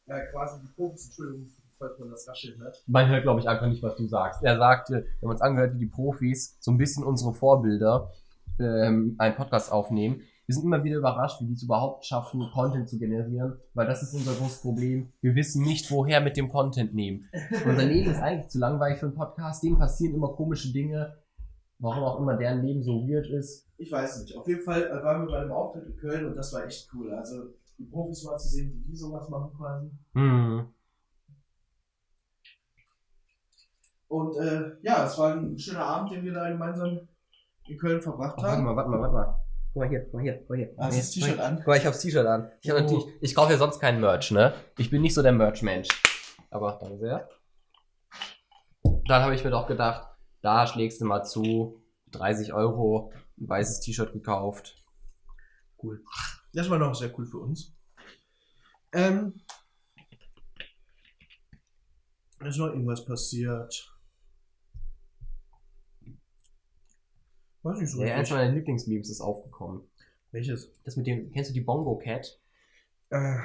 äh, quasi die Profis, Entschuldigung, falls man das rascheln hört. Man hört, glaube ich, einfach nicht, was du sagst. Er sagte, wir haben uns angehört, wie die Profis, so ein bisschen unsere Vorbilder, ähm, einen Podcast aufnehmen. Wir sind immer wieder überrascht, wie die es überhaupt schaffen, Content zu generieren, weil das ist unser großes Problem. Wir wissen nicht, woher mit dem Content nehmen. (laughs) Unser Leben ist eigentlich zu langweilig für einen Podcast. Denen passieren immer komische Dinge, warum auch immer deren Leben so weird ist. Ich weiß nicht. Auf jeden Fall äh, waren wir bei einem Auftritt in Köln und das war echt cool. Also die Profis mal zu sehen, wie die sowas machen quasi. Hm. Und äh, ja, es war ein schöner Abend, den wir da gemeinsam in Köln verbracht Ach, warte haben. mal, warte mal, warte mal. Guck mal hier, guck mal hier, guck mal hier. Hast du das T-Shirt an? Guck mal, ich hab's T-Shirt an. Ich, hab Oh. ich kaufe ja sonst keinen Merch, ne? Ich bin nicht so der Merch-Mensch. Aber danke sehr. Dann habe ich mir doch gedacht, da schlägst du mal zu. 30 Euro, ein weißes T-Shirt gekauft. Cool. Das war noch sehr cool für uns. Ähm, ist noch irgendwas passiert? Weiß nicht so Ja, eins meiner Lieblingsmemes ist aufgekommen. Welches? Das mit dem, kennst du die Bongo Cat? Äh,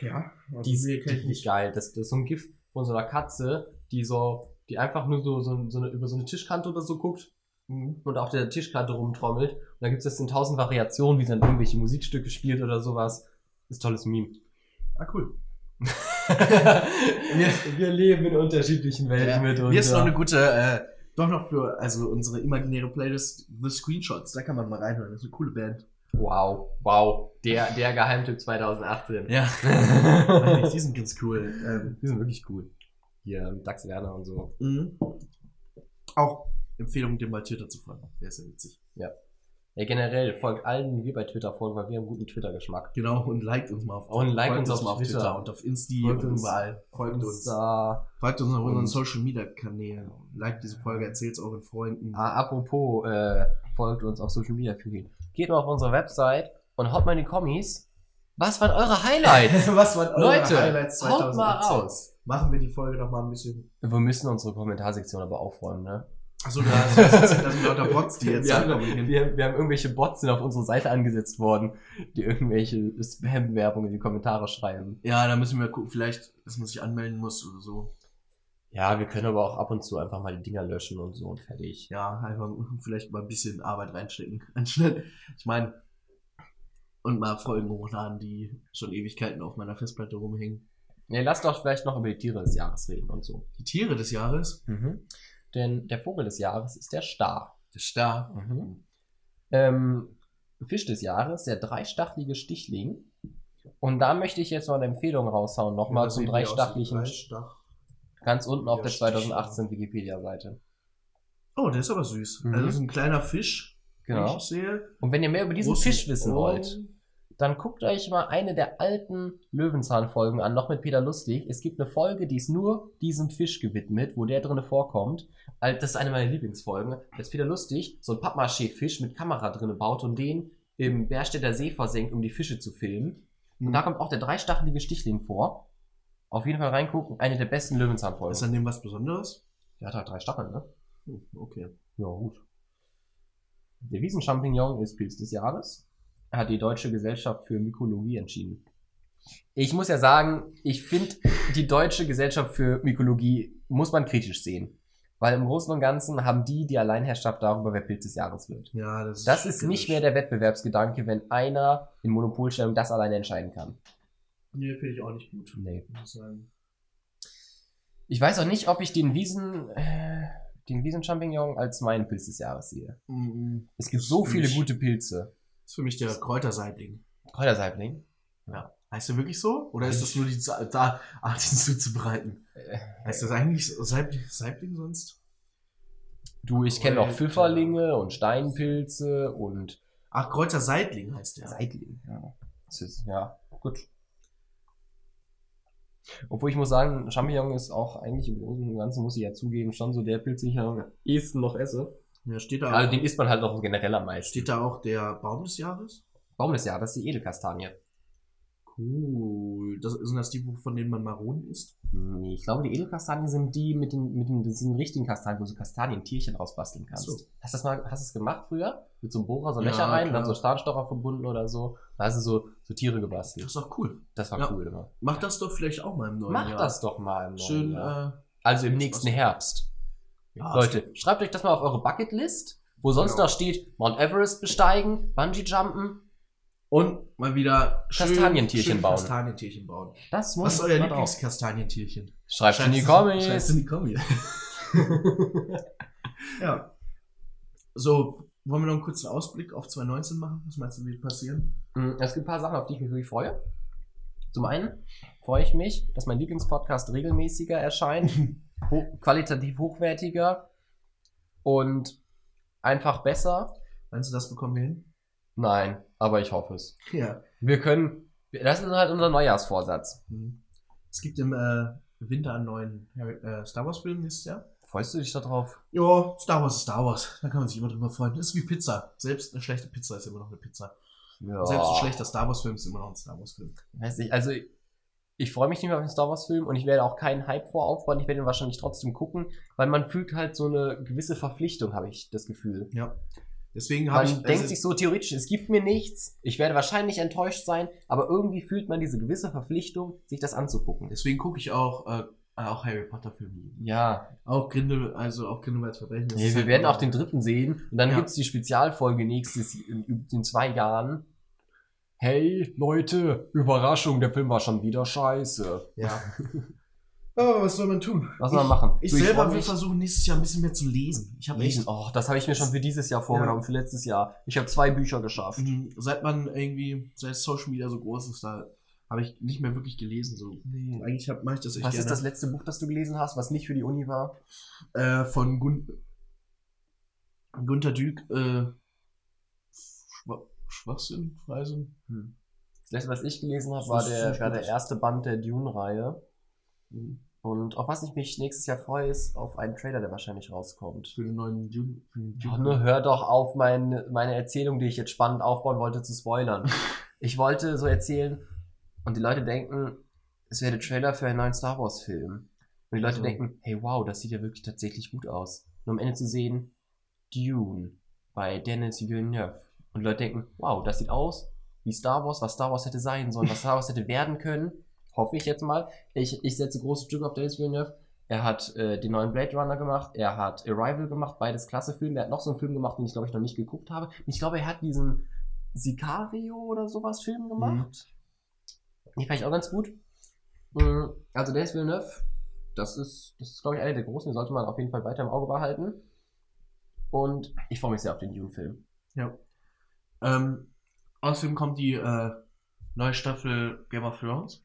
ja. Also Die ist ich richtig geil. Das, das ist so ein Gift von so einer Katze, die so, die einfach nur so, so, so eine, über so eine Tischkante oder so guckt Mhm. und auf der Tischkante rumtrommelt. Und dann gibt es das in tausend Variationen, wie sie dann irgendwelche Musikstücke spielt oder sowas. Ist ein tolles Meme. Ah, cool. (laughs) wir, wir leben in unterschiedlichen Welten Ja, mit Hier ist noch eine gute, äh, doch noch für, also unsere imaginäre Playlist, The Screenshots, da kann man mal reinhören, das ist eine coole Band. Wow, wow. Der, der Geheimtipp 2018. Ja. (laughs) die sind ganz cool. Ähm, Die sind wirklich cool. Hier, Dax Werner und so. mhm. Auch Empfehlung, dem mal Twitter zu folgen. Der ist ja witzig. Ja, generell folgt allen, die wir bei Twitter folgen, weil wir haben guten Twitter-Geschmack. Genau, und liked uns mal auf Und liked folgt uns auf mal auf Twitter. Twitter und auf Insti Folgt und uns. überall. Folgt uns. Da, Folgt uns auf unseren Und- Social Media Kanälen. Liked diese Folge, erzählt es euren Freunden. ah, apropos, äh, folgt uns auf Social Media Kanälen. Geht mal auf unsere Website und haut mal in die Kommis. Was waren eure Highlights? (laughs) Was waren eure Leute, Highlights haut mal 2018? raus. Machen wir die Folge noch mal ein bisschen. Wir müssen unsere Kommentarsektion aber aufräumen, ne? Achso, da sind lauter Bots, die jetzt wir, haben, wir, wir haben irgendwelche Bots sind auf unsere Seite angesetzt worden, die irgendwelche Spam-Werbung in die Kommentare schreiben. Ja, da müssen wir gucken, vielleicht, dass man sich anmelden muss oder so. Ja, wir können aber auch ab und zu einfach mal die Dinger löschen und so und fertig. Ja, einfach vielleicht mal ein bisschen Arbeit reinstecken. (laughs) Anstatt, ich meine, und mal Folgen hochladen, die schon Ewigkeiten auf meiner Festplatte rumhängen. Ja, lass doch vielleicht noch über die Tiere des Jahres reden und so. Die Tiere des Jahres. Denn der Vogel des Jahres ist der Star. Der Star. Mhm. Ähm, Fisch des Jahres, der dreistachelige Stichling. Und da möchte ich jetzt noch eine Empfehlung raushauen, nochmal zum dreistachlichen, Dreistach. ganz unten auf Ja, der Stichling. 2018 Wikipedia-Seite. Oh, der ist aber süß. Mhm. Also das ist ein kleiner Fisch, Genau. ich sehe. Und wenn ihr mehr über diesen Fisch wissen Ohren. wollt, dann guckt euch mal eine der alten Löwenzahn-Folgen an, noch mit Peter Lustig. Es gibt eine Folge, die ist nur diesem Fisch gewidmet, wo der drinne vorkommt. Das ist eine meiner Lieblingsfolgen. Als Peter Lustig so ein Pappmaché-Fisch mit Kamera drinne baut und den im Berstädter See versenkt, um die Fische zu filmen. Und da kommt auch der dreistachelige Stichling vor. Auf jeden Fall reingucken, eine der besten Ist Löwenzahn-Folgen. an dem was Besonderes? Der hat halt drei Stacheln, ne? Hm, Okay. Ja, gut. Der Wiesenchampignon ist Pilz des Jahres. Hat die Deutsche Gesellschaft für Mykologie entschieden. Ich muss ja sagen, ich finde, die Deutsche Gesellschaft für Mykologie muss man kritisch sehen. Weil im Großen und Ganzen haben die die Alleinherrschaft darüber, wer Pilz des Jahres wird. Ja, das ist. Das ist nicht mehr der Wettbewerbsgedanke, wenn einer in Monopolstellung das alleine entscheiden kann. Nee, finde ich auch nicht gut. Nee. Muss ich weiß auch nicht, ob ich den Wiesen, äh, den Wiesenchampignon als meinen Pilz des Jahres sehe. Mhm. Es gibt so viele gute Pilze. Das ist für mich der Kräuterseitling. Kräutersaibling. Heißt der wirklich so? Oder ist das nur die da, Art, ihn zuzubereiten? Äh, Heißt das eigentlich Saibling, Saibling sonst? Du, ich kenne Kräuter. Pfifferlinge und Steinpilze und Ach, Kräuterseitling heißt der. Seitling. Ja. Ist, ja, gut. Obwohl ich muss sagen, Champignon ist auch eigentlich im Großen und Ganzen, muss ich ja zugeben, schon so der Pilz, den ich am ehesten noch esse. Ja, steht da, Also den isst man halt noch generell am meisten. steht da auch der Baum des Jahres? Baum des Jahres, die Edelkastanie. Cool. Das, sind das die, von denen man Maronen isst? Nee, ich glaube, die Edelkastanien sind die mit den, mit den, das sind richtigen Kastanien, wo du Kastanientierchen rausbasteln kannst. So. Hast du das mal, hast du es gemacht früher? Mit so einem Bohrer so Ja, Löcher rein, dann klar. so Zahnstocher verbunden oder so. Da hast du so, so Tiere Das gebastelt. ist auch cool. Das war Ja. cool immer. Mach das doch vielleicht auch mal im neuen Mach Jahr. das doch mal im neuen Schön, Jahr. äh, Also im nächsten Herbst. Ja, Leute, schreibt euch das mal auf eure Bucketlist, wo sonst Genau. noch steht, Mount Everest besteigen, Bungee jumpen. Und mal wieder Kastanientierchen bauen. Kastanientierchen bauen. Das muss Was ist euer. Lieblingskastanientierchen? Schreibt in die Schreibt's Comments. in die Kommis. (laughs) ja. So, wollen wir noch einen kurzen Ausblick auf 2019 machen? Was meinst du, wird passieren? Mm, Es gibt ein paar Sachen, auf die ich mich wirklich freue. Zum einen freue ich mich, dass mein Lieblingspodcast regelmäßiger erscheint, (laughs) ho qualitativ hochwertiger und einfach besser. Meinst du, das bekommen wir hin? Nein, aber ich hoffe es. Ja. Wir können, das ist halt unser Neujahrsvorsatz. Mhm. Es gibt im äh, Winter einen neuen äh, Star Wars Film nächstes Jahr. Freust du dich da drauf? Ja, Star Wars ist Star Wars. Da kann man sich immer drüber freuen. Das ist wie Pizza. Selbst eine schlechte Pizza ist immer noch eine Pizza. Ja. Selbst ein schlechter Star Wars Film ist immer noch ein Star Wars Film. Weiß nicht, also ich freue mich nicht mehr auf den Star Wars Film und ich werde auch keinen Hype voraufbauen. Ich werde ihn wahrscheinlich trotzdem gucken, weil man fühlt halt so eine gewisse Verpflichtung, habe ich das Gefühl. Ja. Deswegen habe Man ich. denkt also- sich so theoretisch, es gibt mir nichts, ich werde wahrscheinlich enttäuscht sein, aber irgendwie fühlt man diese gewisse Verpflichtung, sich das anzugucken. Deswegen gucke ich auch, äh, auch Harry Potter Filme. Ja, Auch Grindel, also auch Grindelwalds Verbrechen. nee, wir halt werden auch den dritten sehen und dann Ja. gibt's die Spezialfolge nächstes in, in zwei Jahren. Hey Leute, Überraschung, der Film war schon wieder scheiße. Ja. (laughs) Aber was soll man tun? Was soll man ich, machen? Ich Du, selber freu will versuchen, nächstes Jahr ein bisschen mehr zu lesen. Ich habe echt. Lesen. Oh, das habe ich mir schon für dieses Jahr vorgenommen, für letztes Jahr. Ich habe zwei Bücher geschafft. Mhm, Seit man irgendwie, seit Social Media so groß ist, da habe ich nicht mehr wirklich gelesen. So. Eigentlich hab- mache ich das echt Was gerne. ist das letzte Buch, das du gelesen hast, was nicht für die Uni war? Äh, von Gun Gunter Dück, äh, Schwachsinn, Freisinn. Das letzte, was ich gelesen habe, war der, war der erste Band der Dune-Reihe. Mhm. Und auf was ich mich nächstes Jahr freue, ist auf einen Trailer, der wahrscheinlich rauskommt. Für den neuen Dune. Für den Dune. nur hör doch auf, mein, meine Erzählung, die ich jetzt spannend aufbauen wollte, zu spoilern. (laughs) ich wollte so erzählen und die Leute denken, es wäre der Trailer für einen neuen Star Wars-Film. Und die Leute So. denken, hey wow, das sieht ja wirklich tatsächlich gut aus. Und am Ende zu sehen, Dune bei Dennis Villeneuve. Und die Leute denken, wow, das sieht aus wie Star Wars, was Star Wars hätte sein sollen, was Star Wars hätte werden können. Hoffe ich jetzt mal. Ich, ich setze große Stücke auf Dennis Villeneuve. Er hat äh, den neuen Blade Runner gemacht, er hat Arrival gemacht, beides klasse Filme. Er hat noch so einen Film gemacht, den ich glaube ich noch nicht geguckt habe. Ich glaube, er hat diesen Sicario oder sowas Film gemacht. Den fand ich auch ganz gut. Mm, Also Denis Villeneuve, das ist, das ist glaube ich, einer der großen, den sollte man auf jeden Fall weiter im Auge behalten. Und ich freue mich sehr auf den Dune-Film. Ja. Ähm, außerdem kommt die äh, neue Staffel Game of Thrones.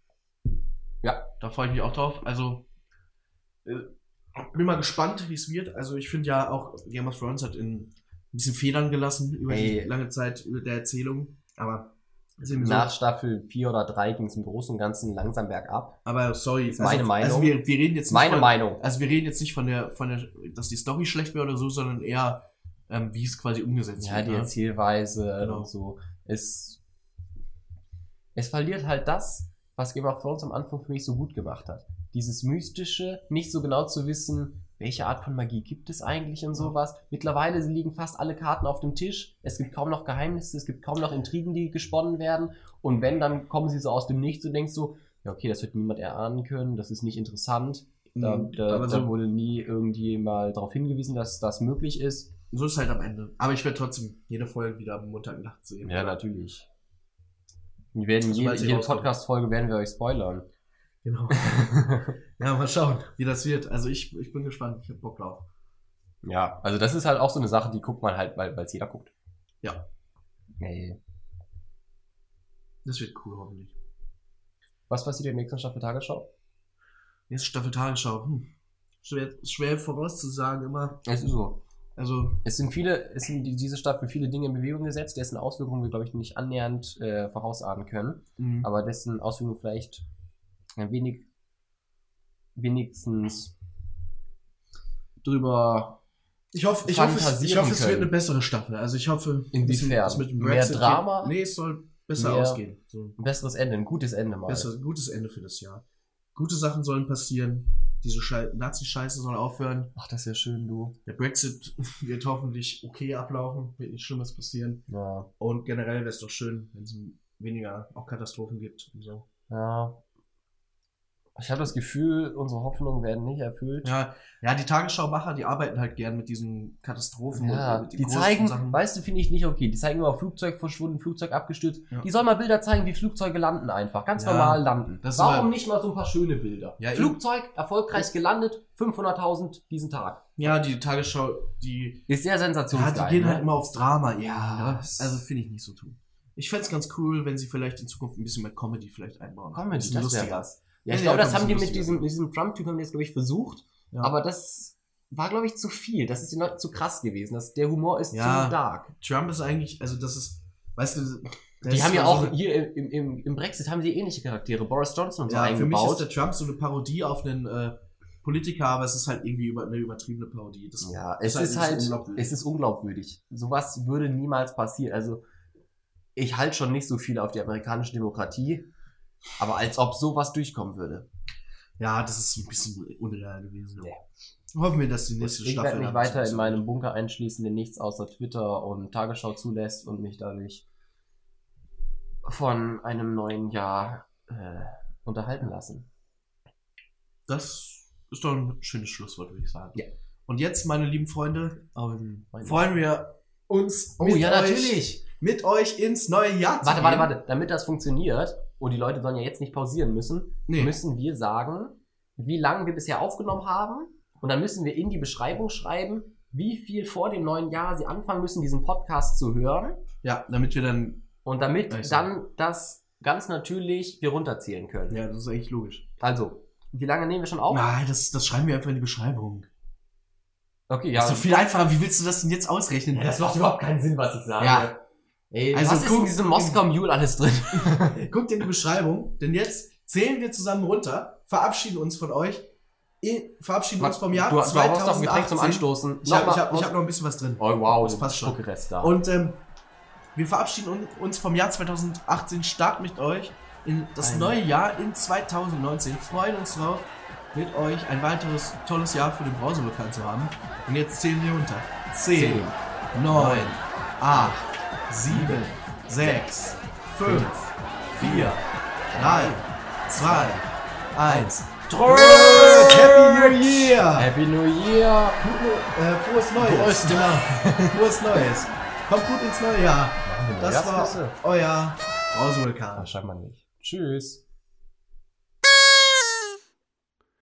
Ja. Da freue ich mich auch drauf. Also, äh, bin mal gespannt, wie es wird. Also, ich finde ja auch, Game of Thrones hat in, ein bisschen Federn gelassen über Ey. die lange Zeit der Erzählung. Aber, eben so. Nach Staffel 4 oder 3 ging es im Großen und Ganzen langsam bergab. aber sorry, Ist meine Meinung. Also wir, wir reden jetzt nicht Meine von, Meinung. Also, wir reden jetzt nicht von der, von der, dass die Story schlecht wäre oder so, sondern eher, ähm, wie es quasi umgesetzt Ja, wird. die ne? Erzählweise Genau. und so. Es, es verliert halt das, was Game of Thrones am Anfang für mich so gut gemacht hat. Dieses Mystische, nicht so genau zu wissen, welche Art von Magie gibt es eigentlich und sowas. Mittlerweile liegen fast alle Karten auf dem Tisch. Es gibt kaum noch Geheimnisse, es gibt kaum noch Intrigen, die gesponnen werden. Und wenn, dann kommen sie so aus dem Nichts und denkst so, ja, okay, das wird niemand erahnen können, das ist nicht interessant. Da, Mhm. da, aber da so, wurde nie irgendwie mal darauf hingewiesen, dass das möglich ist. So ist halt am Ende. Aber ich werde trotzdem jede Folge wieder am Montag nachts sehen. Ja, natürlich. Wir werden Sobald jede. Podcast-Folge werden wir euch spoilern. Genau. (laughs) Ja, mal schauen, wie das wird. Also ich, ich bin gespannt. Ich hab Bock drauf. ja, also das ist halt auch so eine Sache, die guckt man halt, weil es jeder guckt. Ja. Nee. Das wird cool, hoffentlich. Was passiert in der nächsten Staffel Tagesschau? Jetzt Staffel Tagesschau. Hm. Schwer, schwer vorauszusagen immer. Es ist so. Also, Es sind viele, es sind die- diese Staffel viele Dinge in Bewegung gesetzt, dessen Auswirkungen wir, glaube ich, nicht annähernd äh, vorausahnen können. mh. Aber dessen Auswirkungen vielleicht ein wenig, wenigstens drüber ich hoffe, ich hoffe, es, ich hoffe, es wird eine bessere Staffel. Also ich hoffe, Inwiefern? mit dem Mehr Drama? Geht, nee, es soll besser Mehr- ausgehen. So, ein besseres Ende, ein gutes Ende mal. besser, gutes Ende für das Jahr. Gute Sachen sollen passieren. Diese Schei Nazi-Scheiße soll aufhören. Ach, das ist ja schön, du. Der Brexit (laughs) wird hoffentlich okay ablaufen. Wird nichts Schlimmes passieren. Ja. Und generell wäre es doch schön, wenn es weniger auch Katastrophen gibt und so. Ja. Ich habe das Gefühl, unsere Hoffnungen werden nicht erfüllt. Ja, ja, die Tagesschau-Macher, die arbeiten halt gern mit diesen Katastrophen. Ja, und mit den die großen zeigen, Sachen. weißt du, finde ich nicht okay. Die zeigen immer Flugzeug verschwunden, Flugzeug abgestürzt. Ja. Die sollen mal Bilder zeigen, wie Flugzeuge landen einfach. Ganz Ja, normal landen. Warum mal- nicht mal so ein paar schöne Bilder? Ja, Flugzeug erfolgreich gelandet, 500.000 diesen Tag. Ja, die Tagesschau, die, Ist sehr ja, sensationsgeil. die gehen ne? halt immer aufs Drama. Ja, Also finde ich nicht so tun. Ich fände es ganz cool, wenn sie vielleicht in Zukunft ein bisschen mehr Comedy vielleicht einbauen. Comedy, das wäre was. Ja, ich glaube, das haben die mit diesem, diesem Trump-Typ haben die jetzt, glaube ich, versucht. Aber das war, glaube ich, zu viel. Das ist Leuten zu krass gewesen. Das, der Humor ist zu dark. Trump ist eigentlich, also das ist, weißt du, der Die ist haben ja so auch eine- hier im, im, im Brexit haben sie ähnliche Charaktere. Boris Johnson und so ja, für mich ist eingebaut. der Trump so eine Parodie auf einen äh, Politiker, aber es ist halt irgendwie über, eine übertriebene Parodie. Das Ja, es halt ist nicht so halt, es ist unglaubwürdig. Sowas würde niemals passieren. Also, ich halte schon nicht so viel auf die amerikanische Demokratie, aber als ob sowas durchkommen würde. Ja, das ist ein bisschen unreal gewesen. Ja. Hoffen wir, dass die nächste Ich Staffel. werde mich weiter in meinem Bunker einschließen, der nichts außer Twitter und Tagesschau zulässt und mich dadurch von einem neuen Jahr äh, unterhalten lassen. Das ist doch ein schönes Schlusswort, würde ich sagen. Ja. Und jetzt, meine lieben Freunde, Ähm, freuen wir uns oh mit, ja, euch, natürlich. mit euch ins neue Jahr zu Warte, gehen. warte, warte. Damit das funktioniert und die Leute sollen ja jetzt nicht pausieren müssen, Nee. müssen wir sagen, wie lange wir bisher aufgenommen haben. Und dann müssen wir in die Beschreibung schreiben, wie viel vor dem neuen Jahr sie anfangen müssen, diesen Podcast zu hören. Ja, damit wir dann. Und damit dann das ganz natürlich wir runterzählen können. Ja, das ist eigentlich logisch. Also, wie lange nehmen wir schon auf? Nein, das, das schreiben wir einfach in die Beschreibung. Okay, Das ja. ist doch viel einfacher. Wie willst du das denn jetzt ausrechnen? Ja, das macht überhaupt keinen Sinn, was ich sage. Ja. Ey, Also was ist guck- in diesem Moskau Mule alles drin? (laughs) Guckt in die Beschreibung, denn jetzt zählen wir zusammen runter, verabschieden uns von euch, verabschieden uns vom Jahr du, du hast doch ein 2018. Getränk zum Anstoßen. Ich habe hab, hab noch ein bisschen was drin. Oh wow, Das passt schon. Da. Und ähm, wir verabschieden un- uns vom Jahr 2018 stark mit euch in das Ein- neue Jahr in 2019. Freuen uns drauf, mit euch ein weiteres tolles Jahr für den Browserlokal zu haben. Und jetzt zählen wir runter. 10, Zehn, 9, 8, 7, 6, 5, 4, 3, 2, 1. Happy New Year! Happy New Year! Äh, frohes Neues! Prost. Genau. (laughs) Frohes Neues! Kommt gut ins neue Jahr! Das war euer Browservulkan. Wahrscheinlich nicht. Tschüss.